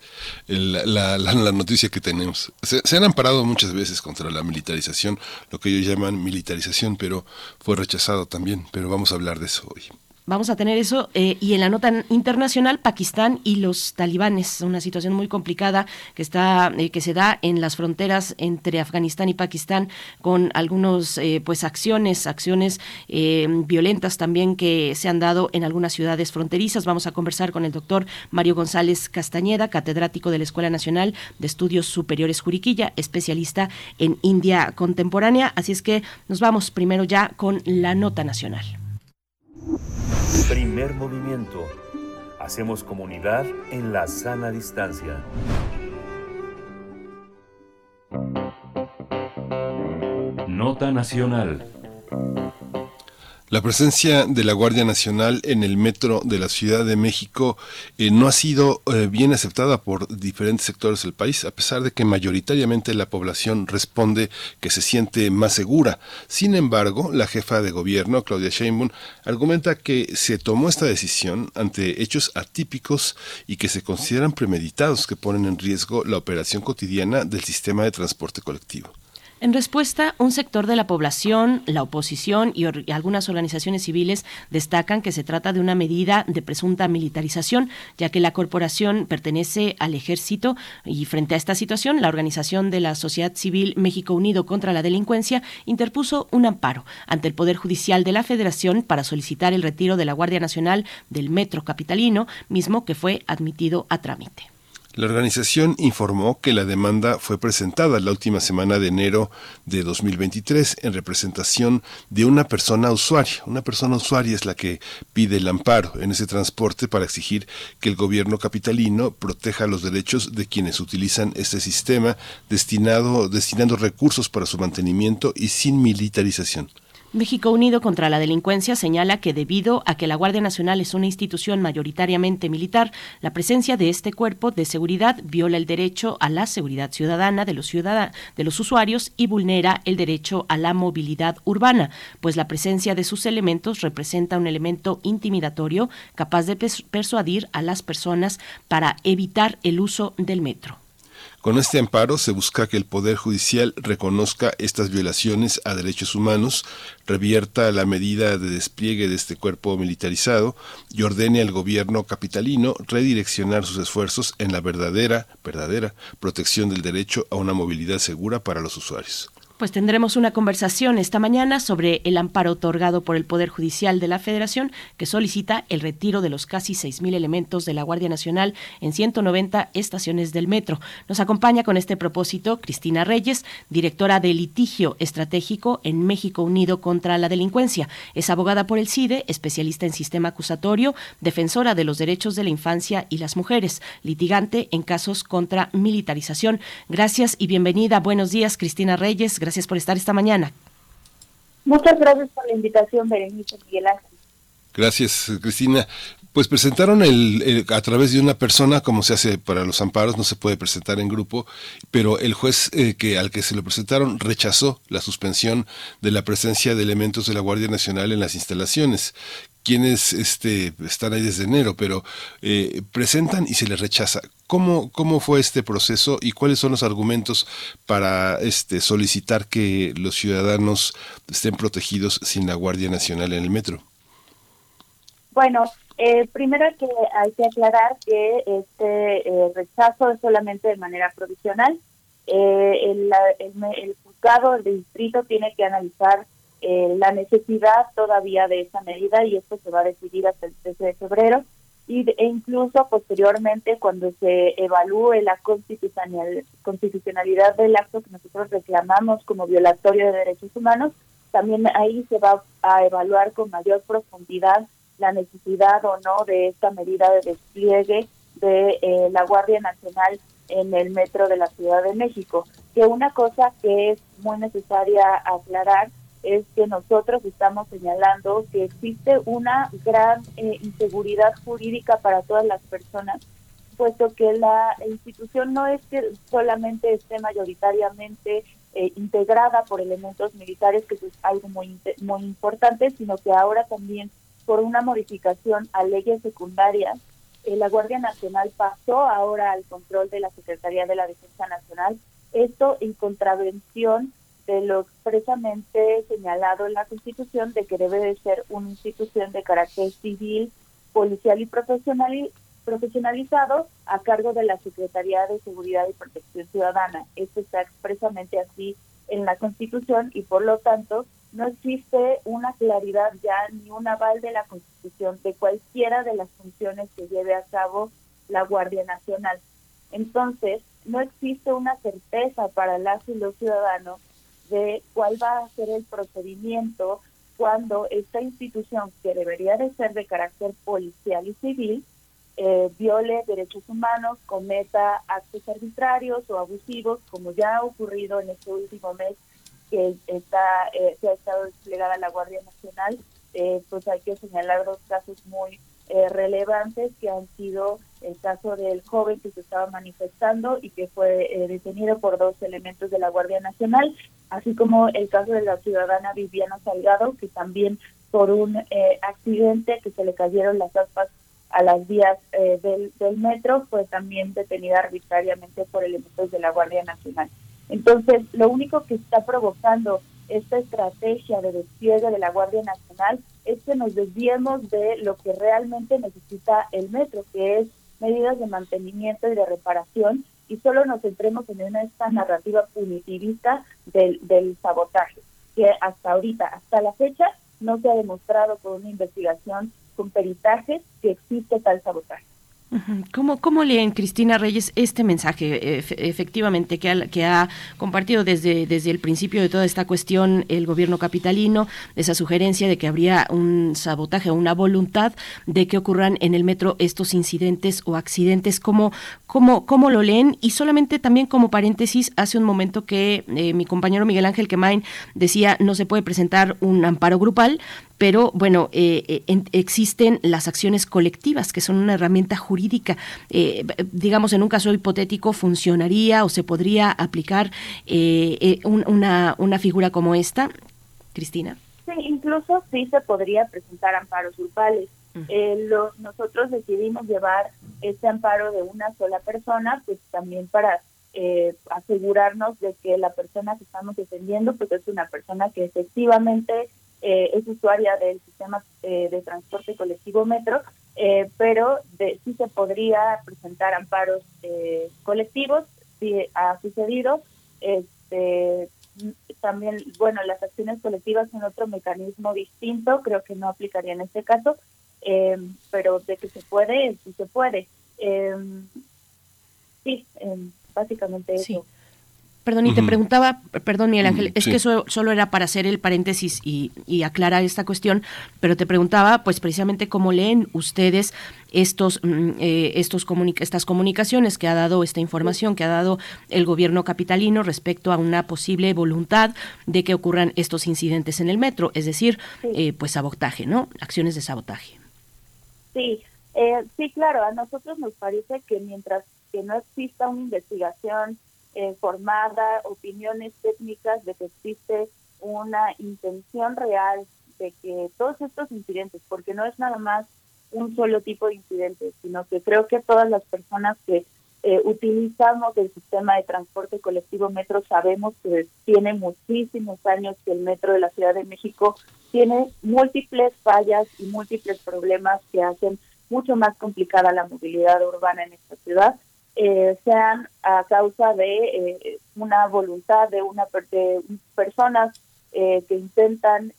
la, la, noticia que tenemos. Se, se, han amparado muchas veces contra la militarización, lo que ellos llaman militarización, pero fue rechazado también. Pero vamos a hablar de eso hoy. Vamos a tener eso. Eh, y en la nota internacional, Pakistán y los talibanes, una situación muy complicada que está, eh, que se da en las fronteras entre Afganistán y Pakistán, con algunos eh, pues acciones, acciones violentas también que se han dado en algunas ciudades fronterizas. Vamos a conversar con el doctor Mario González Castañeda, catedrático de la Escuela Nacional de Estudios Superiores Juriquilla, especialista en India contemporánea. Así es que nos vamos primero ya con la nota nacional. Primer movimiento. Hacemos comunidad en la sana distancia. Nota Nacional. La presencia de la Guardia Nacional en el metro de la Ciudad de México eh, no ha sido eh, bien aceptada por diferentes sectores del país, a pesar de que mayoritariamente la población responde que se siente más segura. Sin embargo, la jefa de gobierno, Claudia Sheinbaum, argumenta que se tomó esta decisión ante hechos atípicos y que se consideran premeditados que ponen en riesgo la operación cotidiana del sistema de transporte colectivo. En respuesta, un sector de la población, la oposición y, algunas organizaciones civiles destacan que se trata de una medida de presunta militarización, ya que la corporación pertenece al ejército y frente a esta situación, la organización de la sociedad civil México Unido contra la Delincuencia interpuso un amparo ante el Poder Judicial de la Federación para solicitar el retiro de la Guardia Nacional del Metro Capitalino, mismo que fue admitido a trámite. La organización informó que la demanda fue presentada la última semana de enero de 2023 en representación de una persona usuaria. Una persona usuaria es la que pide el amparo en ese transporte para exigir que el gobierno capitalino proteja los derechos de quienes utilizan este sistema destinado, destinando recursos para su mantenimiento y sin militarización. México Unido contra la Delincuencia señala que debido a que la Guardia Nacional es una institución mayoritariamente militar, la presencia de este cuerpo de seguridad viola el derecho a la seguridad ciudadana de los, de los usuarios y vulnera el derecho a la movilidad urbana, pues la presencia de sus elementos representa un elemento intimidatorio capaz de persuadir a las personas para evitar el uso del metro. Con este amparo se busca que el Poder Judicial reconozca estas violaciones a derechos humanos, revierta la medida de despliegue de este cuerpo militarizado y ordene al gobierno capitalino redireccionar sus esfuerzos en la verdadera, verdadera protección del derecho a una movilidad segura para los usuarios. Pues tendremos una conversación esta mañana sobre el amparo otorgado por el Poder Judicial de la Federación que solicita el retiro de los casi 6.000 elementos de la Guardia Nacional en 190 estaciones del metro. Nos acompaña con este propósito Cristina Reyes, directora de litigio estratégico en México Unido contra la Delincuencia. Es abogada por el CIDE, especialista en sistema acusatorio, defensora de los derechos de la infancia y las mujeres, litigante en casos contra militarización. Gracias y bienvenida. Buenos días, Cristina Reyes. Gracias por estar esta mañana. Muchas gracias por la invitación, Berenice Miguel Ángel. Gracias, Cristina. Pues presentaron el, a través de una persona, como se hace para los amparos, no se puede presentar en grupo, pero el juez eh, que al que se lo presentaron rechazó la suspensión de la presencia de elementos de la Guardia Nacional en las instalaciones quienes este, están ahí desde enero, pero eh, presentan y se les rechaza. ¿Cómo, ¿Cómo fue este proceso y cuáles son los argumentos para este, solicitar que los ciudadanos estén protegidos sin la Guardia Nacional en el metro? Bueno, eh, primero que hay que aclarar que este eh, rechazo es solamente de manera provisional. el, el, el juzgado, el distrito, tiene que analizar eh, la necesidad todavía de esa medida y esto se va a decidir hasta el 13 de febrero. y, e incluso posteriormente cuando se evalúe la constitucionalidad del acto que nosotros reclamamos como violatorio de derechos humanos, también ahí se va a evaluar con mayor profundidad la necesidad o no de esta medida de despliegue de eh, la Guardia Nacional en el metro de la Ciudad de México. Que una cosa que es muy necesaria aclarar es que nosotros estamos señalando que existe una gran eh, inseguridad jurídica para todas las personas, puesto que la institución no es que solamente esté mayoritariamente eh, integrada por elementos militares, que es algo muy, muy importante, sino que ahora también por una modificación a leyes secundarias, eh, la Guardia Nacional pasó ahora al control de la Secretaría de la Defensa Nacional, esto en contravención de lo expresamente señalado en la Constitución de que debe de ser una institución de carácter civil, policial y profesional, profesionalizado a cargo de la Secretaría de Seguridad y Protección Ciudadana. Esto está expresamente así en la Constitución y por lo tanto no existe una claridad ya ni un aval de la Constitución de cualquiera de las funciones que lleve a cabo la Guardia Nacional. Entonces, no existe una certeza para las y los ciudadanos de cuál va a ser el procedimiento cuando esta institución, que debería de ser de carácter policial y civil, eh, viole derechos humanos, cometa actos arbitrarios o abusivos, como ya ha ocurrido en este último mes que está eh, se ha estado desplegada la Guardia Nacional, eh, pues hay que señalar dos casos muy eh, relevantes que han sido el caso del joven que se estaba manifestando y que fue eh, detenido por dos elementos de la Guardia Nacional, así como el caso de la ciudadana Viviana Salgado, que también por un eh, accidente que se le cayeron las aspas a las vías del, del metro, fue también detenida arbitrariamente por elementos de la Guardia Nacional. Entonces, lo único que está provocando esta estrategia de despliegue de la Guardia Nacional es que nos desviemos de lo que realmente necesita el metro, que es medidas de mantenimiento y de reparación, y solo nos centremos en esta narrativa punitivista del, del sabotaje, que hasta ahorita, hasta la fecha, no se ha demostrado por una investigación con peritajes que existe tal sabotaje. ¿Cómo, ¿Cómo, leen, Cristina Reyes, este mensaje efectivamente que ha, que ha compartido desde, desde el principio de toda esta cuestión el gobierno capitalino, esa sugerencia de que habría un sabotaje o una voluntad de que ocurran en el metro estos incidentes o accidentes? ¿Cómo, cómo, cómo lo leen? Y solamente también como paréntesis, hace un momento que eh, mi compañero Miguel Ángel Quemain decía no se puede presentar un amparo grupal, pero bueno, eh, eh, existen las acciones colectivas, que son una herramienta jurídica. Eh, digamos, en un caso hipotético, ¿funcionaría o se podría aplicar una, una figura como esta? Cristina. Sí, incluso sí se podría presentar amparos grupales. nosotros decidimos llevar este amparo de una sola persona, pues también para asegurarnos de que la persona que estamos defendiendo pues es una persona que efectivamente eh, es usuaria del sistema eh, de transporte colectivo metro, eh, pero de, sí se podría presentar amparos colectivos, si ha sucedido. Este, también, bueno, las acciones colectivas son otro mecanismo distinto, creo que no aplicaría en este caso, pero de que se puede, sí se puede. sí, básicamente eso. Perdón, y te preguntaba, perdón Miguel Ángel, es que eso solo era para hacer el paréntesis y, y, aclarar esta cuestión, pero te preguntaba pues precisamente cómo leen ustedes estos, mm, eh, estos estas comunicaciones que ha dado esta información que ha dado el gobierno capitalino respecto a una posible voluntad de que ocurran estos incidentes en el metro, es decir, eh, pues sabotaje, ¿no? Acciones de sabotaje. Sí, eh, sí, claro, a nosotros nos parece que mientras que no exista una investigación formada, opiniones técnicas de que existe una intención real de que todos estos incidentes, porque no es nada más un solo tipo de incidentes, sino que creo que todas las personas que eh, utilizamos el sistema de transporte colectivo metro sabemos que tiene muchísimos años que el metro de la Ciudad de México tiene múltiples fallas y múltiples problemas que hacen mucho más complicada la movilidad urbana en esta ciudad eh, sean a causa de eh, una voluntad de una de personas eh, que intentan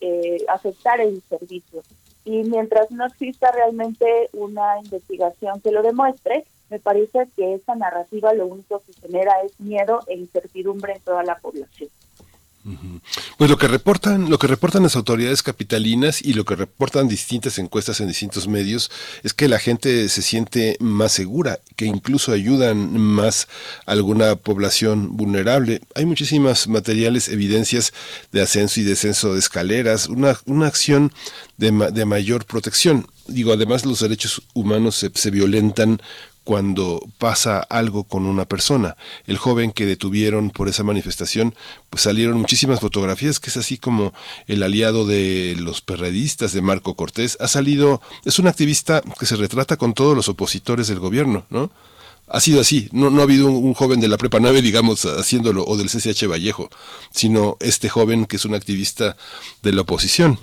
afectar el servicio. Y mientras no exista realmente una investigación que lo demuestre, me parece que esa narrativa lo único que genera es miedo e incertidumbre en toda la población. Pues lo que reportan, lo que reportan las autoridades capitalinas y lo que reportan distintas encuestas en distintos medios es que la gente se siente más segura, que incluso ayudan más a alguna población vulnerable. Hay muchísimas materiales, evidencias de ascenso y descenso de escaleras, una, una acción de, de mayor protección. Digo, además los derechos humanos se, se violentan cuando pasa algo con una persona. El joven que detuvieron por esa manifestación, pues salieron muchísimas fotografías, que es así como el aliado de los perredistas de Marco Cortés, ha salido, es un activista que se retrata con todos los opositores del gobierno, ¿no? Ha sido así, no, no ha habido un, joven de la Prepa 9, digamos, haciéndolo, o del CCH Vallejo, sino este joven que es un activista de la oposición,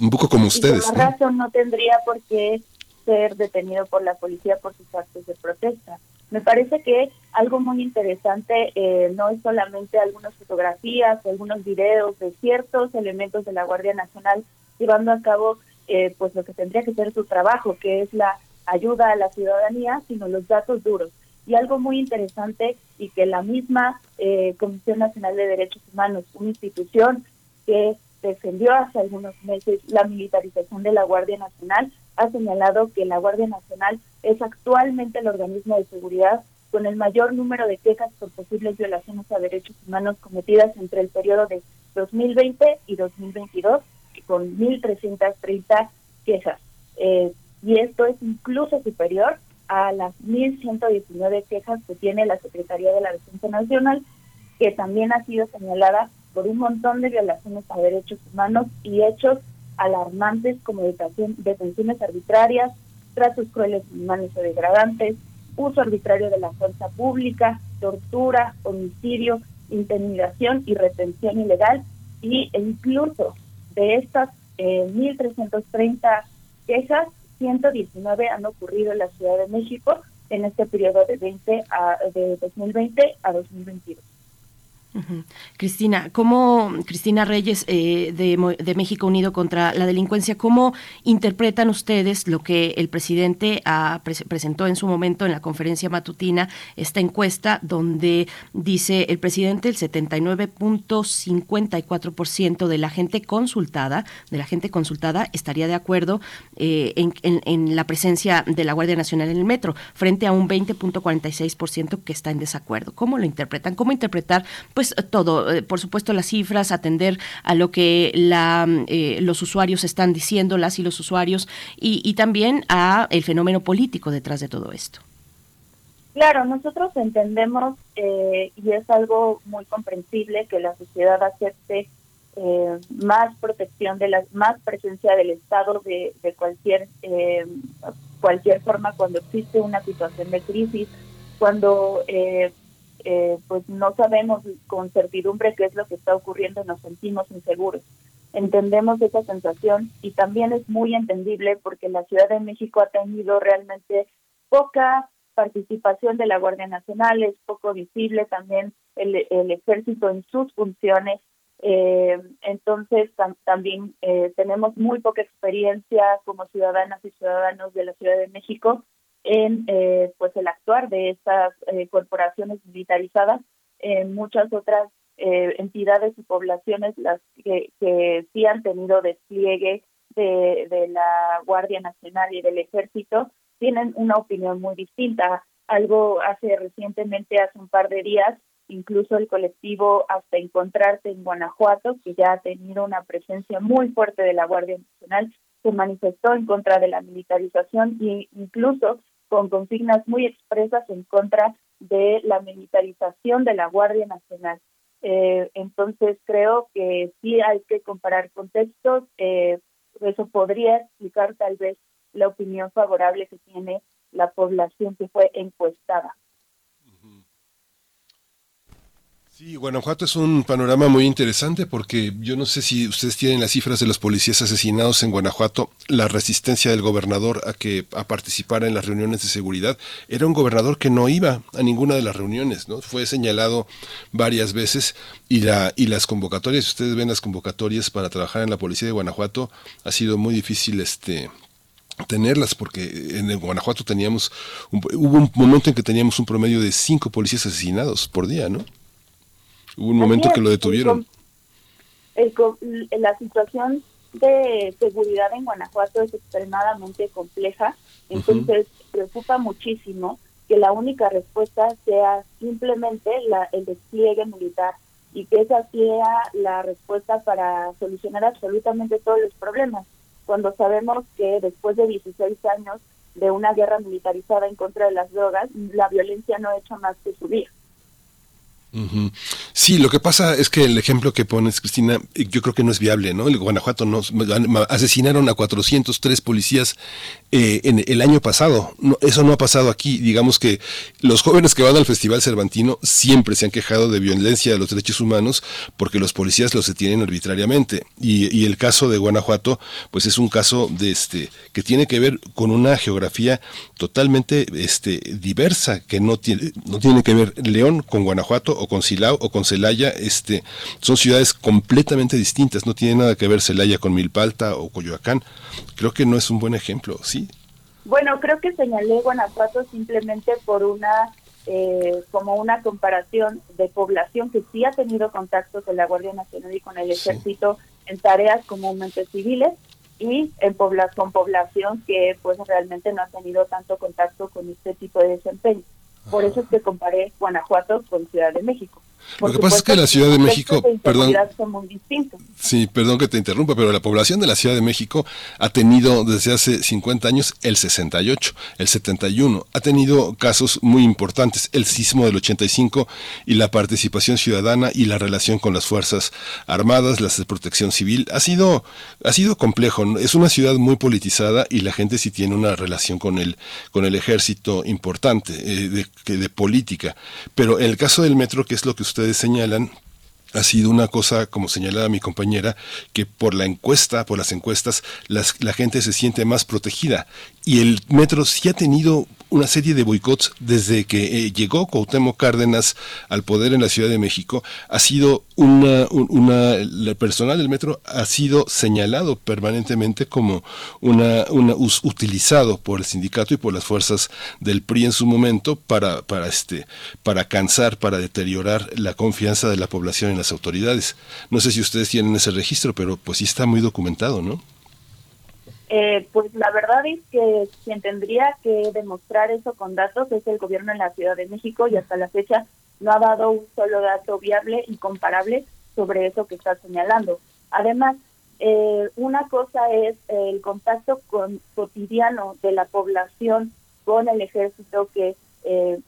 un poco como ustedes. razón no tendría por qué ser detenido por la policía por sus actos de protesta. Me parece que algo muy interesante eh, no es solamente algunas fotografías algunos videos de ciertos elementos de la Guardia Nacional llevando a cabo eh, pues lo que tendría que ser su trabajo, que es la ayuda a la ciudadanía, sino los datos duros. Y algo muy interesante y que la misma eh, Comisión Nacional de Derechos Humanos, una institución que defendió hace algunos meses la militarización de la Guardia Nacional, ha señalado que la Guardia Nacional es actualmente el organismo de seguridad con el mayor número de quejas por posibles violaciones a derechos humanos cometidas entre el periodo de 2020 y 2022, con 1.330 quejas. Eh, y esto es incluso superior a las 1.119 quejas que tiene la Secretaría de la Defensa Nacional, que también ha sido señalada por un montón de violaciones a derechos humanos y hechos alarmantes como detenciones arbitrarias, tratos crueles, inhumanos o degradantes, uso arbitrario de la fuerza pública, tortura, homicidio, intimidación y retención ilegal, y e incluso de estas eh, 1.330 quejas, 119 han ocurrido en la Ciudad de México en este periodo de 20 a, de 2020 a 2022. Cristina, ¿cómo, Cristina Reyes eh, de, México Unido contra la Delincuencia, cómo interpretan ustedes lo que el presidente presentó en su momento en la conferencia matutina, esta encuesta donde dice el presidente el 79.54% de la gente consultada, de la gente consultada estaría de acuerdo eh, en, en la presencia de la Guardia Nacional en el metro, frente a un 20.46% que está en desacuerdo. ¿Cómo lo interpretan? ¿Cómo interpretar? Pues, pues todo, eh, por supuesto las cifras, atender a lo que la, eh, los usuarios están diciendo, las y los usuarios, y, también a el fenómeno político detrás de todo esto. Claro, nosotros entendemos, eh, y es algo muy comprensible, que la sociedad acepte más protección, de la, más presencia del Estado de, de cualquier, cualquier forma cuando existe una situación de crisis, cuando eh, pues no sabemos con certidumbre qué es lo que está ocurriendo, nos sentimos inseguros. Entendemos esa sensación y también es muy entendible porque la Ciudad de México ha tenido realmente poca participación de la Guardia Nacional, es poco visible también el, ejército en sus funciones. Eh, entonces también eh, tenemos muy poca experiencia como ciudadanas y ciudadanos de la Ciudad de México en eh, pues el actuar de estas eh, corporaciones militarizadas en muchas otras eh, entidades y poblaciones las que, que sí han tenido despliegue de, de la Guardia Nacional y del Ejército tienen una opinión muy distinta. Algo hace recientemente, hace un par de días, incluso el colectivo Hasta Encontrarte en Guanajuato, que ya ha tenido una presencia muy fuerte de la Guardia Nacional, se manifestó en contra de la militarización e incluso con consignas muy expresas en contra de la militarización de la Guardia Nacional. Eh, entonces creo que sí hay que comparar contextos. Eh, eso podría explicar tal vez la opinión favorable que tiene la población que fue encuestada. Sí, Guanajuato es un panorama muy interesante porque yo no sé si ustedes tienen las cifras de los policías asesinados en Guanajuato, la resistencia del gobernador a que a participar en las reuniones de seguridad. Era un gobernador que no iba a ninguna de las reuniones, ¿no? Fue señalado varias veces y la y las convocatorias, si ustedes ven las convocatorias para trabajar en la policía de Guanajuato, ha sido muy difícil este tenerlas porque en Guanajuato teníamos hubo un momento en que teníamos un promedio de cinco policías asesinados por día, ¿no? Hubo un momento que lo detuvieron. la situación de seguridad en Guanajuato es extremadamente compleja, entonces preocupa muchísimo que la única respuesta sea simplemente la, el despliegue militar y que esa sea la respuesta para solucionar absolutamente todos los problemas, cuando sabemos que después de 16 años de una guerra militarizada en contra de las drogas, la violencia no ha hecho más que subir. Sí, lo que pasa es que el ejemplo que pones, Cristina, yo creo que no es viable, ¿no? El Guanajuato no, asesinaron a 403 policías eh, en el año pasado. No, eso no ha pasado aquí. Digamos que los jóvenes que van al Festival Cervantino siempre se han quejado de violencia de los derechos humanos porque los policías los detienen arbitrariamente. Y, y el caso de Guanajuato, pues es un caso de este que tiene que ver con una geografía totalmente este, diversa, que no tiene, no tiene que ver León con Guanajuato o con Silao o con Celaya, este, son ciudades completamente distintas, no tiene nada que ver Celaya con Milpalta o Coyoacán. Creo que no es un buen ejemplo, ¿sí? Bueno, creo que señalé Guanajuato simplemente por una eh, como una comparación de población que sí ha tenido contacto con la Guardia Nacional y con el Ejército en tareas comúnmente civiles y en pobla con población que pues realmente no ha tenido tanto contacto con este tipo de desempeño. Por eso es que comparé Guanajuato con Ciudad de México. Lo que pasa es que la Ciudad de México, perdón, distintos. sí, perdón que te interrumpa, pero la población de la Ciudad de México ha tenido desde hace 50 años el 68, el 71, ha tenido casos muy importantes, el sismo del 85 y la participación ciudadana y la relación con las fuerzas armadas, las de protección civil, ha sido ha sido complejo, es una ciudad muy politizada y la gente sí tiene una relación con el con el ejército importante eh, de, de política, pero en el caso del metro, que es lo que ustedes señalan, ha sido una cosa, como señalaba mi compañera, que por la encuesta, por las encuestas, la gente se siente más protegida. Y el metro sí ha tenido una serie de boicots desde que eh, llegó Cuauhtémoc Cárdenas al poder en la Ciudad de México. Ha sido una, una, el personal del metro ha sido señalado permanentemente como una, una utilizado por el sindicato y por las fuerzas del PRI en su momento para, para este, para cansar, para deteriorar la confianza de la población en las autoridades. No sé si ustedes tienen ese registro, pero pues sí está muy documentado, ¿no? Eh, pues la verdad es que quien tendría que demostrar eso con datos es el gobierno en la Ciudad de México y hasta la fecha no ha dado un solo dato viable y comparable sobre eso que está señalando. Además, eh, una cosa es el contacto con, cotidiano de la población con el ejército que eh,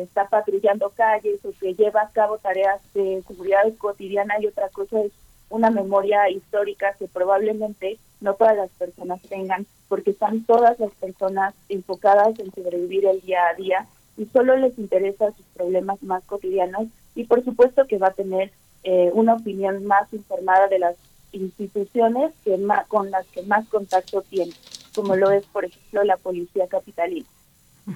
está patrullando calles o que lleva a cabo tareas de seguridad cotidiana y otra cosa es una memoria histórica que probablemente no todas las personas tengan, porque están todas las personas enfocadas en sobrevivir el día a día y solo les interesa sus problemas más cotidianos y por supuesto que va a tener eh, una opinión más informada de las instituciones que más, con las que más contacto tiene, como lo es, por ejemplo, la policía capitalina.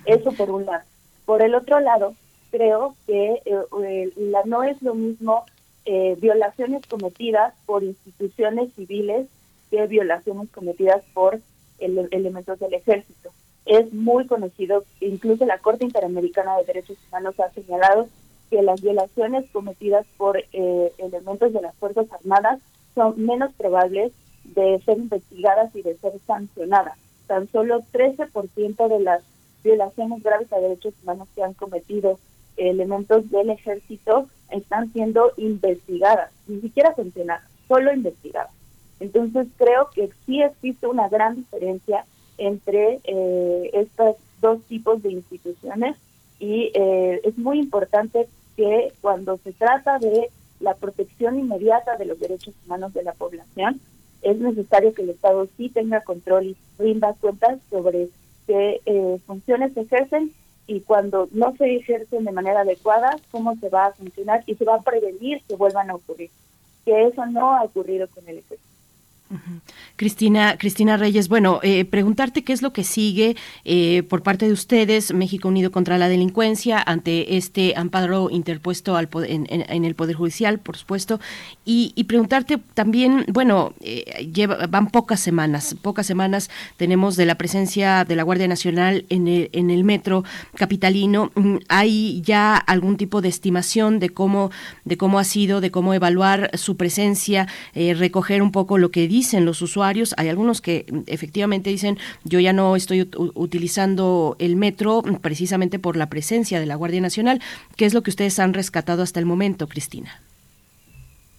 Eso por un lado. Por el otro lado, creo que eh, la, no es lo mismo eh, violaciones cometidas por instituciones civiles que violaciones cometidas por elementos del ejército. Es muy conocido, incluso la Corte Interamericana de Derechos Humanos ha señalado que las violaciones cometidas por eh, elementos de las Fuerzas Armadas son menos probables de ser investigadas y de ser sancionadas. Tan solo 13% de las violaciones graves a derechos humanos que han cometido elementos del ejército están siendo investigadas, ni siquiera sancionadas, solo investigadas. Entonces creo que sí existe una gran diferencia entre eh, estos dos tipos de instituciones y eh, es muy importante que cuando se trata de la protección inmediata de los derechos humanos de la población, es necesario que el Estado sí tenga control y rinda cuentas sobre qué eh, funciones ejercen y cuando no se ejercen de manera adecuada, cómo se va a funcionar y se va a prevenir que vuelvan a ocurrir. Que eso no ha ocurrido con el Cristina, Cristina Reyes, bueno, eh, preguntarte qué es lo que sigue eh, por parte de ustedes, México Unido contra la Delincuencia, ante este amparo interpuesto al, en, el Poder Judicial, por supuesto, y, preguntarte también, bueno, eh, lleva, van pocas semanas, pocas semanas tenemos de la presencia de la Guardia Nacional en el, en el metro capitalino. Mm, ¿Hay ya algún tipo de estimación de cómo, de cómo ha sido, de cómo evaluar su presencia, recoger un poco lo que dice? Dicen los usuarios. Hay algunos que mm, efectivamente dicen, yo ya no estoy utilizando el metro precisamente por la presencia de la Guardia Nacional. ¿Qué es lo que ustedes han rescatado hasta el momento, Cristina?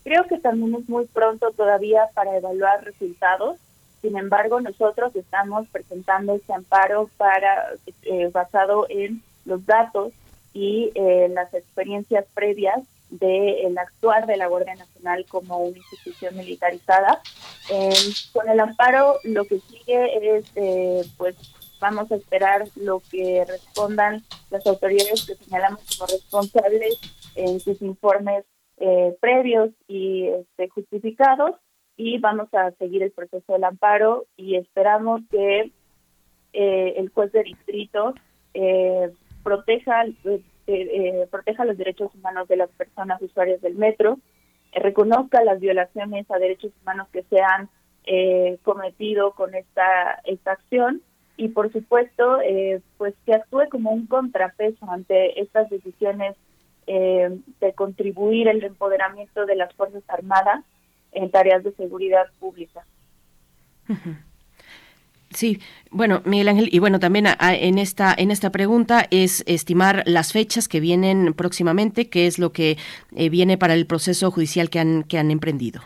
Creo que también es muy pronto todavía para evaluar resultados. Sin embargo, nosotros estamos presentando este amparo para eh, basado en los datos y eh, las experiencias previas del actuar de la Guardia Nacional como una institución militarizada. Eh, con el amparo lo que sigue es, eh, pues vamos a esperar lo que respondan las autoridades que señalamos como responsables en sus informes eh, previos y este, justificados y vamos a seguir el proceso del amparo y esperamos que el juez de distrito proteja eh, proteja los derechos humanos de las personas usuarias del metro, eh, reconozca las violaciones a derechos humanos que se han eh, cometido con esta, esta acción y por supuesto pues que actúe como un contrapeso ante estas decisiones de contribuir el empoderamiento de las Fuerzas Armadas en tareas de seguridad pública. Sí, bueno, Miguel Ángel, y bueno, también en esta en esta pregunta es estimar las fechas que vienen próximamente, qué es lo que eh, viene para el proceso judicial que han que han emprendido.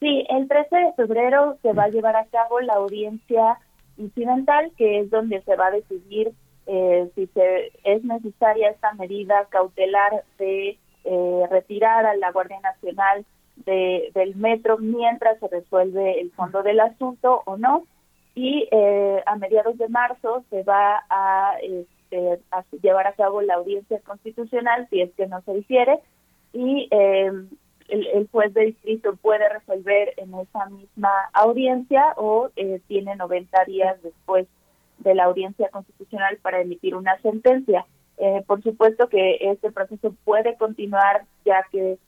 Sí, el 13 de febrero se va a llevar a cabo la audiencia incidental, que es donde se va a decidir eh, si se es necesaria esta medida cautelar de eh, retirar a la Guardia Nacional de, del metro mientras se resuelve el fondo del asunto o no y eh, a mediados de marzo se va este, a, llevar a cabo la audiencia constitucional si es que no se difiere y eh, el, juez de distrito puede resolver en esa misma audiencia o eh, tiene 90 días después de la audiencia constitucional para emitir una sentencia. por supuesto que este proceso puede continuar ya que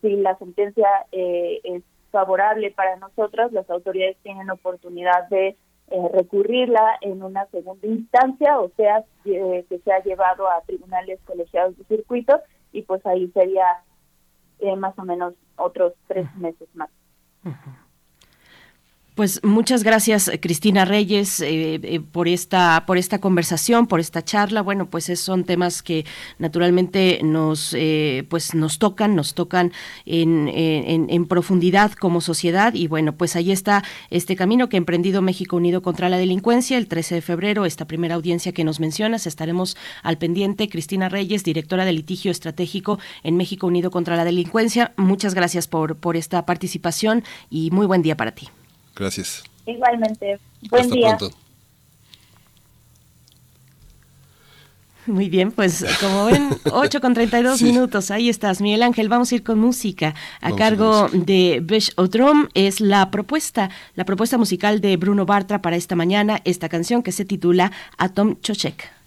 si la sentencia es favorable para nosotros, las autoridades tienen oportunidad de eh, recurrirla en una segunda instancia, o sea, eh, que se ha llevado a tribunales colegiados de circuito, y pues ahí sería eh, más o menos otros tres meses más. Pues muchas gracias Cristina Reyes eh, eh, por esta por esta conversación, por esta charla. Bueno, pues son temas que naturalmente nos eh, pues nos tocan, nos tocan en, en, profundidad como sociedad y bueno, pues ahí está este camino que ha emprendido México Unido contra la delincuencia el 13 de febrero, esta primera audiencia que nos mencionas, estaremos al pendiente. Cristina Reyes, directora de litigio estratégico en México Unido contra la delincuencia. Muchas gracias por por esta participación y muy buen día para ti. Gracias. Igualmente. Buen día. Muy bien, pues como ven, 8 con 32 minutos, ahí estás, Miguel Ángel. Vamos a ir con música a cargo de Besh Odrom. Es la propuesta, la propuesta musical de Bruno Bartra para esta mañana, esta canción que se titula Atom Chochek.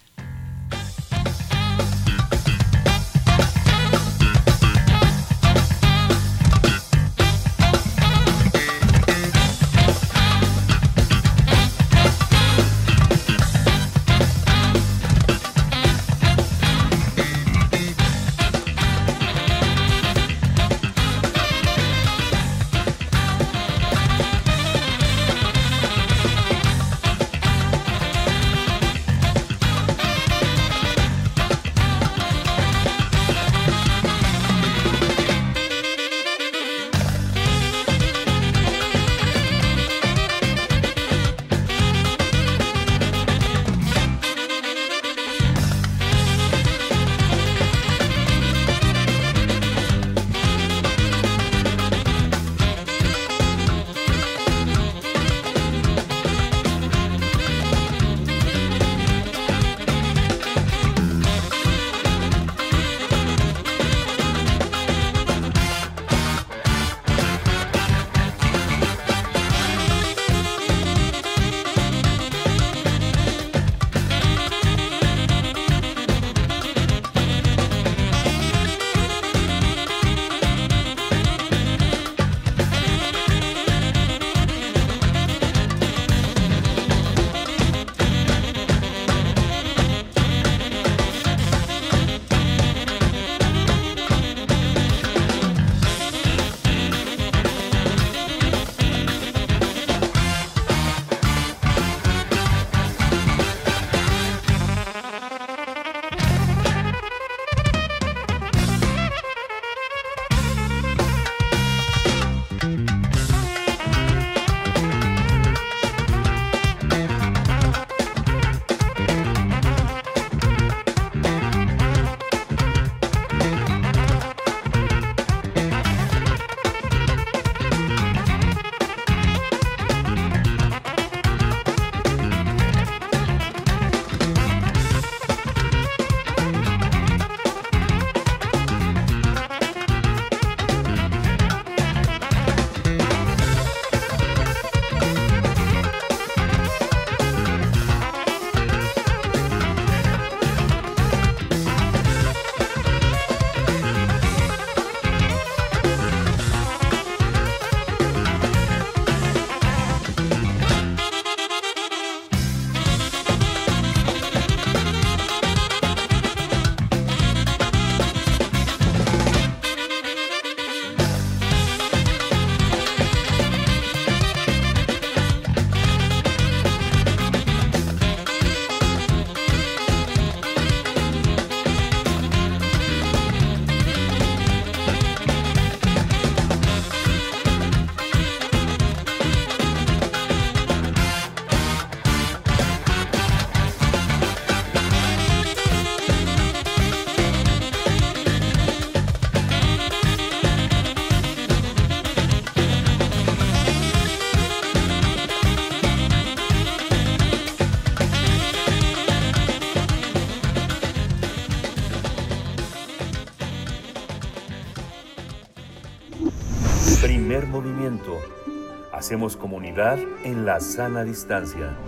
Hacemos comunidad en la sana distancia.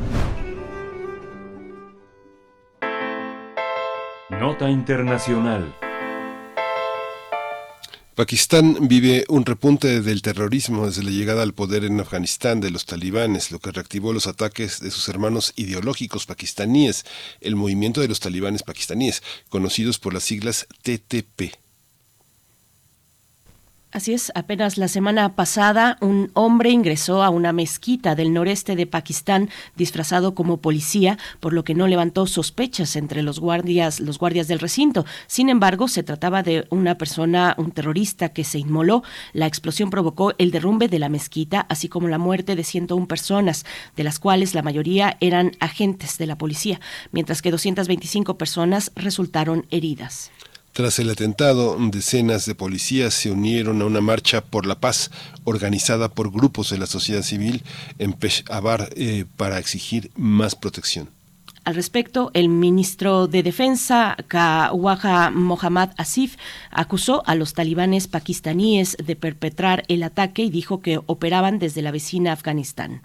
Nota Internacional. Pakistán vive un repunte del terrorismo desde la llegada al poder en Afganistán de los talibanes, lo que reactivó los ataques de sus hermanos ideológicos pakistaníes, el movimiento de los talibanes pakistaníes, conocidos por las siglas TTP. Apenas la semana pasada un hombre ingresó a una mezquita del noreste de Pakistán disfrazado como policía, por lo que no levantó sospechas entre los guardias, los guardias del recinto. Sin embargo, se trataba de una persona, un terrorista que se inmoló. La explosión provocó el derrumbe de la mezquita, así como la muerte de 101 personas, de las cuales la mayoría eran agentes de la policía, mientras que 225 personas resultaron heridas. Tras el atentado, decenas de policías se unieron a una marcha por la paz organizada por grupos de la sociedad civil en Peshawar eh, para exigir más protección. Al respecto, el ministro de Defensa, Kawaja Mohammad Asif, acusó a los talibanes pakistaníes de perpetrar el ataque y dijo que operaban desde la vecina Afganistán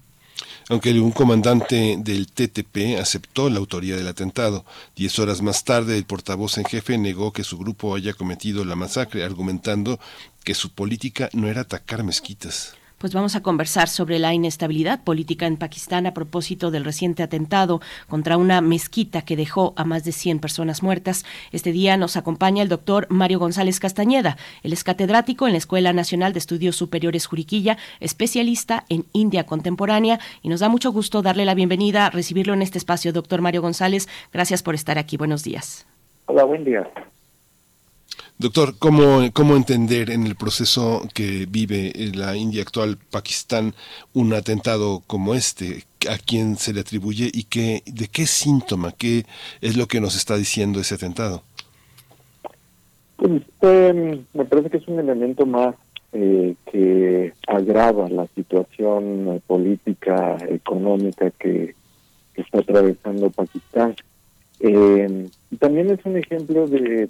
aunque un comandante del TTP aceptó la autoría del atentado. Diez horas más tarde, el portavoz en jefe negó que su grupo haya cometido la masacre, argumentando que su política no era atacar mezquitas pues vamos a conversar sobre la inestabilidad política en Pakistán a propósito del reciente atentado contra una mezquita que dejó a más de 100 personas muertas. Este día nos acompaña el doctor Mario González Castañeda. Él es catedrático en la Escuela Nacional de Estudios Superiores Juriquilla, especialista en India contemporánea y nos da mucho gusto darle la bienvenida, recibirlo en este espacio. Doctor Mario González, gracias por estar aquí. Buenos días. Hola, buen día. Doctor, ¿cómo, ¿cómo entender en el proceso que vive la India actual, Pakistán, un atentado como este? ¿A quién se le atribuye y qué, de qué síntoma, qué es lo que nos está diciendo ese atentado? Pues, em, me parece que es un elemento más eh, que agrava la situación política, económica que, está atravesando Pakistán. Eh, también es un ejemplo de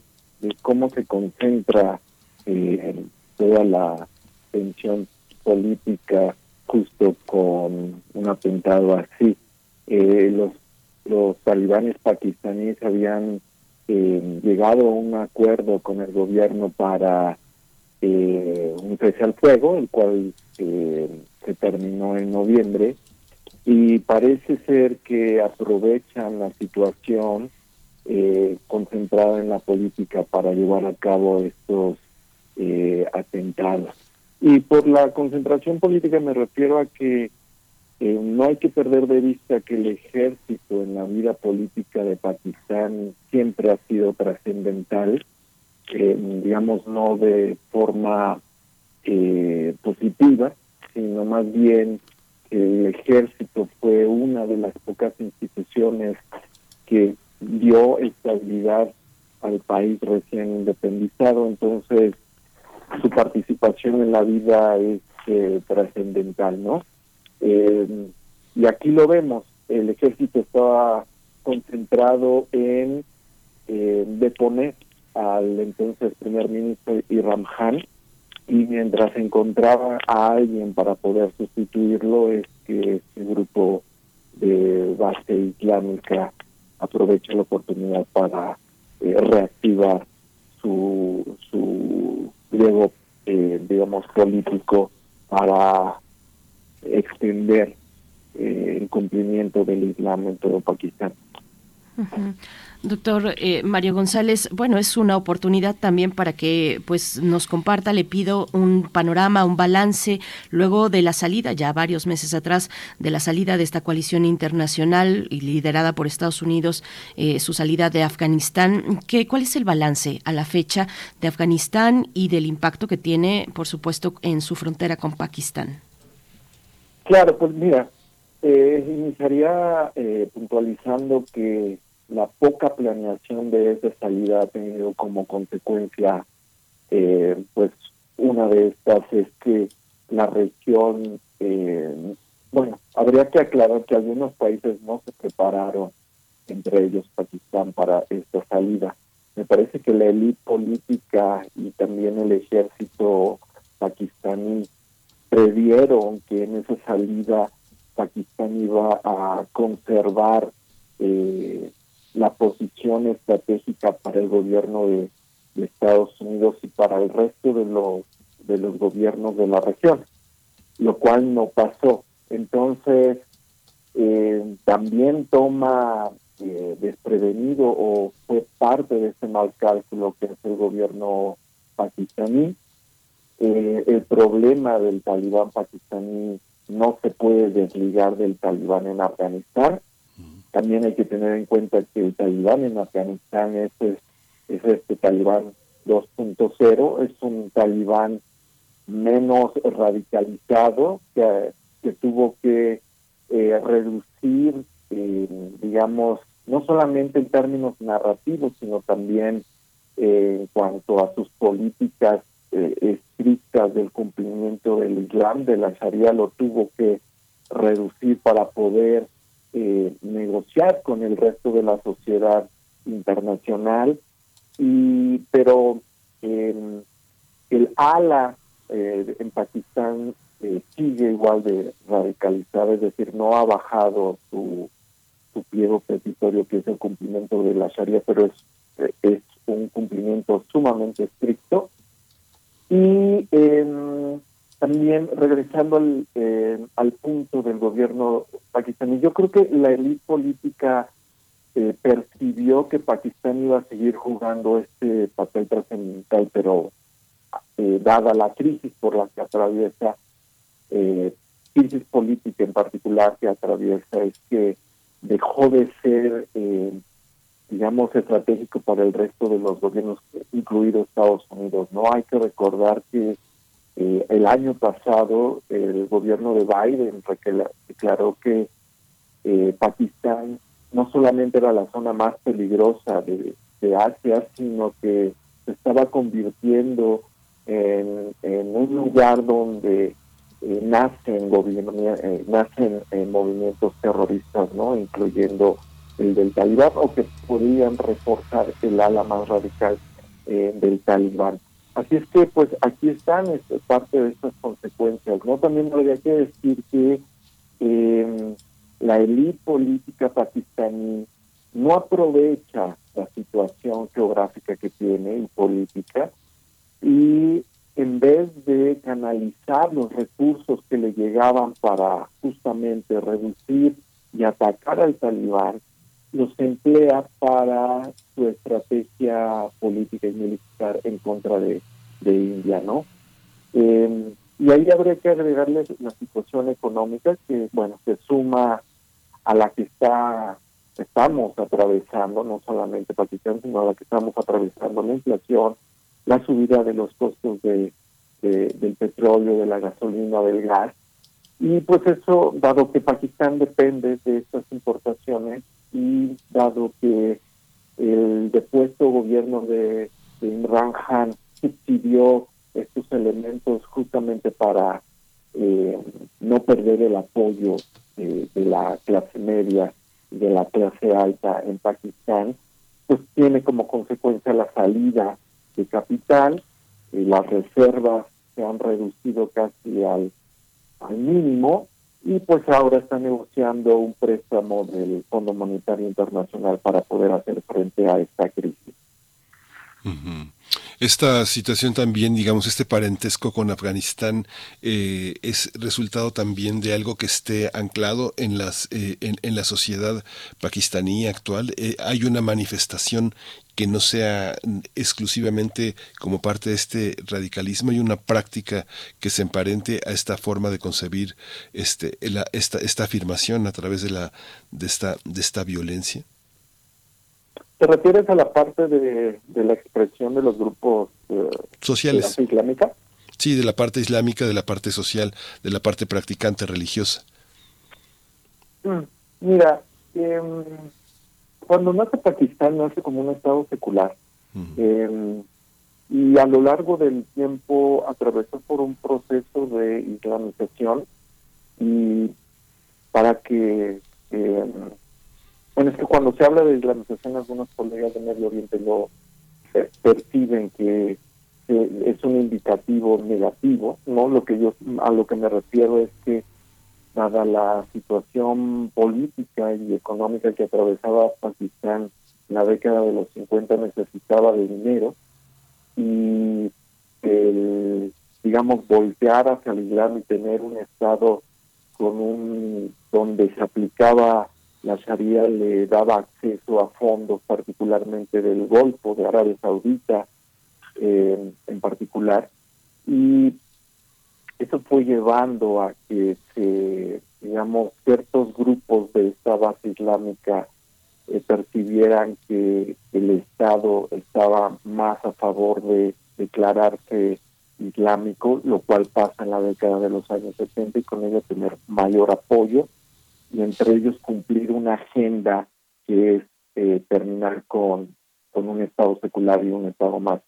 cómo se concentra eh, toda la tensión política justo con un atentado así. Eh, los, los talibanes pakistaníes habían eh, llegado a un acuerdo con el gobierno para un cese al fuego, el cual se terminó en noviembre, y parece ser que aprovechan la situación eh, concentrada en la política para llevar a cabo estos eh, atentados. Y por la concentración política me refiero a que eh, no hay que perder de vista que el ejército en la vida política de Pakistán siempre ha sido trascendental, digamos no de forma positiva, sino más bien el ejército fue una de las pocas instituciones que dio estabilidad al país recién independizado, entonces su participación en la vida es eh, trascendental, ¿no? Eh, y aquí lo vemos, el ejército estaba concentrado en eh, deponer al entonces primer ministro Iram Khan y mientras encontraba a alguien para poder sustituirlo es que este grupo de base islámica aprovecha la oportunidad para eh, reactivar su, su pliego, eh, digamos, político para extender eh, el cumplimiento del Islam en todo Pakistán. Doctor eh, Mario González, bueno, es una oportunidad también para que pues nos comparta, le pido un panorama, un balance luego de la salida, ya varios meses atrás, de la salida de esta coalición internacional liderada por Estados Unidos, eh, su salida de Afganistán. ¿Qué, ¿Cuál es el balance a la fecha de Afganistán y del impacto que tiene, por supuesto, en su frontera con Pakistán? Claro, pues mira, eh, iniciaría puntualizando que la poca planeación de esa salida ha tenido como consecuencia, eh, pues una de estas es que la región, eh, bueno, habría que aclarar que algunos países no se prepararon, entre ellos Pakistán, para esta salida. Me parece que la élite política y también el ejército pakistaní previeron que en esa salida Pakistán iba a conservar eh, la posición estratégica para el gobierno de, Estados Unidos y para el resto de los de los gobiernos de la región, lo cual no pasó. Entonces, eh, también toma eh, desprevenido o fue parte de ese mal cálculo que es el gobierno pakistaní. Eh, el problema del talibán pakistaní no se puede desligar del talibán en Afganistán. También hay que tener en cuenta que el talibán en Afganistán es, es, este talibán 2.0, es un talibán menos radicalizado que, tuvo que eh, reducir, eh, digamos, no solamente en términos narrativos, sino también eh, en cuanto a sus políticas estrictas del cumplimiento del Islam, de la Sharia, lo tuvo que reducir para poder negociar con el resto de la sociedad internacional. Y, pero el ala en Pakistán eh, sigue igual de radicalizada, es decir, no ha bajado su, su pliego petitorio, que es el cumplimiento de la Sharia, pero es, eh, es un cumplimiento sumamente estricto. Y em, también regresando al, em, al punto del gobierno pakistaní, yo creo que la élite política eh, percibió que Pakistán iba a seguir jugando este papel trascendental, pero dada la crisis por la que atraviesa eh, crisis política en particular que atraviesa es que dejó de ser, eh, digamos, estratégico para el resto de los gobiernos, incluido Estados Unidos. No hay que recordar que eh, el año pasado el gobierno de Biden declaró que eh, Pakistán no solamente era la zona más peligrosa de, Asia, sino que se estaba convirtiendo en, un lugar donde eh, nacen, eh, nacen movimientos terroristas, no incluyendo el del talibán, o que podrían reforzar el ala más radical del talibán. Así es que, pues, aquí están parte de estas consecuencias. No también habría que decir que em, la élite política pakistaní no aprovecha la situación geográfica que tiene y política y en vez de canalizar los recursos que le llegaban para justamente reducir y atacar al talibán, los emplea para su estrategia política y militar en contra de, India, ¿no? Em, y ahí habría que agregarle la situación económica que, bueno, se suma a la que está estamos atravesando, no solamente Pakistán, sino a la que estamos atravesando, la inflación, la subida de los costos de, del petróleo, de la gasolina, del gas. Y pues eso, dado que Pakistán depende de estas importaciones y dado que el depuesto gobierno de, Imran Khan pidió estos elementos justamente para eh, no perder el apoyo de la clase media y de la clase alta en Pakistán, pues tiene como consecuencia la salida de capital, y las reservas se han reducido casi al, al mínimo y pues ahora está negociando un préstamo del Fondo Monetario Internacional para poder hacer frente a esta crisis. Esta situación también, digamos, este parentesco con Afganistán eh, es resultado también de algo que esté anclado en las eh, en, la sociedad pakistaní actual. Eh, hay una manifestación que no sea exclusivamente como parte de este radicalismo y una práctica que se emparente a esta forma de concebir este esta, esta afirmación a través de la de esta de esta violencia. ¿Te refieres a la parte de, la expresión de los grupos eh, sociales islámica? Sí, de la parte islámica, de la parte social, de la parte practicante religiosa. Mm, mira, eh, cuando nace Pakistán nace como un estado secular em, y a lo largo del tiempo atravesó por un proceso de islamización y para que em, bueno es que cuando se habla de islamización algunos colegas de Medio Oriente lo perciben que es un indicativo negativo, ¿no? Lo que yo a lo que me refiero es que dada la situación política y económica que atravesaba Pakistán en la década de los 50 necesitaba de dinero y el digamos voltear hacia el Islam y tener un estado con un donde se aplicaba la Sharia le daba acceso a fondos particularmente del Golfo de Arabia Saudita eh, en particular, y eso fue llevando a que se, digamos, ciertos grupos de esta base islámica eh, percibieran que el Estado estaba más a favor de declararse islámico, lo cual pasa en la década de los años 70 y con ello tener mayor apoyo y entre ellos cumplir una agenda que es eh, terminar con, con un Estado secular y un Estado más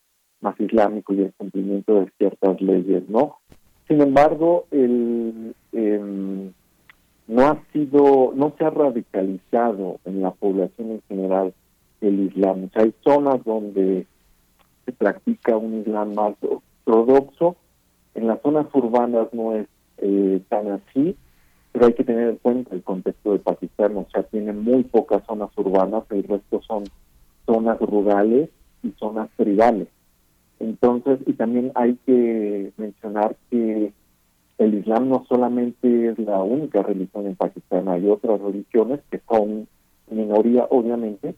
más islámico y el cumplimiento de ciertas leyes, ¿no? Sin embargo, el, em, no ha sido, no se ha radicalizado en la población en general el Islam. Hay zonas donde se practica un Islam más ortodoxo, en las zonas urbanas no es eh, tan así, pero hay que tener en cuenta el contexto de Pakistán, o sea, tiene muy pocas zonas urbanas, el resto son zonas rurales y zonas tribales. Entonces, y también hay que mencionar que el Islam no solamente es la única religión en Pakistán, hay otras religiones que son minoría, obviamente,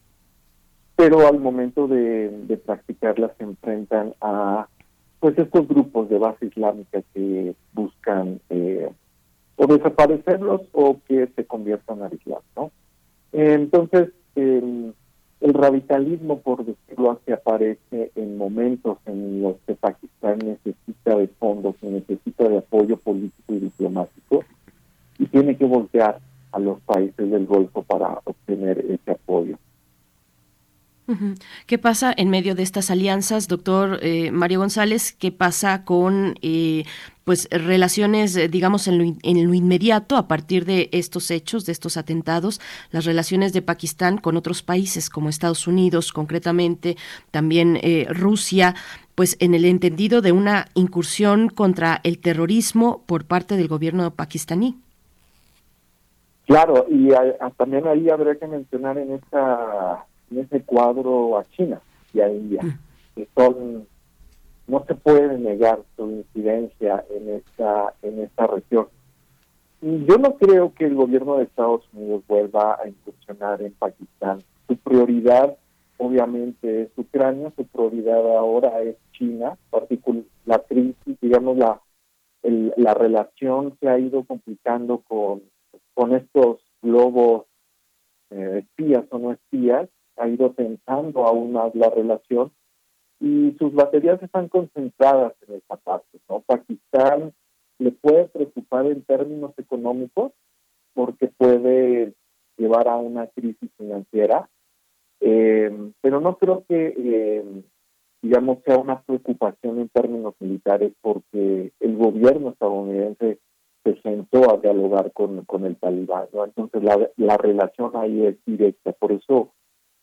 pero al momento de, de practicarlas se enfrentan a pues estos grupos de base islámica que buscan eh, o desaparecerlos o que se conviertan al Islam, ¿no? Entonces, eh, el radicalismo, por decirlo así, aparece en momentos en los que Pakistán necesita de fondos, necesita de apoyo político y diplomático, y tiene que voltear a los países del Golfo para obtener ese apoyo. ¿Qué pasa en medio de estas alianzas, doctor eh, Mario González? ¿Qué pasa con eh, pues relaciones, eh, digamos, en lo, en lo, inmediato a partir de estos hechos, de estos atentados, las relaciones de Pakistán con otros países como Estados Unidos, concretamente también Rusia? pues en el entendido de una incursión contra el terrorismo por parte del gobierno pakistaní. Claro, y también ahí habría que mencionar en esta en ese cuadro a China y a India, mm. que son no se puede negar su incidencia en esta en esta región. Yo no creo que el gobierno de Estados Unidos vuelva a incursionar en Pakistán. Su prioridad, obviamente, es Ucrania. Su prioridad ahora es China. La crisis, digamos, la la relación se ha ido complicando con con estos globos eh, espías o no espías ha ido tensando aún más la relación y sus baterías están concentradas en esta parte. ¿no? Pakistán le puede preocupar en términos económicos porque puede llevar a una crisis financiera, eh, pero no creo que, eh, digamos, sea una preocupación en términos militares porque el gobierno estadounidense se sentó a dialogar con, con el talibán, ¿no? Entonces la, la relación ahí es directa, por eso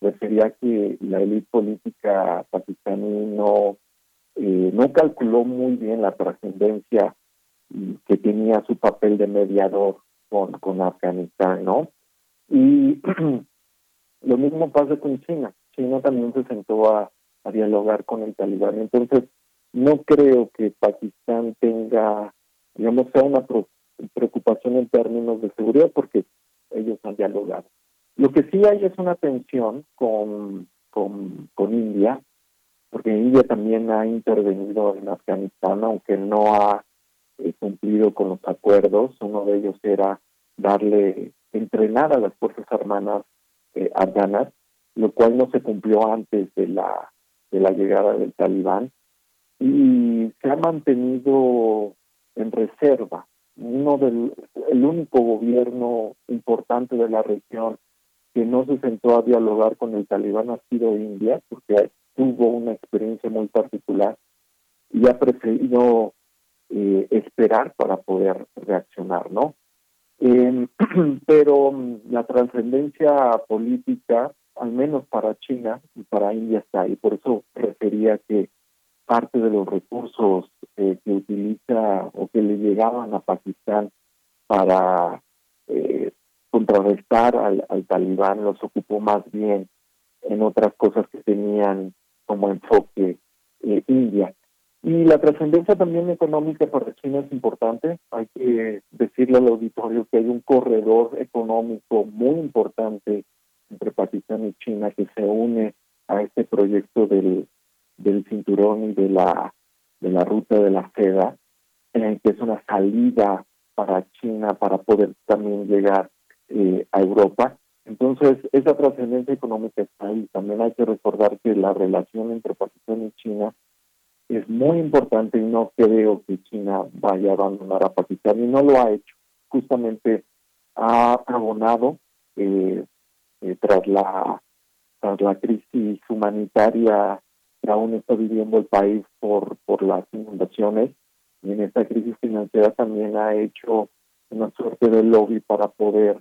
refería que la élite política pakistaní no, eh, no calculó muy bien la trascendencia que tenía su papel de mediador con, con Afganistán, ¿no? Y lo mismo pasa con China. China también se sentó a, a dialogar con el talibán. Entonces, no creo que Pakistán tenga, digamos, sea una preocupación en términos de seguridad porque ellos han dialogado. Lo que sí hay es una tensión con, con, India, porque India también ha intervenido en Afganistán, aunque no ha eh, cumplido con los acuerdos. Uno de ellos era darle, entrenar a las Fuerzas Armadas eh, afganas, lo cual no se cumplió antes de la, de la llegada del talibán. Y se ha mantenido en reserva. Uno del, el único gobierno importante de la región que no se sentó a dialogar con el talibán ha sido India, porque tuvo una experiencia muy particular y ha preferido eh, esperar para poder reaccionar, ¿no? Em, pero mm, la trascendencia política, al menos para China y para India está ahí, por eso refería que parte de los recursos eh, que utiliza o que le llegaban a Pakistán para eh, contrarrestar al, al, talibán los ocupó más bien en otras cosas que tenían como enfoque eh, India. Y la trascendencia también económica para China es importante. Hay que decirle al auditorio que hay un corredor económico muy importante entre Pakistán y China que se une a este proyecto del, del cinturón y de la de la ruta de la seda, que es una salida para China para poder también llegar eh, a Europa. Entonces, esa trascendencia económica está ahí. También hay que recordar que la relación entre Pakistán y China es muy importante y no creo que China vaya a abandonar a Pakistán y no lo ha hecho. Justamente ha abonado eh, eh, tras la tras la crisis humanitaria que aún está viviendo el país por por las inundaciones y en esta crisis financiera también ha hecho una suerte de lobby para poder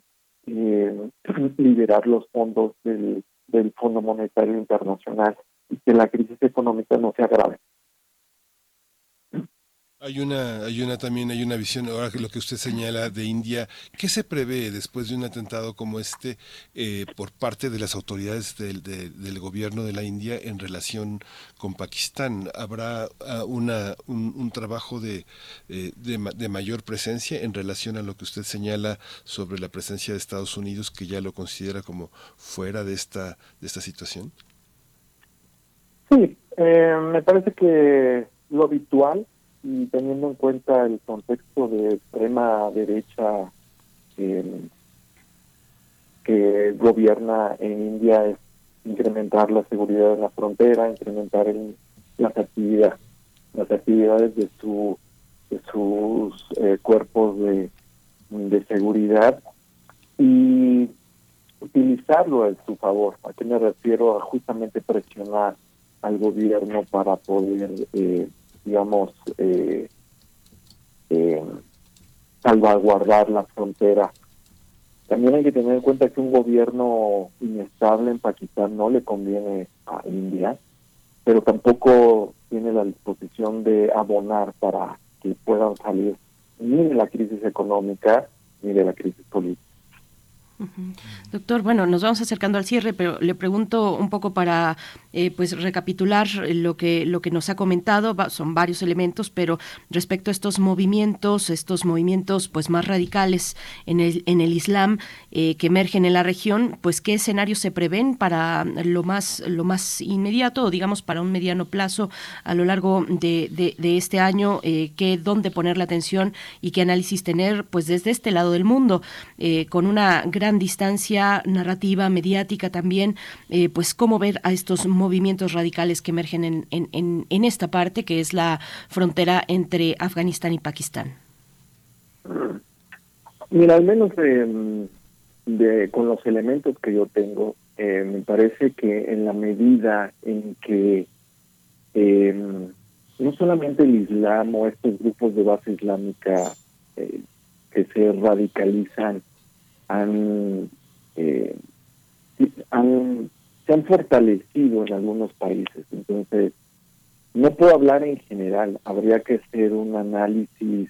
eh, liberar los fondos del, del Fondo Monetario Internacional y que la crisis económica no se agrave. Hay una, hay una también, hay una visión, ahora que lo que usted señala de India, ¿qué se prevé después de un atentado como este eh, por parte de las autoridades del, del gobierno de la India en relación con Pakistán? ¿Habrá uh, una, un, un, trabajo de, eh, de, de, mayor presencia en relación a lo que usted señala sobre la presencia de Estados Unidos, que ya lo considera como fuera de esta, de esta situación? Sí, eh, me parece que lo habitual y teniendo en cuenta el contexto de extrema derecha que gobierna en India es incrementar la seguridad en la frontera, incrementar las actividades, las actividades de su de sus eh, cuerpos de, de seguridad y utilizarlo en su favor. ¿A qué me refiero? A justamente presionar al gobierno para poder eh, digamos, eh, eh, salvaguardar la frontera. También hay que tener en cuenta que un gobierno inestable en Pakistán no le conviene a India, pero tampoco tiene la disposición de abonar para que puedan salir ni de la crisis económica ni de la crisis política. Doctor, bueno, nos vamos acercando al cierre, pero le pregunto un poco para eh, pues recapitular lo que lo que nos ha comentado. son varios elementos, pero respecto a estos movimientos, estos movimientos pues más radicales en el en el Islam eh, que emergen en la región, pues qué escenarios se prevén para lo más lo más inmediato, o digamos para un mediano plazo a lo largo de, de, este año, eh, qué dónde poner la atención y qué análisis tener, pues desde este lado del mundo, con una distancia narrativa, mediática también, eh, pues cómo ver a estos movimientos radicales que emergen en, en, en, esta parte, que es la frontera entre Afganistán y Pakistán. Mira, al menos de, con los elementos que yo tengo, eh, me parece que en la medida en que em, no solamente el Islam o estos grupos de base islámica eh, que se radicalizan han, eh, se han fortalecido en algunos países. Entonces, no puedo hablar en general, habría que hacer un análisis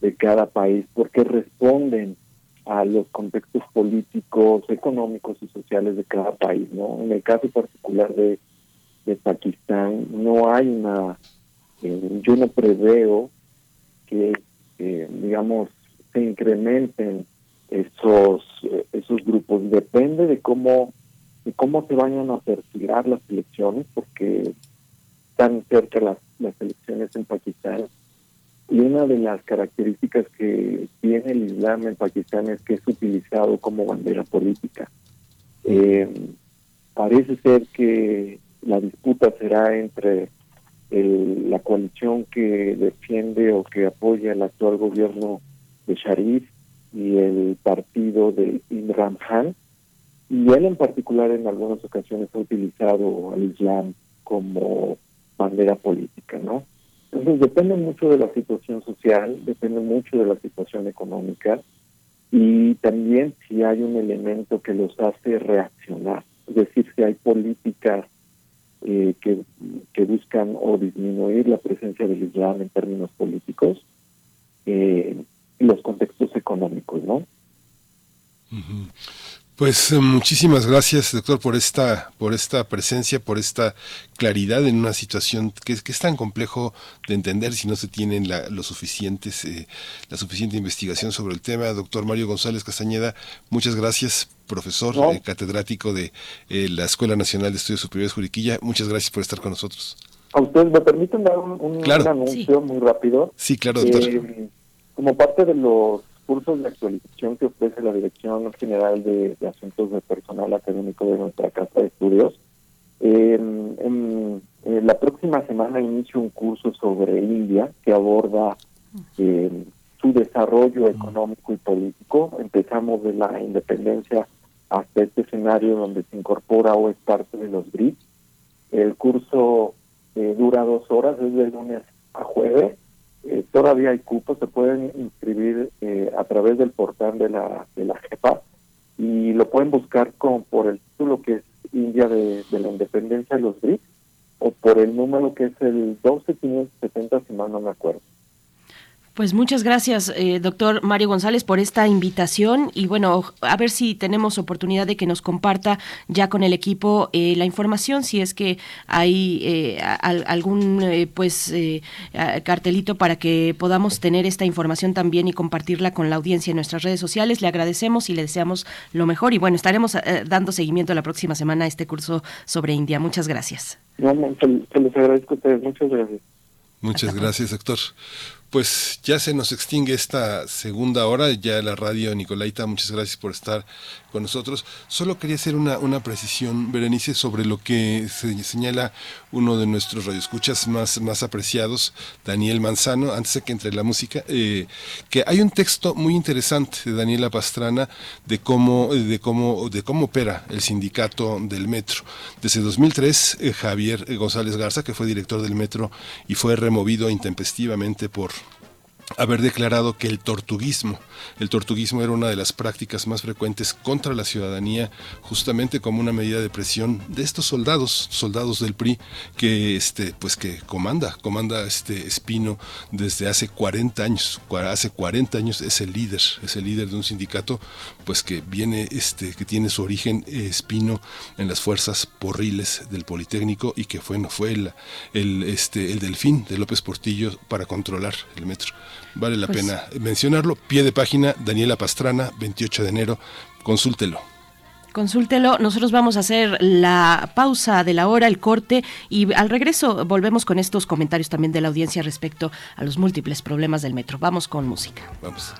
de cada país porque responden a los contextos políticos, económicos y sociales de cada país, ¿no? En el caso particular de, de Pakistán, no hay una, eh, yo no preveo que, eh, digamos, se incrementen esos eh, esos grupos depende de cómo de cómo se vayan a perfilar las elecciones porque están cerca las, las elecciones en Pakistán y una de las características que tiene el Islam en Pakistán es que es utilizado como bandera política. Eh, parece ser que la disputa será entre el, la coalición que defiende o que apoya el actual gobierno de Sharif y el partido de Imran Khan, y él en particular en algunas ocasiones ha utilizado al Islam como bandera política, ¿no? Entonces depende mucho de la situación social, depende mucho de la situación económica y también si hay un elemento que los hace reaccionar, es decir, si hay políticas eh, que, que, buscan o disminuir la presencia del Islam en términos políticos eh, y los contextos económicos, ¿no? Pues eh, muchísimas gracias, doctor, por esta, por esta presencia, por esta claridad en una situación que, que es tan complejo de entender si no se tienen la, los suficientes, eh, la suficiente investigación sobre el tema. Doctor Mario González Castañeda, muchas gracias, profesor, eh, catedrático de la Escuela Nacional de Estudios Superiores Juriquilla. Muchas gracias por estar con nosotros. A ustedes me permiten dar un, anuncio muy rápido. Sí, claro, doctor. Como parte de los cursos de actualización que ofrece la Dirección General de, Asuntos de Personal Académico de nuestra Casa de Estudios. en, la próxima semana inicio un curso sobre India que aborda eh, su desarrollo económico y político. Empezamos de la independencia hasta este escenario donde se incorpora o es parte de los BRICS. El curso eh, dura dos horas, es de lunes a jueves eh, todavía hay cupos, se pueden inscribir eh, a través del portal de la, de la JEPA y lo pueden buscar con, por el título que es India de, la Independencia de los BRICS o por el número que es el 12570, si mal no me acuerdo. Pues muchas gracias, eh, doctor Mario González, por esta invitación y bueno, a ver si tenemos oportunidad de que nos comparta ya con el equipo eh, la información, si es que hay eh, algún pues cartelito para que podamos tener esta información también y compartirla con la audiencia en nuestras redes sociales. Le agradecemos y le deseamos lo mejor y bueno, estaremos dando seguimiento la próxima semana a este curso sobre India. Muchas gracias. se, les agradezco a ustedes. Muchas gracias. Muchas gracias, doctor. Pues ya se nos extingue esta segunda hora, ya la radio Nicolaita, muchas gracias por estar con nosotros. Solo quería hacer una, una precisión, Berenice, sobre lo que se señala uno de nuestros radioescuchas más, más apreciados, Daniel Manzano, antes de que entre la música, eh, que hay un texto muy interesante de Daniela Pastrana de cómo, de cómo, de cómo opera el sindicato del metro. Desde 2003, eh, Javier González Garza, que fue director del metro y fue removido intempestivamente por haber declarado que el tortuguismo, el tortuguismo era una de las prácticas más frecuentes contra la ciudadanía, justamente como una medida de presión de estos soldados, soldados del PRI, que este, pues que comanda, comanda este Espino desde hace 40 años, hace 40 años es el líder, es el líder de un sindicato, pues que viene, este, que tiene su origen eh, Espino en las fuerzas porriles del Politécnico y que fue, no fue el, el, este, el delfín de López Portillo para controlar el metro. Vale la pues pena mencionarlo. Pie de página, Daniela Pastrana, 28 de enero. Consúltelo. Consúltelo. Nosotros vamos a hacer la pausa de la hora, el corte, y al regreso volvemos con estos comentarios también de la audiencia respecto a los múltiples problemas del metro. Vamos con música. Vamos.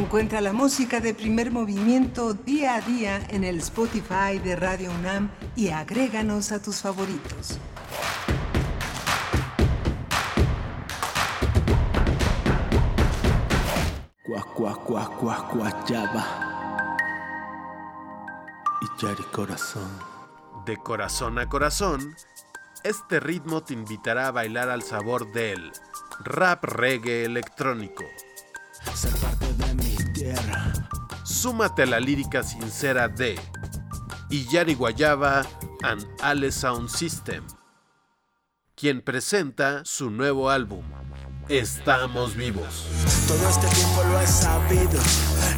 Encuentra la música de primer movimiento día a día en el Spotify de Radio UNAM y agréganos a tus favoritos. Y corazón. De corazón a corazón, este ritmo te invitará a bailar al sabor del rap reggae electrónico Súmate a la lírica sincera de Iyari Guayaba and Ale Sound System, quien presenta su nuevo álbum. Estamos vivos. Todo este tiempo lo he sabido.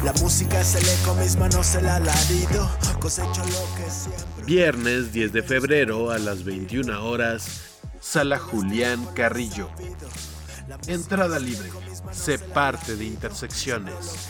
La música es el eco, mis manos el alarido. Cosecho lo que siempre. Viernes 10 de febrero a las 21 horas, Sala Julián Carrillo. Entrada libre. Sé parte de Intersecciones.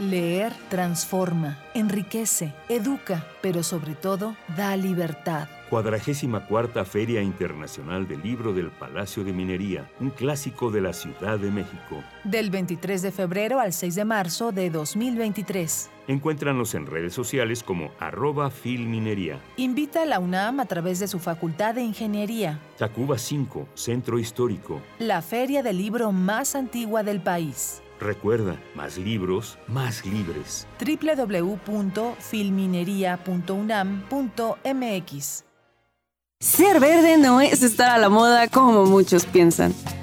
Leer transforma, enriquece, educa, pero sobre todo da libertad. Cuadragésima cuarta Feria Internacional del Libro del Palacio de Minería, un clásico de la Ciudad de México. Del 23 de febrero al 6 de marzo de 2023. Encuéntranos en redes sociales como arroba filminería. Invita a la UNAM a través de su Facultad de Ingeniería. Tacuba 5, Centro Histórico. La feria del libro más antigua del país. Recuerda, más libros, más libres. www.filminería.unam.mx Ser verde no es estar a la moda como muchos piensan.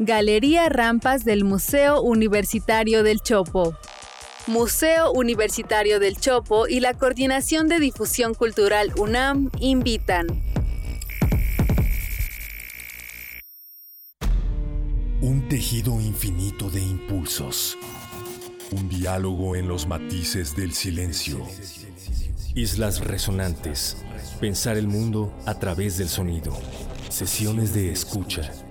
Galería Rampas del Museo Universitario del Chopo. Museo Universitario del Chopo y la Coordinación de Difusión Cultural UNAM invitan. Un tejido infinito de impulsos. Un diálogo en los matices del silencio. Islas resonantes. Pensar el mundo a través del sonido. Sesiones de escucha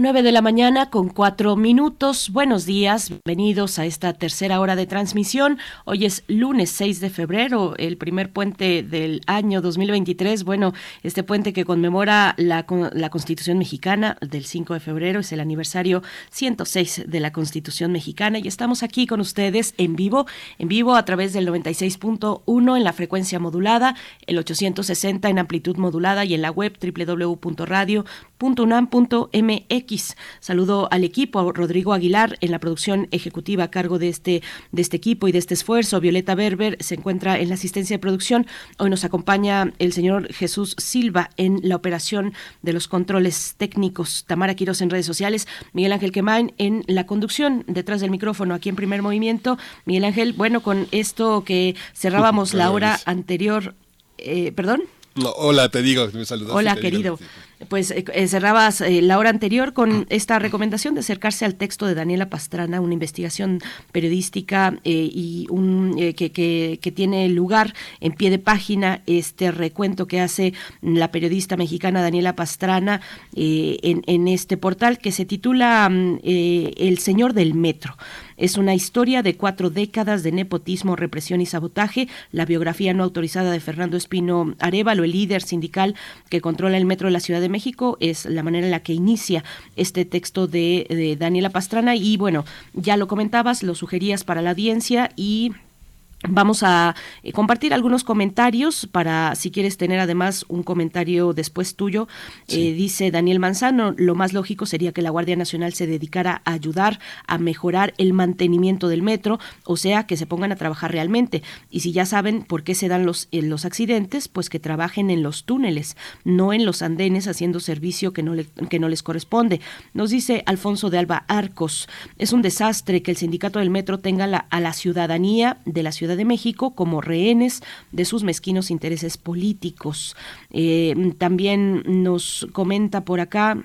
9 de la mañana con cuatro minutos. Buenos días, bienvenidos a esta tercera hora de transmisión. Hoy es lunes 6 de febrero, el primer puente del año 2023. Bueno, este puente que conmemora la, la Constitución mexicana del 5 de febrero es el aniversario 106 de la Constitución mexicana y estamos aquí con ustedes en vivo, en vivo a través del 96.1 en la frecuencia modulada, el 860 en amplitud modulada y en la web www.radio.unam.mx. Saludo al equipo, Rodrigo Aguilar en la producción ejecutiva a cargo de este, de este equipo y de este esfuerzo. Violeta Berber se encuentra en la asistencia de producción. Hoy nos acompaña el señor Jesús Silva en la operación de los controles técnicos. Tamara Quiroz en redes sociales. Miguel Ángel Quemain en la conducción detrás del micrófono aquí en primer movimiento. Miguel Ángel, bueno, con esto que cerrábamos la hora anterior. Eh, ¿Perdón? No, hola, te digo, me saludas. Hola, querido. Pues eh, eh, cerrabas eh, la hora anterior con esta recomendación de acercarse al texto de Daniela Pastrana, una investigación periodística y un que, que, que, tiene lugar en pie de página, este recuento que hace la periodista mexicana Daniela Pastrana en, en, este portal que se titula mm, El Señor del Metro. Es una historia de cuatro décadas de nepotismo, represión y sabotaje. La biografía no autorizada de Fernando Espino Arevalo, el líder sindical que controla el metro de la Ciudad de México, es la manera en la que inicia este texto de, de Daniela Pastrana. Y bueno, ya lo comentabas, lo sugerías para la audiencia y Vamos a eh, compartir algunos comentarios para si quieres tener además un comentario después tuyo. Eh, dice Daniel Manzano, lo más lógico sería que la Guardia Nacional se dedicara a ayudar a mejorar el mantenimiento del metro, o sea, que se pongan a trabajar realmente. Y si ya saben por qué se dan los, eh, los accidentes, pues que trabajen en los túneles, no en los andenes haciendo servicio que no, que no les corresponde. Nos dice Alfonso de Alba Arcos, es un desastre que el sindicato del metro tenga a la ciudadanía de la ciudad de México como rehenes de sus mezquinos intereses políticos. Eh, también nos comenta por acá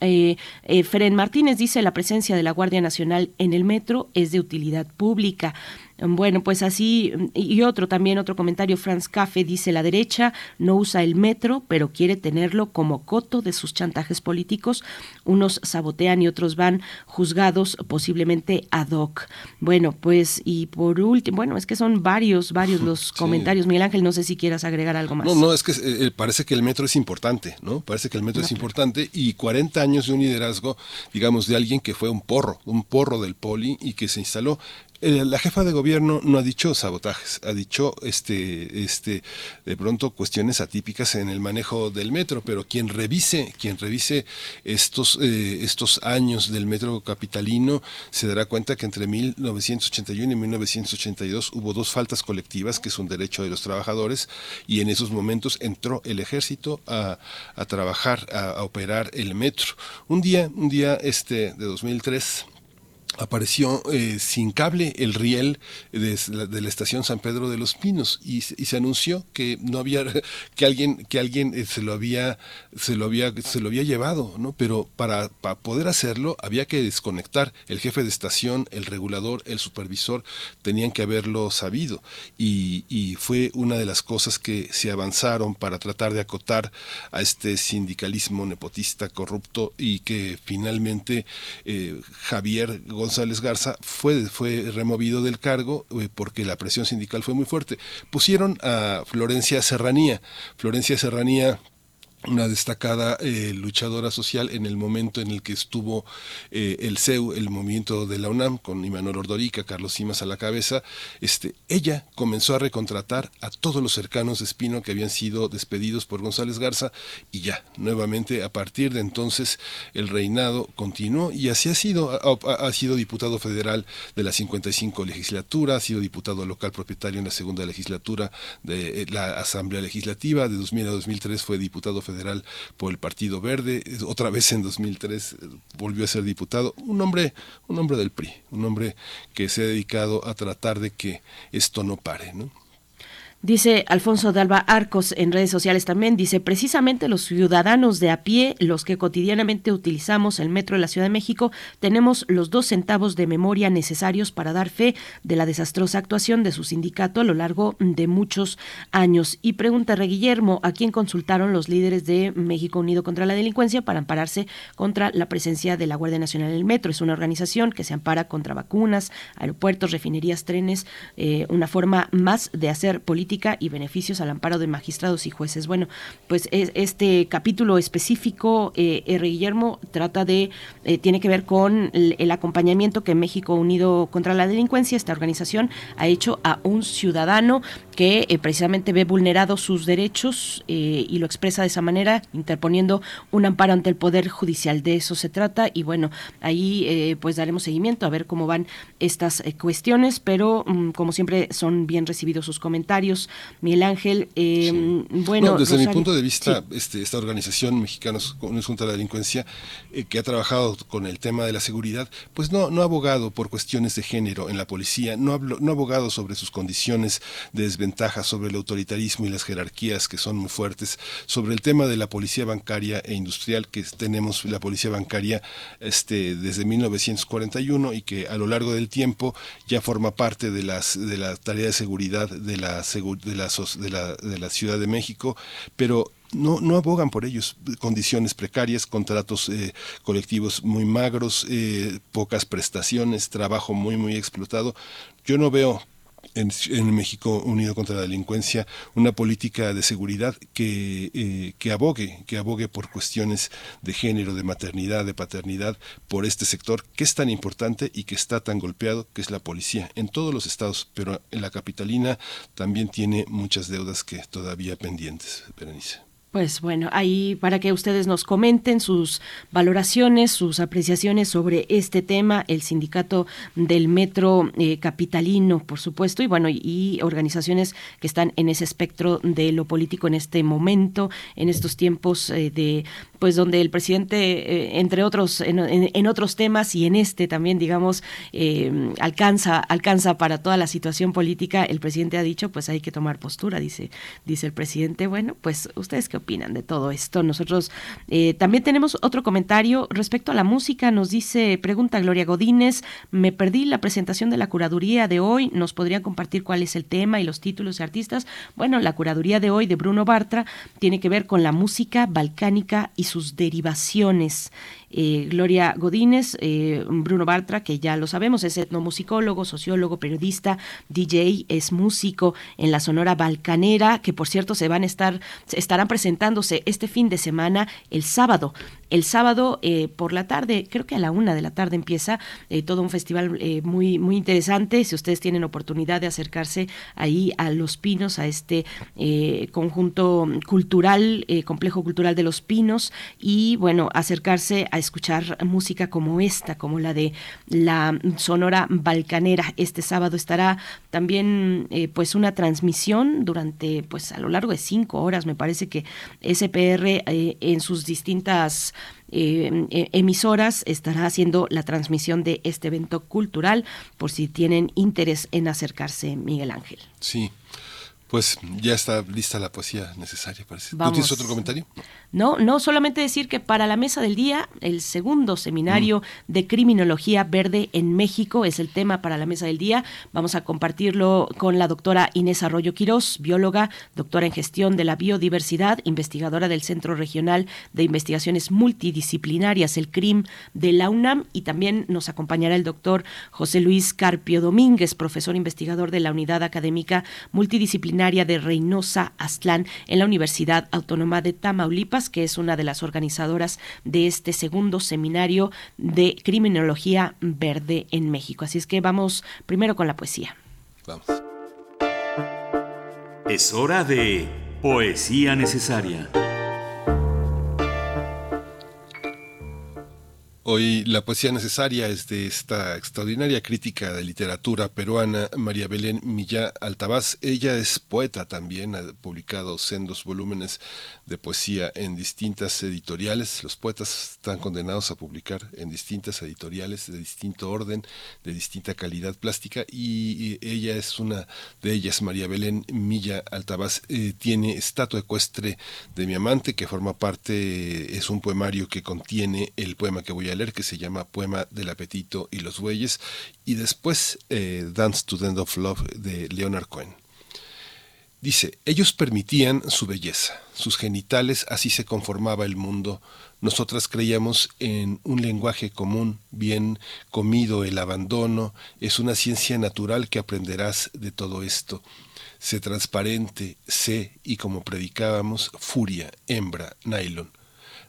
eh, eh, Martínez dice la presencia de la Guardia Nacional en el metro es de utilidad pública. Bueno, pues así, y otro también, otro comentario, Franz Café dice, la derecha no usa el metro, pero quiere tenerlo como coto de sus chantajes políticos. Unos sabotean y otros van juzgados posiblemente ad hoc. Bueno, pues, y por último, bueno, es que son varios, varios los comentarios. Miguel Ángel, no sé si quieras agregar algo más. No, no, es que eh, parece que el metro es importante, ¿no? Parece que el metro es importante y 40 años de un liderazgo, digamos, de alguien que fue un porro, un porro del poli y que se instaló eh, la jefa de gobierno no ha dicho sabotajes, ha dicho este, este, de pronto cuestiones atípicas en el manejo del metro, pero quien revise, quien revise estos, eh, estos años del metro capitalino se dará cuenta que entre 1981 y 1982 hubo dos faltas colectivas, que es un derecho de los trabajadores, y en esos momentos entró el ejército a, a trabajar, a, a operar el metro. Un día, un día este de 2003 apareció eh, sin cable el riel de la, estación San Pedro de los Pinos y, se anunció que no había que alguien que alguien eh, se lo había se lo había se lo había llevado no pero para, poder hacerlo había que desconectar. El jefe de estación el regulador el supervisor tenían que haberlo sabido. Y, fue una de las cosas que se avanzaron para tratar de acotar a este sindicalismo nepotista corrupto y que finalmente eh, Javier González Garza fue, fue removido del cargo eh, porque la presión sindical fue muy fuerte. Pusieron a Florencia Serranía. Florencia Serranía una destacada eh, luchadora social en el momento en el que estuvo eh, el CEU, el movimiento de la UNAM, con Imanol Ordorica, Carlos Simas a la cabeza, este, ella comenzó a recontratar a todos los cercanos de Espino que habían sido despedidos por González Garza y ya, nuevamente a partir de entonces el reinado continuó y así ha sido, ha, sido diputado federal de la 55 legislatura, ha sido diputado local propietario en la segunda legislatura de eh, la Asamblea Legislativa, de 2000 a 2003 fue diputado federal federal por el Partido Verde, otra vez en 2003 eh, volvió a ser diputado, un hombre, un hombre del PRI, un hombre que se ha dedicado a tratar de que esto no pare, ¿no? Dice Alfonso de Alba Arcos en redes sociales también, dice precisamente los ciudadanos de a pie, los que cotidianamente utilizamos el metro de la Ciudad de México, tenemos los dos centavos de memoria necesarios para dar fe de la desastrosa actuación de su sindicato a lo largo de muchos años. Y pregunta Re Guillermo, ¿a quién consultaron los líderes de México Unido contra la Delincuencia para ampararse contra la presencia de la Guardia Nacional en el metro? Es una organización que se ampara contra vacunas, aeropuertos, refinerías, trenes, eh, una forma más de hacer política y beneficios al amparo de magistrados y jueces. Bueno, pues este capítulo específico, eh, R. Guillermo, trata de, eh, tiene que ver con el, acompañamiento que México Unido contra la Delincuencia, esta organización, ha hecho a un ciudadano que eh, precisamente ve vulnerados sus derechos eh, y lo expresa de esa manera, interponiendo un amparo ante el Poder Judicial. De eso se trata y bueno, ahí pues daremos seguimiento a ver cómo van estas cuestiones, pero mm, como siempre son bien recibidos sus comentarios Miguel Ángel. Eh, bueno, desde mi punto de vista, este, esta organización mexicana contra la delincuencia, eh, que ha trabajado con el tema de la seguridad, pues no, no ha abogado por cuestiones de género en la policía, no, no ha abogado sobre sus condiciones de desventaja, sobre el autoritarismo y las jerarquías que son muy fuertes, sobre el tema de la policía bancaria e industrial, que tenemos la policía bancaria este, desde 1941 y que a lo largo del tiempo ya forma parte de, las, de la tarea de seguridad de la seguridad de la, de la, de la Ciudad de México, pero no, no abogan por ellos. Condiciones precarias, contratos eh, colectivos muy magros, eh, pocas prestaciones, trabajo muy, muy explotado. Yo no veo en, México Unido contra la Delincuencia una política de seguridad que, eh, que abogue, que abogue por cuestiones de género, de maternidad, de paternidad, por este sector que es tan importante y que está tan golpeado, que es la policía, en todos los estados, pero en la capitalina también tiene muchas deudas que todavía pendientes, Berenice. Pues bueno, ahí para que ustedes nos comenten sus valoraciones, sus apreciaciones sobre este tema, el sindicato del metro eh, capitalino, por supuesto, y bueno, y, organizaciones que están en ese espectro de lo político en este momento, en estos tiempos eh, de pues donde el presidente, eh, entre otros, en, otros temas y en este también, digamos, alcanza, alcanza para toda la situación política, el presidente ha dicho, pues hay que tomar postura, dice, dice el presidente. Bueno, pues ustedes qué opinan de todo esto. Nosotros eh, también tenemos otro comentario respecto a la música. Nos dice, pregunta Gloria Godínez, me perdí la presentación de la curaduría de hoy. ¿Nos podrían compartir cuál es el tema y los títulos de artistas? Bueno, la curaduría de hoy de Bruno Bartra tiene que ver con la música balcánica y sus derivaciones. Eh, Gloria Godínez, eh, Bruno Bartra, que ya lo sabemos, es etnomusicólogo, sociólogo, periodista, DJ, es músico en la Sonora Balcanera, que por cierto se van a estar, estarán presentándose este fin de semana, el sábado. El sábado eh, por la tarde, creo que a la una de la tarde empieza todo un festival muy, muy interesante. Si ustedes tienen oportunidad de acercarse ahí a Los Pinos, a este conjunto cultural, complejo cultural de Los Pinos, y bueno, acercarse a escuchar música como esta, como la de la Sonora Balcanera. Este sábado estará también eh, pues una transmisión durante pues a lo largo de cinco horas, me parece que SPR eh, en sus distintas eh, emisoras estará haciendo la transmisión de este evento cultural por si tienen interés en acercarse, Miguel Ángel. Sí. Pues ya está lista la poesía necesaria, parece. ¿Tú tienes otro comentario? No, no, solamente decir que para la mesa del día, el segundo seminario de criminología verde en México es el tema para la mesa del día. Vamos a compartirlo con la doctora Inés Arroyo Quirós, bióloga, doctora en gestión de la biodiversidad, investigadora del Centro Regional de Investigaciones Multidisciplinarias, el CRIM de la UNAM, y también nos acompañará el doctor José Luis Carpio Domínguez, profesor investigador de la Unidad Académica Multidisciplinaria de Reynosa Aztlán en la Universidad Autónoma de Tamaulipas que es una de las organizadoras de este segundo seminario de criminología verde en México. Así es que vamos primero con la poesía. Vamos. Es hora de poesía necesaria. Hoy la poesía necesaria es de esta extraordinaria crítica de literatura peruana, María Belén Millá Altabás. Ella es poeta también, ha publicado sendos volúmenes de poesía en distintas editoriales. Los poetas están condenados a publicar en distintas editoriales de distinto orden, de distinta calidad plástica y ella es una de ellas, María Belén Milla Altabás. Eh, tiene estatua ecuestre de mi amante que forma parte, es un poemario que contiene el poema que voy a que se llama Poema del apetito y los bueyes y después eh, Dance to the End of Love de Leonard Cohen. Dice, ellos permitían su belleza, sus genitales, así se conformaba el mundo. Nosotras creíamos en un lenguaje común, bien comido el abandono, es una ciencia natural que aprenderás de todo esto. Sé transparente, sé, y como predicábamos, furia, hembra, nylon.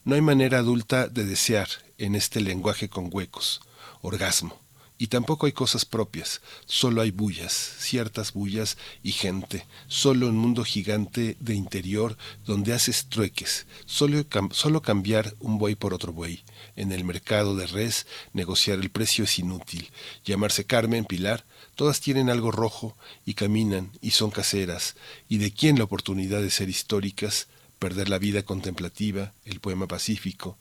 No hay manera adulta de desear, en este lenguaje con huecos, orgasmo. Y tampoco hay cosas propias, solo hay bullas, ciertas bullas y gente, solo un mundo gigante de interior donde haces trueques, solo, solo cambiar un buey por otro buey. En el mercado de res, negociar el precio es inútil. Llamarse Carmen, Pilar, todas tienen algo rojo y caminan y son caseras. ¿Y de quién la oportunidad de ser históricas? Perder la vida contemplativa, el poema pacífico,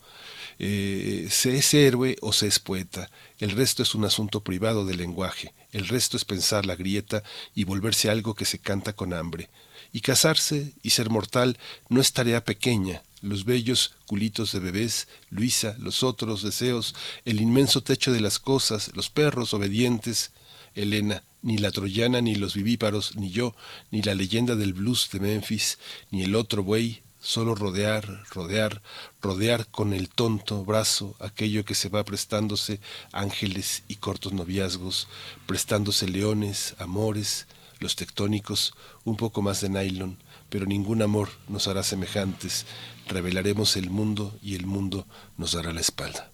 eh, se es héroe o se es poeta. El resto es un asunto privado del lenguaje. El resto es pensar la grieta y volverse algo que se canta con hambre. Y casarse y ser mortal no es tarea pequeña. Los bellos culitos de bebés, Luisa, los otros deseos, el inmenso techo de las cosas, los perros obedientes, Elena, ni la troyana, ni los vivíparos, ni yo, ni la leyenda del blues de Memphis, ni el otro buey, solo rodear, rodear, rodear con el tonto brazo aquello que se va prestándose ángeles y cortos noviazgos, prestándose leones, amores, los tectónicos, un poco más de nylon, pero ningún amor nos hará semejantes. Revelaremos el mundo y el mundo nos dará la espalda.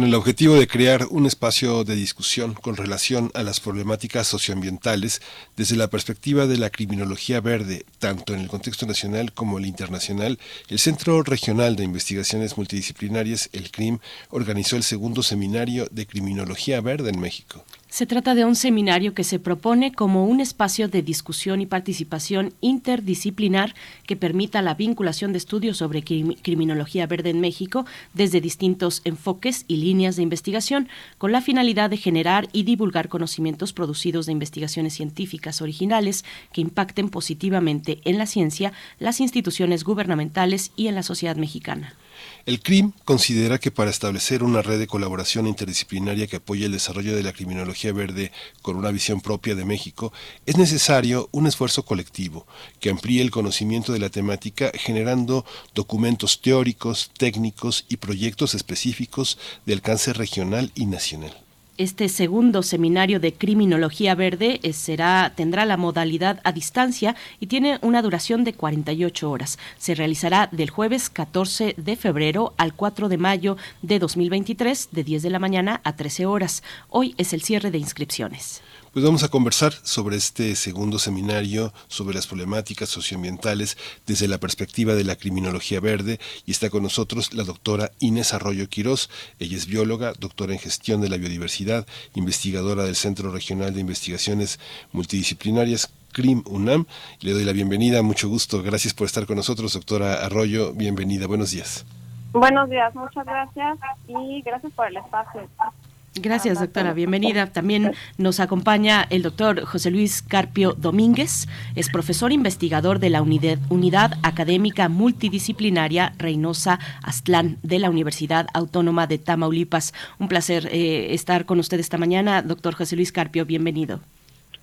Con el objetivo de crear un espacio de discusión con relación a las problemáticas socioambientales desde la perspectiva de la criminología verde, tanto en el contexto nacional como el internacional, el Centro Regional de Investigaciones Multidisciplinarias, el CRIM, organizó el segundo seminario de criminología verde en México. Se trata de un seminario que se propone como un espacio de discusión y participación interdisciplinar que permita la vinculación de estudios sobre criminología verde en México desde distintos enfoques y líneas de investigación, con la finalidad de generar y divulgar conocimientos producidos de investigaciones científicas originales que impacten positivamente en la ciencia, las instituciones gubernamentales y en la sociedad mexicana. El CRIM considera que para establecer una red de colaboración interdisciplinaria que apoye el desarrollo de la criminología verde con una visión propia de México, es necesario un esfuerzo colectivo que amplíe el conocimiento de la temática generando documentos teóricos, técnicos y proyectos específicos de alcance regional y nacional. Este segundo seminario de criminología verde eh, será tendrá la modalidad a distancia y tiene una duración de 48 horas. Se realizará del jueves 14 de febrero al 4 de mayo de 2023 de 10 de la mañana a 13 horas. Hoy es el cierre de inscripciones. Pues vamos a conversar sobre este segundo seminario sobre las problemáticas socioambientales desde la perspectiva de la criminología verde y está con nosotros la doctora Inés Arroyo Quirós. Ella es bióloga, doctora en gestión de la biodiversidad, investigadora del Centro Regional de Investigaciones Multidisciplinarias CRIM UNAM. Le doy la bienvenida, mucho gusto. Gracias por estar con nosotros, doctora Arroyo. Bienvenida, buenos días. Buenos días, muchas gracias y gracias por el espacio. Gracias, doctora. Bienvenida. También nos acompaña el doctor José Luis Carpio Domínguez. Es profesor investigador de la Unidad, Unidad Académica Multidisciplinaria Reynosa Aztlán de la Universidad Autónoma de Tamaulipas. Un placer eh, estar con usted esta mañana. Doctor José Luis Carpio, bienvenido.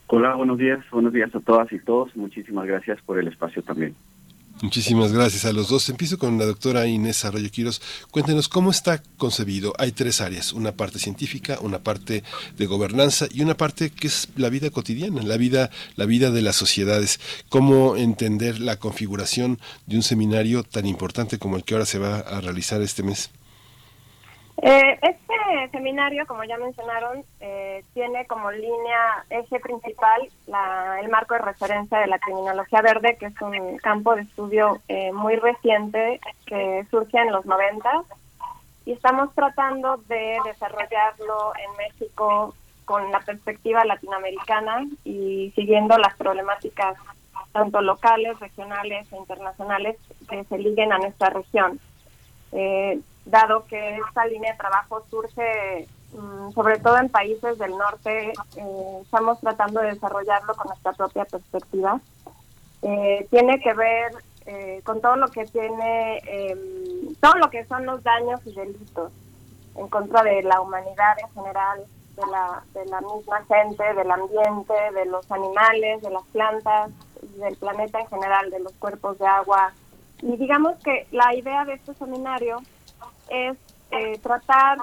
Hola, buenos días. Buenos días a todas y todos. Muchísimas gracias por el espacio también. Muchísimas gracias a los dos. Empiezo con la doctora Inés Arroyo Quiros. Cuéntenos cómo está concebido. Hay tres áreas, una parte científica, una parte de gobernanza y una parte que es la vida cotidiana, la vida, la vida de las sociedades. ¿Cómo entender la configuración de un seminario tan importante como el que ahora se va a realizar este mes? Eh, este seminario, como ya mencionaron, eh, tiene como línea eje principal la, el marco de referencia de la criminología verde, que es un campo de estudio eh, muy reciente que surge en los 90 y estamos tratando de desarrollarlo en México con la perspectiva latinoamericana y siguiendo las problemáticas tanto locales, regionales e internacionales que se liguen a nuestra región. Dado que esta línea de trabajo surge mm, sobre todo en países del norte, eh, estamos tratando de desarrollarlo con nuestra propia perspectiva. Eh, tiene que ver eh, con todo lo que tiene, em, todo lo que son los daños y delitos en contra de la humanidad en general, de la, de la misma gente, del ambiente, de los animales, de las plantas, del planeta en general, de los cuerpos de agua. Y digamos que la idea de este seminario es eh, tratar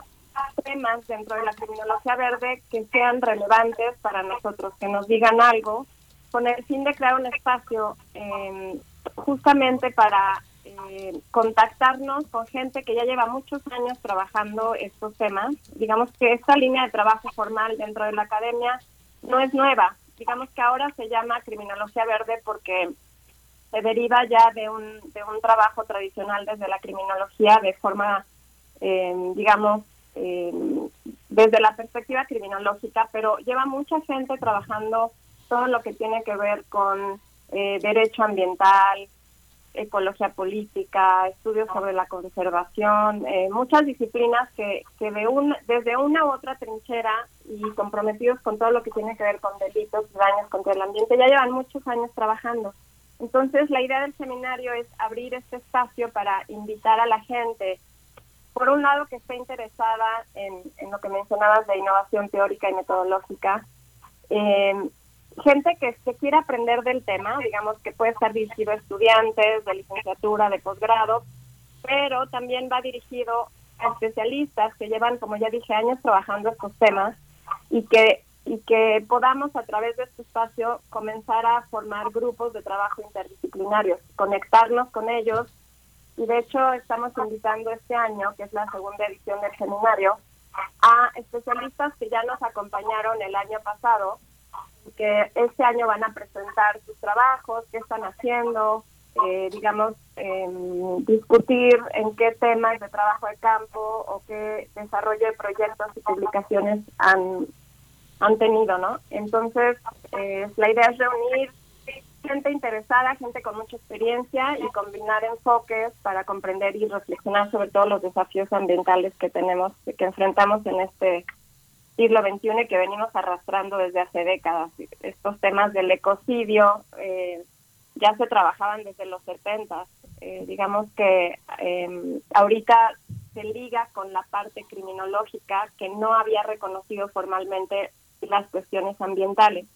temas dentro de la criminología verde que sean relevantes para nosotros, que nos digan algo, con el fin de crear un espacio eh, justamente para eh, contactarnos con gente que ya lleva muchos años trabajando estos temas. Digamos que esta línea de trabajo formal dentro de la academia no es nueva. Digamos que ahora se llama criminología verde porque se deriva ya de un, de un trabajo tradicional desde la criminología de forma digamos, desde la perspectiva criminológica, pero lleva mucha gente trabajando todo lo que tiene que ver con eh, derecho ambiental, ecología política, estudios sobre la conservación, eh, muchas disciplinas que, que de un, desde una u otra trinchera y comprometidos con todo lo que tiene que ver con delitos daños contra el ambiente, ya llevan muchos años trabajando. Entonces, la idea del seminario es abrir este espacio para invitar a la gente, por un lado, que esté interesada en, en lo que mencionabas de innovación teórica y metodológica, eh, gente que, que quiera aprender del tema, digamos que puede estar dirigido a estudiantes de licenciatura, de posgrado, pero también va dirigido a especialistas que llevan, como ya dije, años trabajando estos temas y que y que podamos a través de este espacio comenzar a formar grupos de trabajo interdisciplinarios, conectarnos con ellos y de hecho estamos invitando este año, que es la segunda edición del seminario, a especialistas que ya nos acompañaron el año pasado que este año van a presentar sus trabajos, qué están haciendo, eh, digamos, discutir en qué temas de trabajo de campo o qué desarrollo de proyectos y publicaciones han, han tenido, ¿no? Entonces, eh, la idea es reunir gente interesada, gente con mucha experiencia y combinar enfoques para comprender y reflexionar sobre todos los desafíos ambientales que tenemos, que enfrentamos en este siglo XXI que venimos arrastrando desde hace décadas. Estos temas del ecocidio eh, ya se trabajaban desde los 70. Eh, digamos que eh, ahorita se liga con la parte criminológica que no había reconocido formalmente las cuestiones ambientales.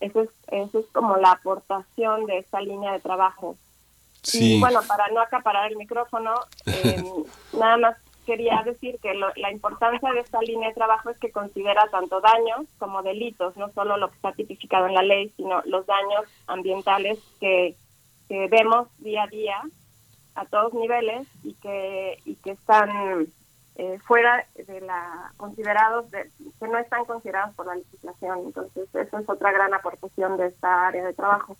Eso es, eso es como la aportación de esta línea de trabajo. Sí. Y bueno, para no acaparar el micrófono, nada más quería decir que la importancia de esta línea de trabajo es que considera tanto daños como delitos, no solo lo que está tipificado en la ley, sino los daños ambientales que, vemos día a día a todos niveles y que, y que están eh, fuera de la considerados, de, que no están considerados por la legislación. Entonces, eso es otra gran aportación de esta área de trabajo.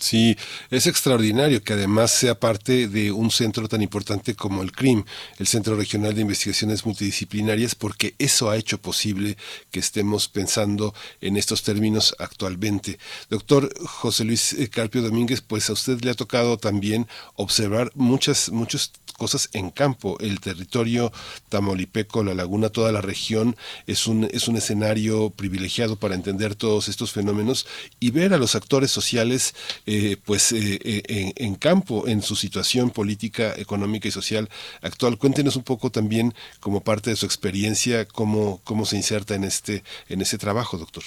Sí, es extraordinario que además sea parte de un centro tan importante como el CRIM, el Centro Regional de Investigaciones Multidisciplinarias, porque eso ha hecho posible que estemos pensando en estos términos actualmente. Doctor José Luis eh, Carpio Domínguez, pues a usted le ha tocado también observar muchas, muchas cosas en campo. El territorio tamaulipeco, la laguna, toda la región es un, es un escenario privilegiado para entender todos estos fenómenos y ver a los actores sociales eh, pues eh, eh, en, campo, en su situación política, económica y social actual. Cuéntenos un poco también, como parte de su experiencia, cómo, cómo se inserta en este, en ese trabajo, doctor.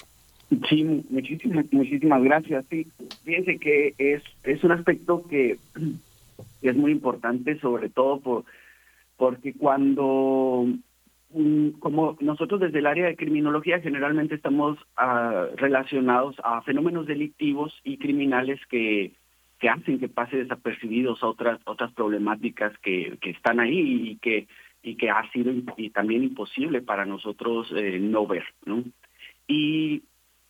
Sí, muchísimas, muchísimas gracias. Sí, fíjense que es, es un aspecto que es muy importante, sobre todo por porque cuando como nosotros desde el área de criminología generalmente estamos ah, relacionados a fenómenos delictivos y criminales que, que hacen que pase desapercibidos a otras otras problemáticas que, que están ahí y que y que ha sido también imposible para nosotros eh, no ver ¿no? y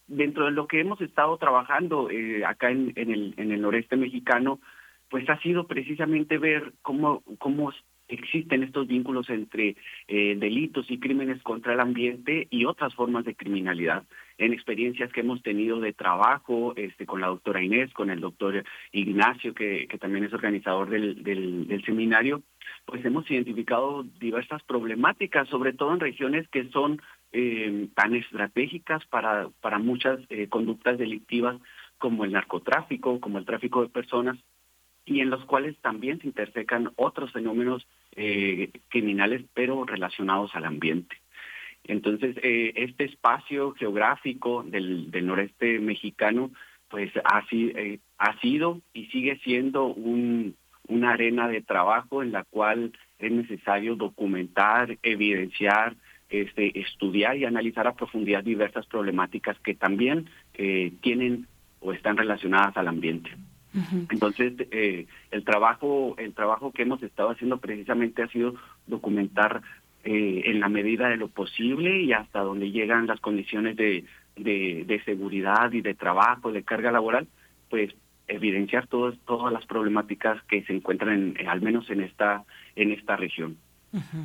dentro de lo que hemos estado trabajando eh, acá en, en el en el noreste mexicano pues ha sido precisamente ver cómo cómo existen estos vínculos entre eh, delitos y crímenes contra el ambiente y otras formas de criminalidad. En experiencias que hemos tenido de trabajo este, con la doctora Inés, con el doctor Ignacio, que, que también es organizador del, del, seminario, pues hemos identificado diversas problemáticas, sobre todo en regiones que son eh, tan estratégicas para, para muchas eh, conductas delictivas como el narcotráfico, como el tráfico de personas, y en los cuales también se intersecan otros fenómenos eh, criminales, pero relacionados al ambiente. Entonces, eh, este espacio geográfico del, noreste mexicano, pues ha, eh, ha sido y sigue siendo un, una arena de trabajo en la cual es necesario documentar, evidenciar, este, estudiar y analizar a profundidad diversas problemáticas que también eh, tienen o están relacionadas al ambiente. Entonces, eh, el trabajo el trabajo que hemos estado haciendo precisamente ha sido documentar eh, en la medida de lo posible y hasta donde llegan las condiciones de, de, seguridad y de trabajo, de carga laboral, pues evidenciar todas todas las problemáticas que se encuentran en, al menos en esta en esta región,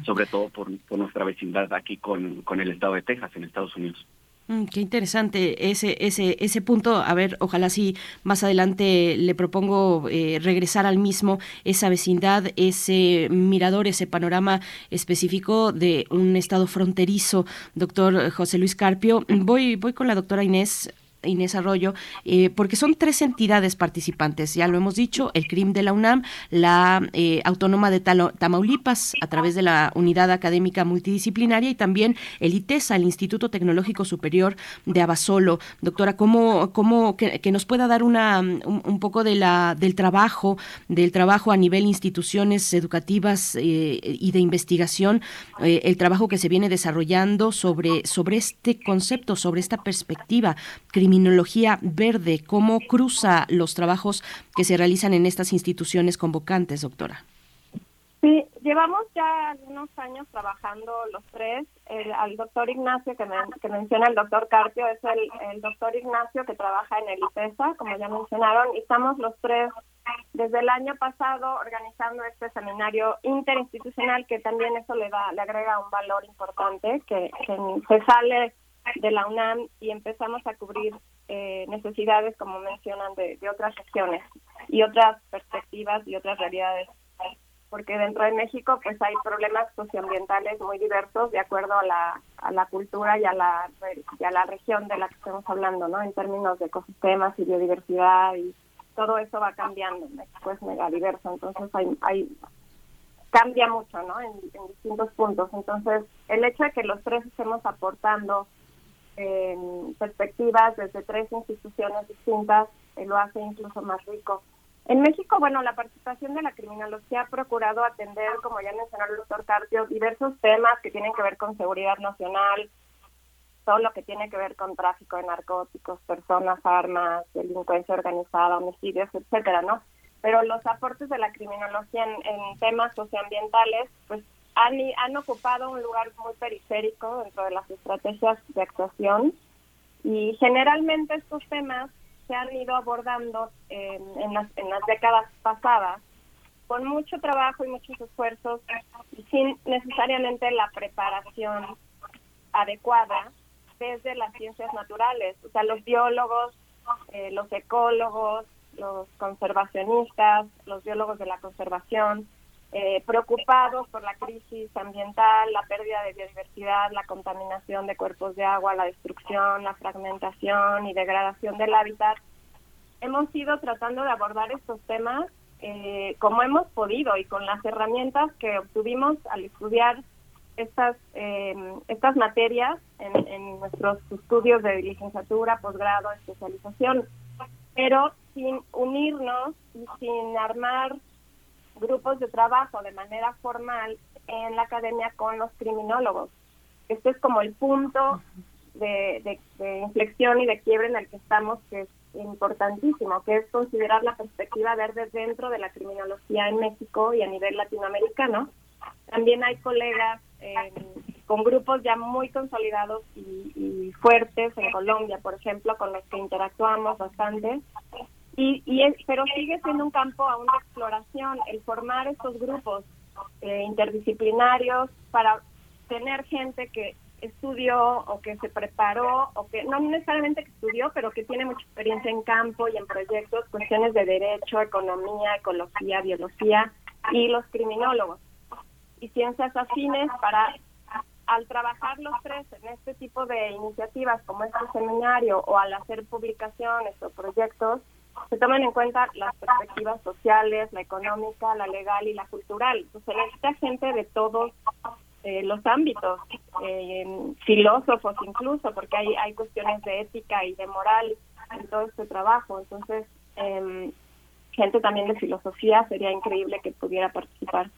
sobre todo por, por nuestra vecindad aquí con, con el estado de Texas en Estados Unidos. Mm, qué interesante ese, ese, ese punto. A ver, ojalá sí más adelante le propongo eh, regresar al mismo, esa vecindad, ese mirador, ese panorama específico de un estado fronterizo. Doctor José Luis Carpio, voy, voy con la doctora Inés Inés Arroyo, eh, porque son tres entidades participantes, ya lo hemos dicho, el CRIM de la UNAM, la eh, Autónoma de Tamaulipas, a través de la Unidad Académica Multidisciplinaria, y también el ITESA, el Instituto Tecnológico Superior de Abasolo. Doctora, ¿cómo, cómo que, nos pueda dar una, un, poco de la, del trabajo, del trabajo a nivel instituciones educativas eh, y de investigación, el trabajo que se viene desarrollando sobre, sobre este concepto, sobre esta perspectiva criminología verde, cómo cruza los trabajos que se realizan en estas instituciones convocantes, doctora. Sí, llevamos ya algunos años trabajando los tres. El, al doctor Ignacio, que, que menciona el doctor Carpio, es el, el doctor Ignacio que trabaja en el IPESA, como ya mencionaron, y estamos los tres desde el año pasado organizando este seminario interinstitucional, que también eso le da, le agrega un valor importante, que, que se sale de la UNAM y empezamos a cubrir eh, necesidades, como mencionan, de, otras regiones y otras perspectivas y otras realidades. Porque dentro de México pues hay problemas socioambientales muy diversos de acuerdo a la, a la cultura y a la, y a la región de la que estamos hablando, ¿no? En términos de ecosistemas y biodiversidad y todo eso va cambiando. México es mega diverso, entonces hay, hay cambia mucho, ¿no? En, en distintos puntos. Entonces, el hecho de que los tres estemos aportando perspectivas desde tres instituciones distintas eh, lo hace incluso más rico. En México, bueno, la participación de la criminología ha procurado atender, como ya mencionó el doctor Carpio, diversos temas que tienen que ver con seguridad nacional, todo lo que tiene que ver con tráfico de narcóticos, personas, armas, delincuencia organizada, homicidios, etcétera, ¿no? Pero los aportes de la criminología en, en temas socioambientales, pues han, ocupado un lugar muy periférico dentro de las estrategias de actuación y generalmente estos temas se han ido abordando en, las, en las décadas pasadas con mucho trabajo y muchos esfuerzos y sin necesariamente la preparación adecuada desde las ciencias naturales. O sea, los biólogos, eh, los ecólogos, los conservacionistas, los biólogos de la conservación, eh, preocupados por la crisis ambiental, la pérdida de biodiversidad, la contaminación de cuerpos de agua, la destrucción, la fragmentación y degradación del hábitat. Hemos ido tratando de abordar estos temas eh, como hemos podido y con las herramientas que obtuvimos al estudiar estas em, estas materias en, en, nuestros estudios de licenciatura, posgrado, especialización, pero sin unirnos y sin armar grupos de trabajo de manera formal en la academia con los criminólogos. Este es como el punto de, inflexión y de quiebre en el que estamos, que es importantísimo, que es considerar la perspectiva verde dentro de la criminología en México y a nivel latinoamericano. También hay colegas eh, con grupos ya muy consolidados y, y, fuertes en Colombia, por ejemplo, con los que interactuamos bastante, y, y es, pero sigue siendo un campo aún de exploración el formar estos grupos eh, interdisciplinarios para tener gente que estudió o que se preparó o que no necesariamente que estudió, pero que tiene mucha experiencia en campo y en proyectos, cuestiones de derecho, economía, ecología, biología y los criminólogos. Y ciencias afines para al trabajar los tres en este tipo de iniciativas como este seminario o al hacer publicaciones o proyectos, se toman en cuenta las perspectivas sociales, la económica, la legal y la cultural. Entonces se necesita gente de todos eh, los ámbitos, eh, filósofos incluso, porque hay, hay cuestiones de ética y de moral en todo este trabajo. Entonces, eh, gente también de filosofía sería increíble que pudiera participar.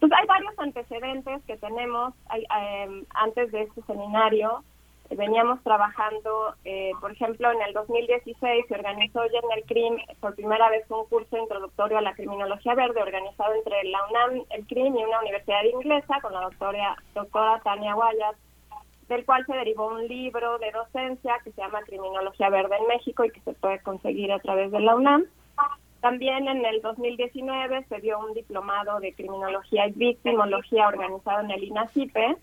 Pues hay varios antecedentes que tenemos em, antes de este seminario veníamos trabajando, eh, por ejemplo, en el 2016 se organizó ya en el CRIM por primera vez un curso introductorio a la criminología verde organizado entre la UNAM, el CRIM y una universidad inglesa con la doctora, doctora Tania Guayas, del cual se derivó un libro de docencia que se llama Criminología Verde en México y que se puede conseguir a través de la UNAM. También en el 2019 se dio un diplomado de criminología y victimología organizado en el INACIPE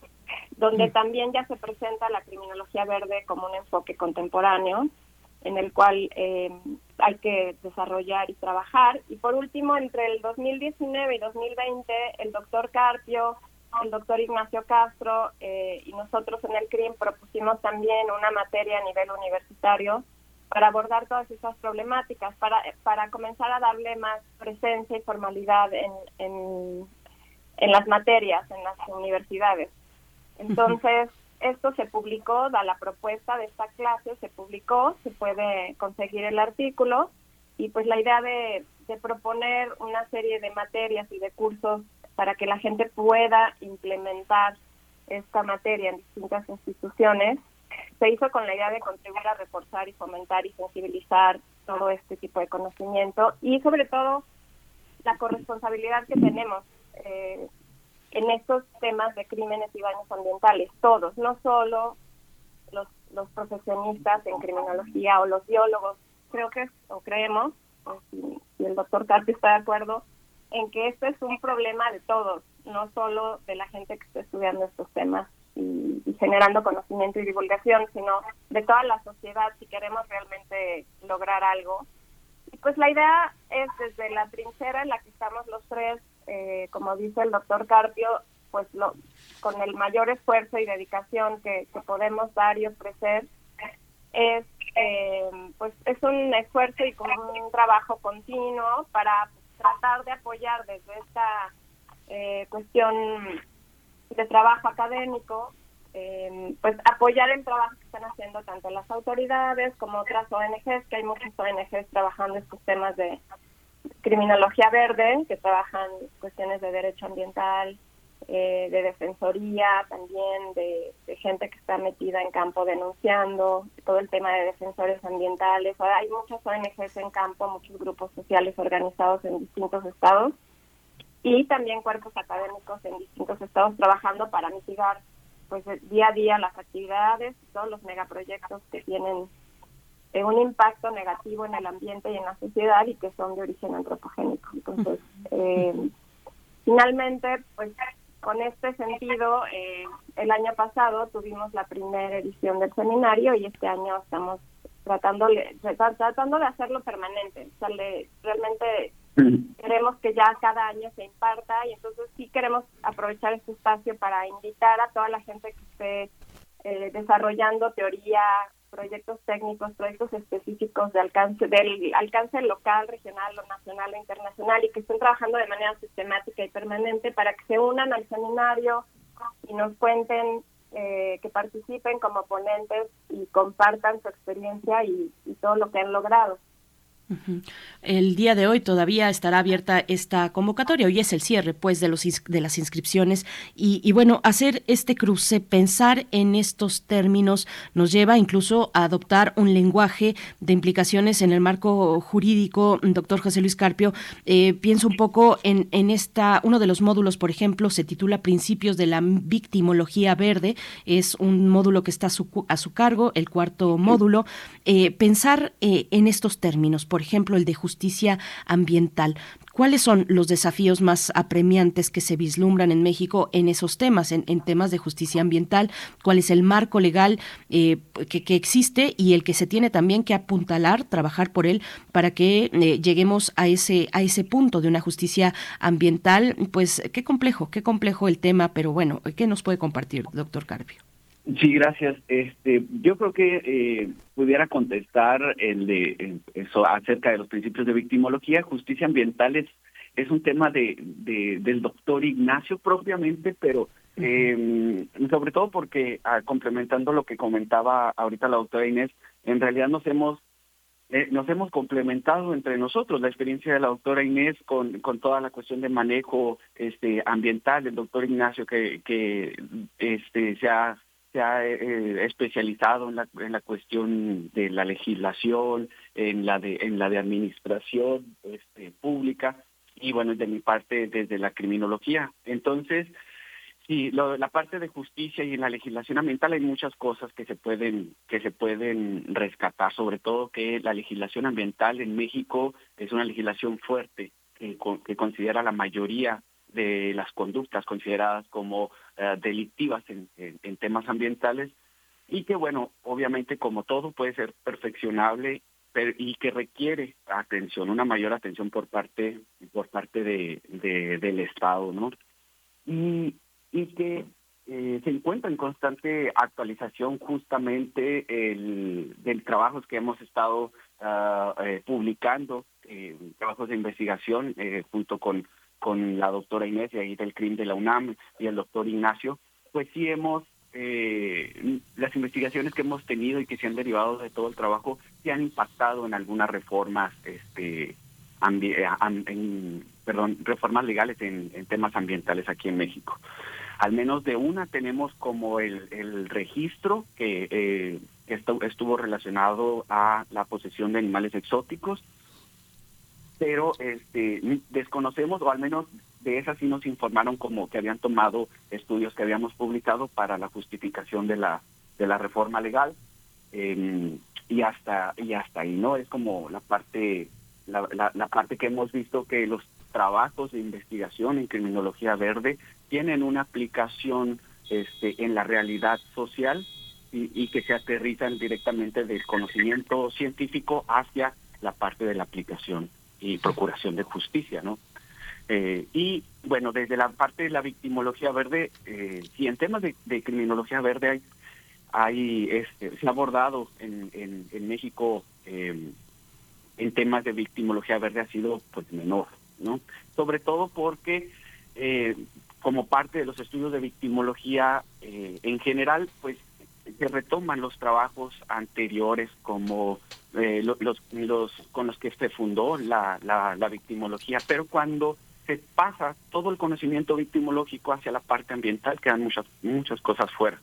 donde también ya se presenta la criminología verde como un enfoque contemporáneo en el cual eh, hay que desarrollar y trabajar. Y por último, entre el 2019 y 2020, el doctor Carpio, el doctor Ignacio Castro eh, y nosotros en el CRIM propusimos también una materia a nivel universitario para abordar todas esas problemáticas, para, para comenzar a darle más presencia y formalidad en, en, en las materias, en las universidades. Entonces, esto se publicó, da la propuesta de esta clase, se publicó, se puede conseguir el artículo y pues la idea de, de proponer una serie de materias y de cursos para que la gente pueda implementar esta materia en distintas instituciones, se hizo con la idea de contribuir a reforzar y fomentar y sensibilizar todo este tipo de conocimiento y sobre todo la corresponsabilidad que tenemos eh, en estos temas de crímenes y daños ambientales, todos, no solo los, los profesionistas en criminología o los biólogos, creo que, o creemos, y, el doctor Carpi está de acuerdo, en que esto es un problema de todos, no solo de la gente que está estudiando estos temas y, y, generando conocimiento y divulgación, sino de toda la sociedad si queremos realmente lograr algo. Y pues la idea es desde la trinchera en la que estamos los tres eh, como dice el doctor Carpio, pues lo, con el mayor esfuerzo y dedicación que, podemos dar y ofrecer, es eh, pues es un esfuerzo y como un trabajo continuo para tratar de apoyar desde esta eh, cuestión de trabajo académico, pues apoyar el trabajo que están haciendo tanto las autoridades como otras ONGs, que hay muchas ONGs trabajando estos temas de criminología verde, que trabajan cuestiones de derecho ambiental, eh, de defensoría, también de, gente que está metida en campo denunciando, todo el tema de defensores ambientales. hay muchas ONGs en campo, muchos grupos sociales organizados en distintos estados y también cuerpos académicos en distintos estados trabajando para mitigar pues día a día las actividades, todos los megaproyectos que tienen un impacto negativo en el ambiente y en la sociedad y que son de origen antropogénico. Entonces, eh, finalmente, pues con este sentido, eh, el año pasado tuvimos la primera edición del seminario y este año estamos tratando, tratando de hacerlo permanente. O sea, realmente queremos que ya cada año se imparta y entonces sí queremos aprovechar este espacio para invitar a toda la gente que esté eh, desarrollando teoría, proyectos técnicos, proyectos específicos de alcance del alcance local, regional, o nacional o internacional y que estén trabajando de manera sistemática y permanente para que se unan al seminario y nos cuenten eh, que participen como ponentes y compartan su experiencia y todo lo que han logrado. El día de hoy todavía estará abierta esta convocatoria. Hoy es el cierre, pues, de los de las inscripciones y, bueno, hacer este cruce, pensar en estos términos, nos lleva incluso a adoptar un lenguaje de implicaciones en el marco jurídico. Doctor José Luis Carpio, eh, pienso un poco en, en esta uno de los módulos, por ejemplo, se titula Principios de la victimología verde. Es un módulo que está a su, a su cargo, el cuarto módulo. Eh, pensar eh, en estos términos por ejemplo, el de justicia ambiental. ¿Cuáles son los desafíos más apremiantes que se vislumbran en México en esos temas, en, temas de justicia ambiental? ¿Cuál es el marco legal eh, que, existe y el que se tiene también que apuntalar, trabajar por él para que eh, lleguemos a ese, a ese punto de una justicia ambiental? Pues qué complejo, qué complejo el tema, pero bueno, ¿qué nos puede compartir, doctor Carpio? Sí, gracias. Este, yo creo que eh, pudiera contestar el de eso acerca de los principios de victimología. Justicia ambiental es, es un tema de, de del doctor Ignacio propiamente, pero eh, sobre todo porque ah, complementando lo que comentaba ahorita la doctora Inés, en realidad nos hemos eh, nos hemos complementado entre nosotros la experiencia de la doctora Inés con, con toda la cuestión de manejo este ambiental del doctor Ignacio que que este se ha se ha eh, especializado en la, en la cuestión de la legislación, en la de en la de administración este, pública y bueno de mi parte desde la criminología. Entonces sí, la parte de justicia y en la legislación ambiental hay muchas cosas que se pueden que se pueden rescatar, sobre todo que la legislación ambiental en México es una legislación fuerte que, que considera la mayoría de las conductas consideradas como eh, delictivas en, en, temas ambientales y que, bueno, obviamente como todo puede ser perfeccionable y que requiere atención, una mayor atención por parte por parte de, del Estado, ¿no? Y, y que eh, se encuentra en constante actualización justamente el, del trabajos que hemos estado eh, publicando, eh, trabajos de investigación junto con, con la doctora Inés y ahí del CRIM de la UNAM y el doctor Ignacio, pues sí hemos eh, las investigaciones que hemos tenido y que se han derivado de todo el trabajo se han impactado en algunas reformas, este, en, perdón, reformas legales en, temas ambientales aquí en México. Al menos de una tenemos como el, el registro que eh, estuvo relacionado a la posesión de animales exóticos, pero este, desconocemos, o al menos de esas sí nos informaron como que habían tomado estudios que habíamos publicado para la justificación de la de la reforma legal em, y hasta y hasta ahí no es como la parte la, parte que hemos visto que los trabajos de investigación en criminología verde tienen una aplicación este en la realidad social y, y que se aterrizan directamente del conocimiento científico hacia la parte de la aplicación y procuración de justicia, ¿no? Eh, y bueno, desde la parte de la victimología verde, eh, si en temas de, criminología verde hay, hay este, se ha abordado en, en, México eh, en temas de victimología verde ha sido pues menor, ¿no? Sobre todo porque eh, como parte de los estudios de victimología en general, pues se retoman los trabajos anteriores como los, los, con los que se fundó la, la, la victimología, pero cuando se pasa todo el conocimiento victimológico hacia la parte ambiental, quedan muchas, muchas cosas fuera.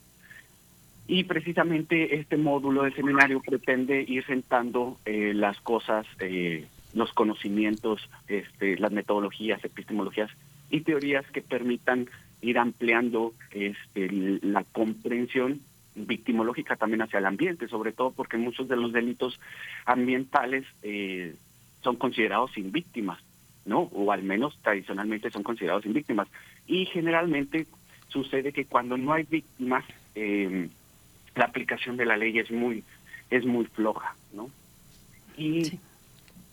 Y precisamente este módulo del seminario pretende ir sentando eh, las cosas, eh, los conocimientos, este, las metodologías, epistemologías y teorías que permitan ir ampliando este, la comprensión victimológica también hacia el ambiente, sobre todo porque muchos de los delitos ambientales eh, son considerados sin víctimas ¿no? O al menos tradicionalmente son considerados sin víctimas. Y generalmente sucede que cuando no hay víctimas, eh, la aplicación de la ley es muy es muy floja, ¿no? Y,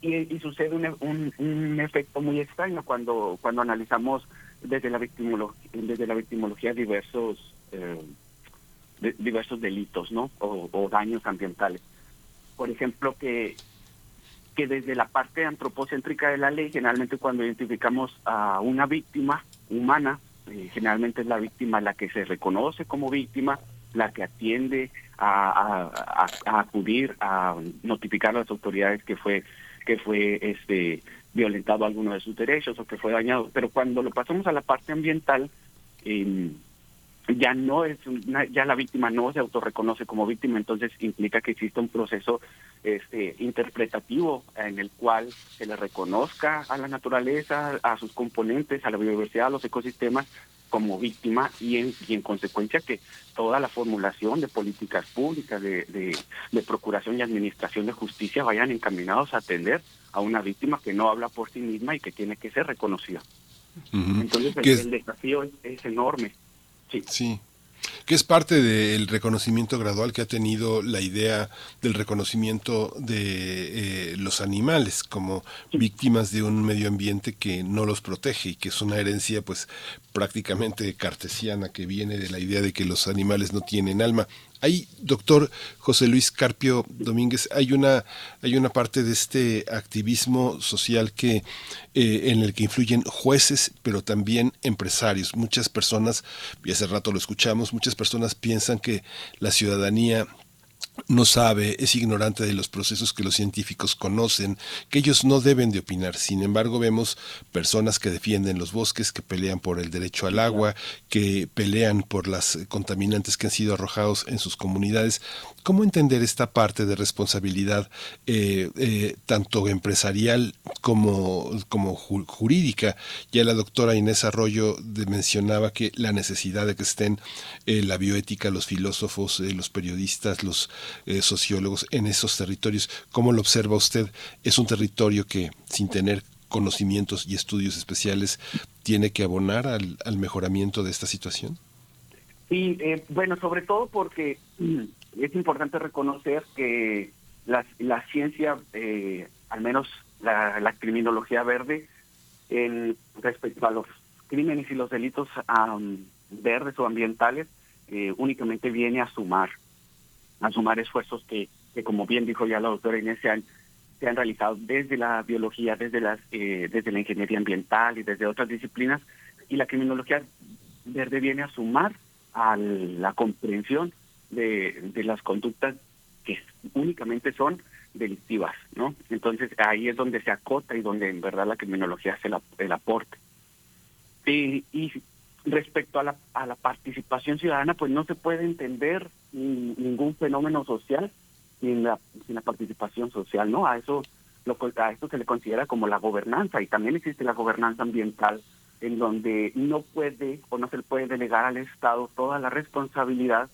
y, sucede un, un, efecto muy extraño cuando cuando analizamos desde la victimología, desde la victimología diversos eh, diversos delitos, ¿no? o daños ambientales. Por ejemplo, que que desde la parte antropocéntrica de la ley, generalmente cuando identificamos a una víctima humana, eh, generalmente es la víctima la que se reconoce como víctima, la que atiende a, acudir a notificar a las autoridades que fue que fue este violentado alguno de sus derechos o que fue dañado. Pero cuando lo pasamos a la parte ambiental, eh, ya no es ya la víctima no se autorreconoce como víctima entonces implica que existe un proceso este interpretativo en el cual se le reconozca a la naturaleza a sus componentes a la biodiversidad a los ecosistemas como víctima y en, y en consecuencia que toda la formulación de políticas públicas de, de, procuración y administración de justicia vayan encaminados a atender a una víctima que no habla por sí misma y que tiene que ser reconocida. Entonces el, desafío es enorme. Sí. Sí. Que es parte del reconocimiento gradual que ha tenido la idea del reconocimiento de eh, los animales como víctimas de un medio ambiente que no los protege y que es una herencia pues prácticamente cartesiana que viene de la idea de que los animales no tienen alma. Hay, doctor José Luis Carpio Domínguez, hay una, hay una parte de este activismo social que, eh, en el que influyen jueces, pero también empresarios. Muchas personas, y hace rato lo escuchamos, muchas personas piensan que la ciudadanía no sabe, es ignorante de los procesos que los científicos conocen, que ellos no deben de opinar. Sin embargo, vemos personas que defienden los bosques, que pelean por el derecho al agua, que pelean por las contaminantes que han sido arrojados en sus comunidades. ¿Cómo entender esta parte de responsabilidad eh, eh, tanto empresarial como, como jurídica? Ya la doctora Inés Arroyo mencionaba que la necesidad de que estén eh, la bioética, los filósofos, los periodistas, los sociólogos en esos territorios. ¿Cómo lo observa usted? Es un territorio que, sin tener conocimientos y estudios especiales tiene que abonar al, mejoramiento de esta situación? Sí, bueno, sobre todo porque es importante reconocer que la, la ciencia, eh, al menos la, criminología verde, en respecto a los crímenes y los delitos um, verdes o ambientales, eh, únicamente viene a sumar, a sumar esfuerzos que, que, como bien dijo ya la doctora Inés, se han, se han realizado desde la biología, desde, las, eh, desde la ingeniería ambiental y desde otras disciplinas, y la criminología verde viene a sumar a la comprensión de, de las conductas que únicamente son delictivas, ¿no? Entonces ahí es donde se acota y donde en verdad la criminología hace la, el aporte. Y, y respecto a la, a la participación ciudadana, pues no se puede entender ni, ningún fenómeno social sin la, sin la participación social, ¿no? A eso, lo, a esto se le considera como la gobernanza y también existe la gobernanza ambiental en donde no puede o no se le puede delegar al Estado toda la responsabilidad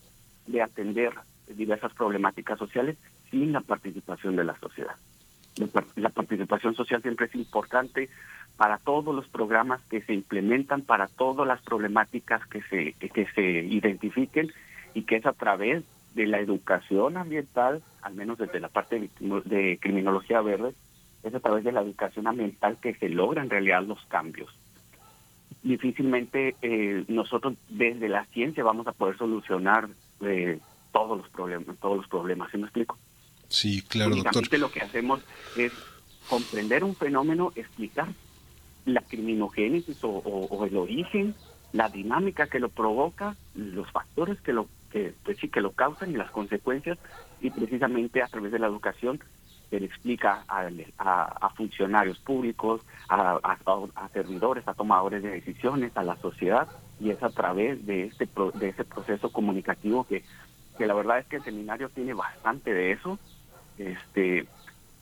de atender diversas problemáticas sociales sin la participación de la sociedad. La participación social siempre es importante para todos los programas que se implementan, para todas las problemáticas que se, que se identifiquen y que es a través de la educación ambiental, al menos desde la parte de criminología verde, es a través de la educación ambiental que se logran en los cambios difícilmente eh, nosotros desde la ciencia vamos a poder solucionar eh, todos los problemas, todos los problemas, ¿sí me explico? Sí, claro, doctor. lo que hacemos es comprender un fenómeno, explicar la criminogénesis o, el origen, la dinámica que lo provoca, los factores que lo que pues sí que lo causan y las consecuencias y precisamente a través de la educación se le explica a, a, funcionarios públicos, a, a, servidores, a tomadores de decisiones, a la sociedad, y es a través de este de ese proceso comunicativo que, que la verdad es que el seminario tiene bastante de eso, este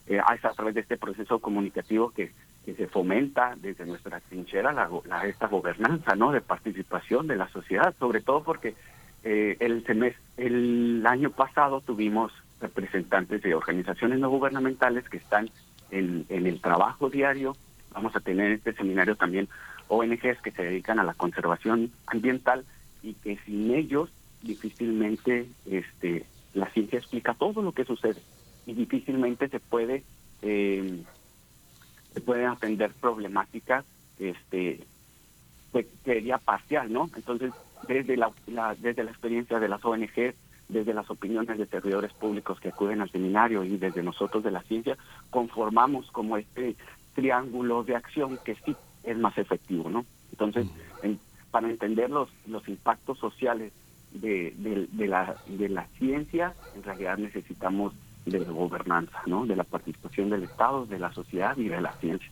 eh, es a través de este proceso comunicativo que, que se fomenta desde nuestra trinchera la, la, esta gobernanza, ¿no? De participación de la sociedad, sobre todo porque eh, el semestre, el año pasado tuvimos representantes de organizaciones no gubernamentales que están en, en el trabajo diario. Vamos a tener en este seminario también ONGs que se dedican a la conservación ambiental y que sin ellos difícilmente este la ciencia explica todo lo que sucede y difícilmente se puede eh, se pueden atender problemáticas este que sería parcial no entonces desde la, la, desde la experiencia de las ONGs desde las opiniones de servidores públicos que acuden al seminario y desde nosotros de la ciencia, conformamos como este triángulo de acción que sí es más efectivo, ¿no? Entonces, para entender los, los impactos sociales de, de, la, de la ciencia, en realidad necesitamos de la gobernanza, ¿no? De la participación del Estado, de la sociedad y de la ciencia.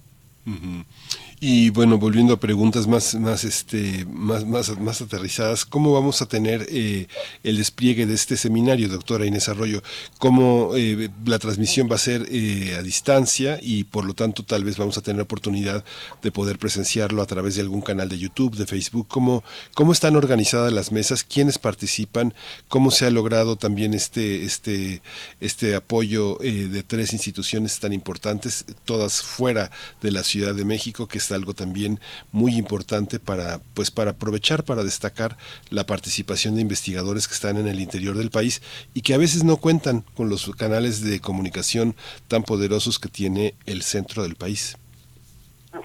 Y bueno, volviendo a preguntas más, más, este, más, más, más aterrizadas, ¿cómo vamos a tener eh, el despliegue de este seminario, doctora Inés Arroyo? ¿Cómo eh, la transmisión va a ser eh, a distancia y por lo tanto tal vez vamos a tener la oportunidad de poder presenciarlo a través de algún canal de YouTube, de Facebook? ¿Cómo, cómo están organizadas las mesas? ¿Quiénes participan? ¿Cómo se ha logrado también este, este, este apoyo de tres instituciones tan importantes, todas fuera de la Ciudad de México, que es algo también muy importante para, pues, para aprovechar, para destacar la participación de investigadores que están en el interior del país y que a veces no cuentan con los canales de comunicación tan poderosos que tiene el centro del país.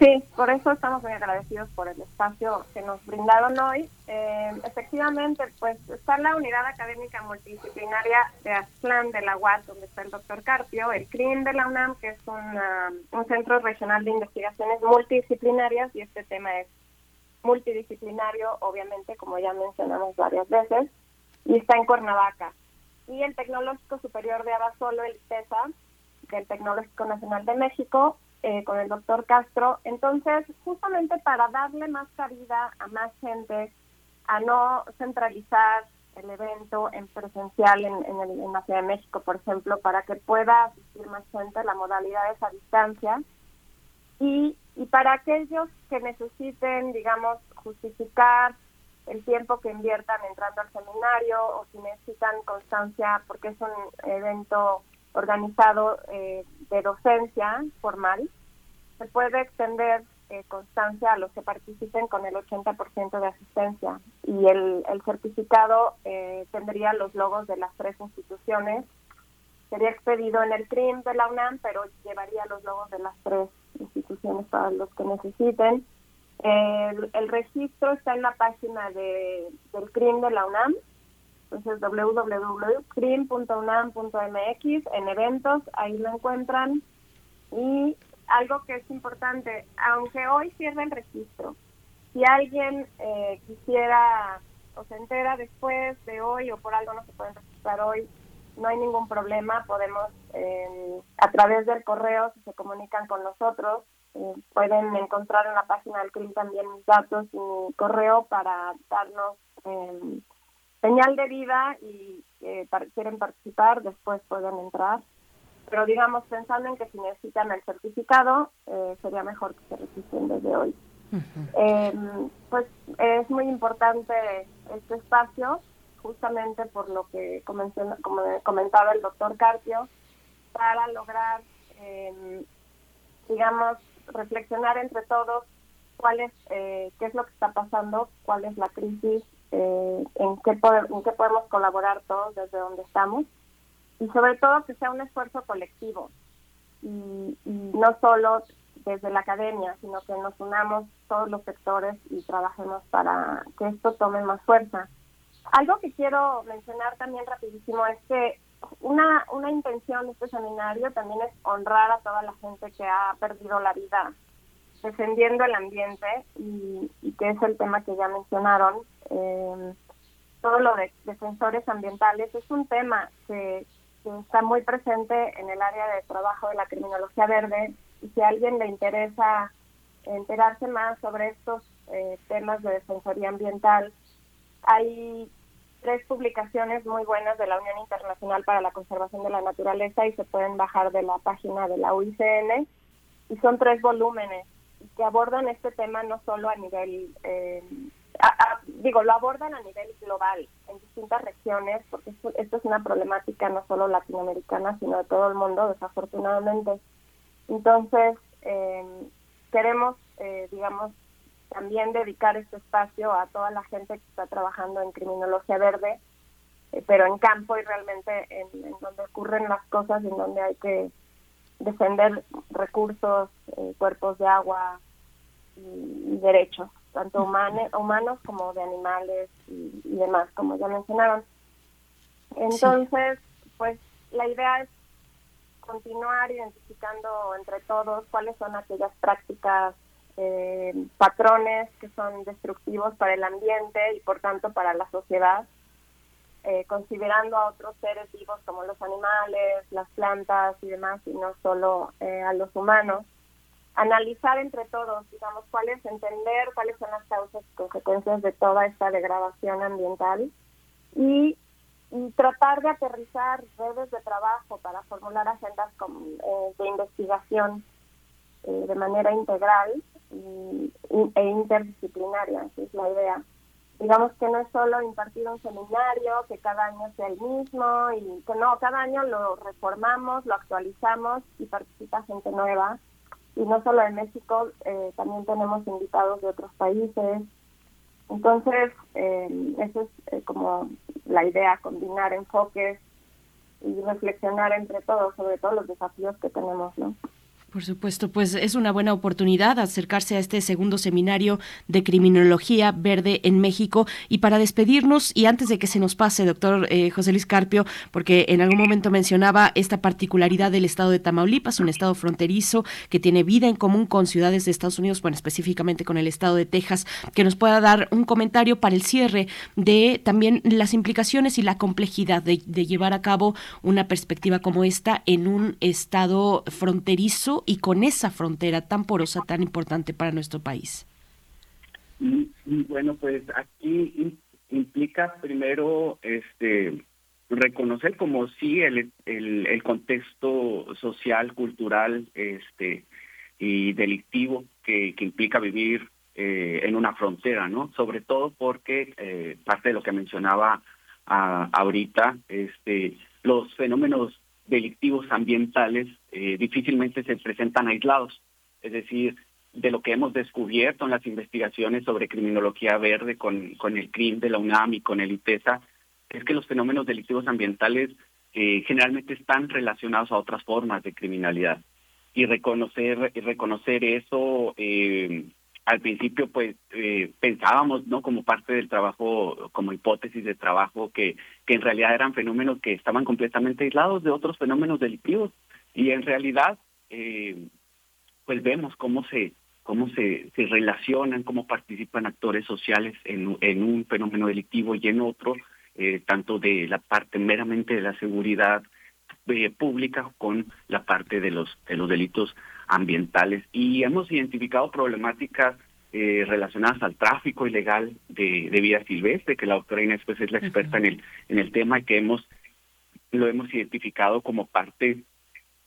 Sí, por eso estamos muy agradecidos por el espacio que nos brindaron hoy. Eh, efectivamente, pues está la unidad académica multidisciplinaria de ASLAN de la UAT, donde está el doctor Carpio, el CRIM de la UNAM, que es un centro regional de investigaciones multidisciplinarias, y este tema es multidisciplinario, obviamente, como ya mencionamos varias veces, y está en Cuernavaca. Y el Tecnológico Superior de Abasolo, el TESA, del Tecnológico Nacional de México, eh, con el doctor Castro. Entonces, justamente para darle más cabida a más gente, a no centralizar el evento en presencial en, en, la Ciudad de México, por ejemplo, para que pueda asistir más gente, la modalidad es a distancia. Y, y para aquellos que necesiten, digamos, justificar el tiempo que inviertan entrando al seminario o si necesitan constancia porque es un evento organizado eh, de docencia formal, se puede extender eh, constancia a los que participen con el 80% de asistencia y el, el certificado eh, tendría los logos de las tres instituciones. Sería expedido en el CRIM de la UNAM, pero llevaría los logos de las tres instituciones para los que necesiten. El, el registro está en la página de, del CRIM de la UNAM, entonces www.crim.unam.mx en eventos, ahí lo encuentran. Y algo que es importante, aunque hoy cierre registro, si alguien eh, quisiera o se entera después de hoy o por algo no se puede registrar hoy, no hay ningún problema, podemos eh, a través del correo, si se comunican con nosotros, eh, pueden encontrar en la página del CRIM también mis datos y correo para darnos señal de vida y eh, quieren participar, después pueden entrar. Pero digamos, pensando en que si necesitan el certificado, eh, sería mejor que se registren desde hoy. Em, pues es muy importante este espacio, justamente por lo que como comentaba el doctor Carpio, para lograr, em, digamos, reflexionar entre todos cuál es, eh, qué es lo que está pasando, cuál es la crisis eh, en, qué en qué podemos colaborar todos desde donde estamos y sobre todo que sea un esfuerzo colectivo y, no solo desde la academia, sino que nos unamos todos los sectores y trabajemos para que esto tome más fuerza. Algo que quiero mencionar también rapidísimo es que una, una intención de este seminario también es honrar a toda la gente que ha perdido la vida defendiendo el ambiente y, que es el tema que ya mencionaron, eh, todo lo de defensores ambientales es un tema que, está muy presente en el área de trabajo de la criminología verde y si a alguien le interesa enterarse más sobre estos eh, temas de defensoría ambiental, hay tres publicaciones muy buenas de la Unión Internacional para la Conservación de la Naturaleza y se pueden bajar de la página de la UICN y son tres volúmenes que abordan este tema no solo a nivel, eh, digo, lo abordan a nivel global, en distintas regiones, porque esto, es una problemática no solo latinoamericana, sino de todo el mundo, desafortunadamente. Entonces, eh, queremos, eh, digamos, también dedicar este espacio a toda la gente que está trabajando en criminología verde, pero en campo y realmente en, donde ocurren las cosas y en donde hay que defender recursos, eh, cuerpos de agua y, derechos, tanto humanos como de animales y, demás, como ya mencionaron. Entonces, pues la idea es continuar identificando entre todos cuáles son aquellas prácticas, eh, patrones que son destructivos para el ambiente y por tanto para la sociedad eh, considerando a otros seres vivos como los animales, las plantas y demás, y no solo eh, a los humanos. Analizar entre todos, digamos, cuáles, entender cuáles son las causas y consecuencias de toda esta degradación ambiental y, tratar de aterrizar redes de trabajo para formular agendas eh, de investigación de manera integral e interdisciplinaria, esa es la idea digamos que no es solo impartir un seminario, que cada año sea el mismo, y que no, cada año lo reformamos, lo actualizamos y participa gente nueva. Y no solo en México, eh, también tenemos invitados de otros países. Entonces, eh, eso es eh, como la idea, combinar enfoques y reflexionar entre todos sobre todos los desafíos que tenemos, ¿no? Por supuesto, pues es una buena oportunidad acercarse a este segundo seminario de criminología verde en México. Y para despedirnos, y antes de que se nos pase, doctor eh, José Luis Carpio, porque en algún momento mencionaba esta particularidad del estado de Tamaulipas, un estado fronterizo que tiene vida en común con ciudades de Estados Unidos, bueno, específicamente con el estado de Texas, que nos pueda dar un comentario para el cierre de también las implicaciones y la complejidad de, de llevar a cabo una perspectiva como esta en un estado fronterizo y con esa frontera tan porosa, tan importante para nuestro país? Mm, mm, bueno, pues aquí implica primero este reconocer como sí el, el, contexto social, cultural este y delictivo que, que implica vivir eh, en una frontera, ¿no? Sobre todo porque eh, parte de lo que mencionaba ah, ahorita, este, los fenómenos delictivos ambientales eh, difícilmente se presentan aislados. es decir, de lo que hemos descubierto en las investigaciones sobre criminología verde con, con el CRIM de la UNAM y con el ITESA, es que los fenómenos delictivos ambientales eh, generalmente están relacionados a otras formas de criminalidad. Y reconocer, y reconocer eso, eh, al principio pues eh, pensábamos, ¿no? Como parte del trabajo, como hipótesis de trabajo, que, que en realidad eran fenómenos que estaban completamente aislados de otros fenómenos delictivos. Y en realidad, pues vemos cómo se cómo se, se relacionan, cómo participan actores sociales en, en un fenómeno delictivo y en otro, eh, tanto de la parte meramente de la seguridad eh, pública con la parte de los, de los delitos ambientales. Y hemos identificado problemáticas eh, relacionadas al tráfico ilegal de, de vida silvestre, que la doctora Inés pues, es la experta en el, en el tema y que hemos lo hemos identificado como parte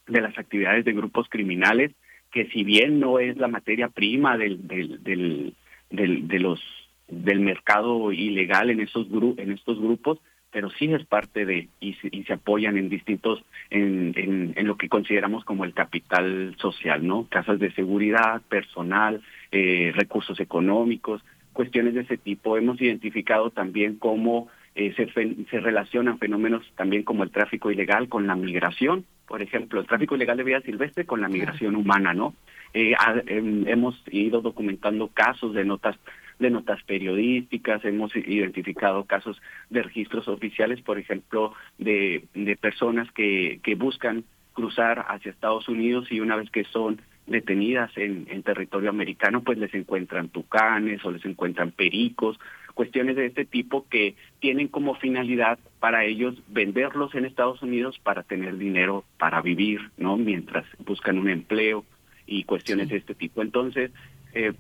de las actividades de grupos criminales que si bien no es la materia prima del, del, del, del de los del mercado ilegal en esos gru en estos grupos pero sí es parte de y se, y se apoyan en distintos en, en, lo que consideramos como el capital social no casas de seguridad personal eh, recursos económicos cuestiones de ese tipo. Hemos identificado también cómo eh, se, se relacionan fenómenos también como el tráfico ilegal con la migración por ejemplo, el tráfico ilegal de vida silvestre con la migración humana, ¿no? Eh, em, hemos ido documentando casos de notas de notas periodísticas, hemos identificado casos de registros oficiales, por ejemplo, de, de personas que, que buscan cruzar hacia Estados Unidos y una vez que son detenidas en, en territorio americano, pues les encuentran tucanes o les encuentran pericos cuestiones de este tipo que tienen como finalidad para ellos venderlos en Estados Unidos para tener dinero para vivir, ¿no? Mientras buscan un empleo y cuestiones de este tipo. Entonces, eh,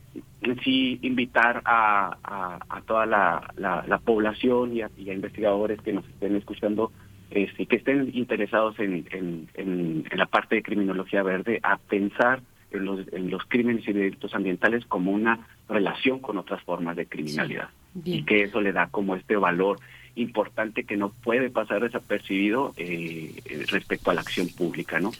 sí invitar a, a, toda la, la, población y a, investigadores que nos estén escuchando y que estén interesados en, en, en, la parte de criminología verde a pensar en los, en los crímenes y delitos ambientales como una relación con otras formas de criminalidad. Y que eso le da como este valor importante que no puede pasar desapercibido eh, respecto a la acción pública, ¿no?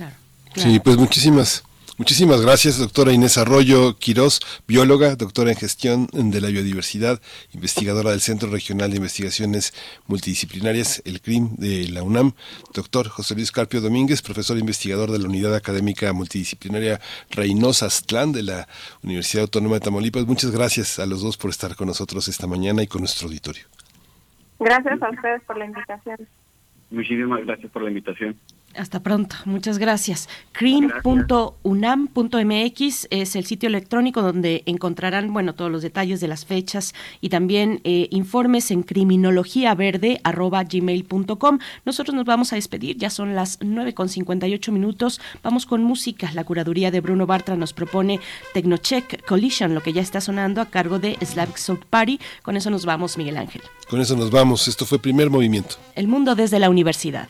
Sí, pues muchísimas Muchísimas gracias, doctora Inés Arroyo Quirós, bióloga, doctora en gestión de la biodiversidad, investigadora del Centro Regional de Investigaciones Multidisciplinarias, el CRIM de la UNAM, doctor José Luis Carpio Domínguez, profesor investigador de la Unidad Académica Multidisciplinaria Reynosa Aztlán de la Universidad Autónoma de Tamaulipas. Muchas gracias a los dos por estar con nosotros esta mañana y con nuestro auditorio. Gracias a ustedes por la invitación. Muchísimas gracias por la invitación. Hasta pronto, muchas gracias. cream.unam.mx es el sitio electrónico donde encontrarán, bueno, todos los detalles de las fechas y también eh, informes en criminologiaverde@gmail.com. Nosotros nos vamos a despedir, ya son las 9 con 58 minutos. Vamos con música. La curaduría de Bruno Bartra nos propone Technocheck Collision, lo que ya está sonando a cargo de Slavic Soul Party. Con eso nos vamos, Miguel Ángel. Con eso nos vamos. Esto fue primer movimiento. El mundo desde la universidad.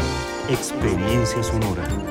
Experiencia sonora.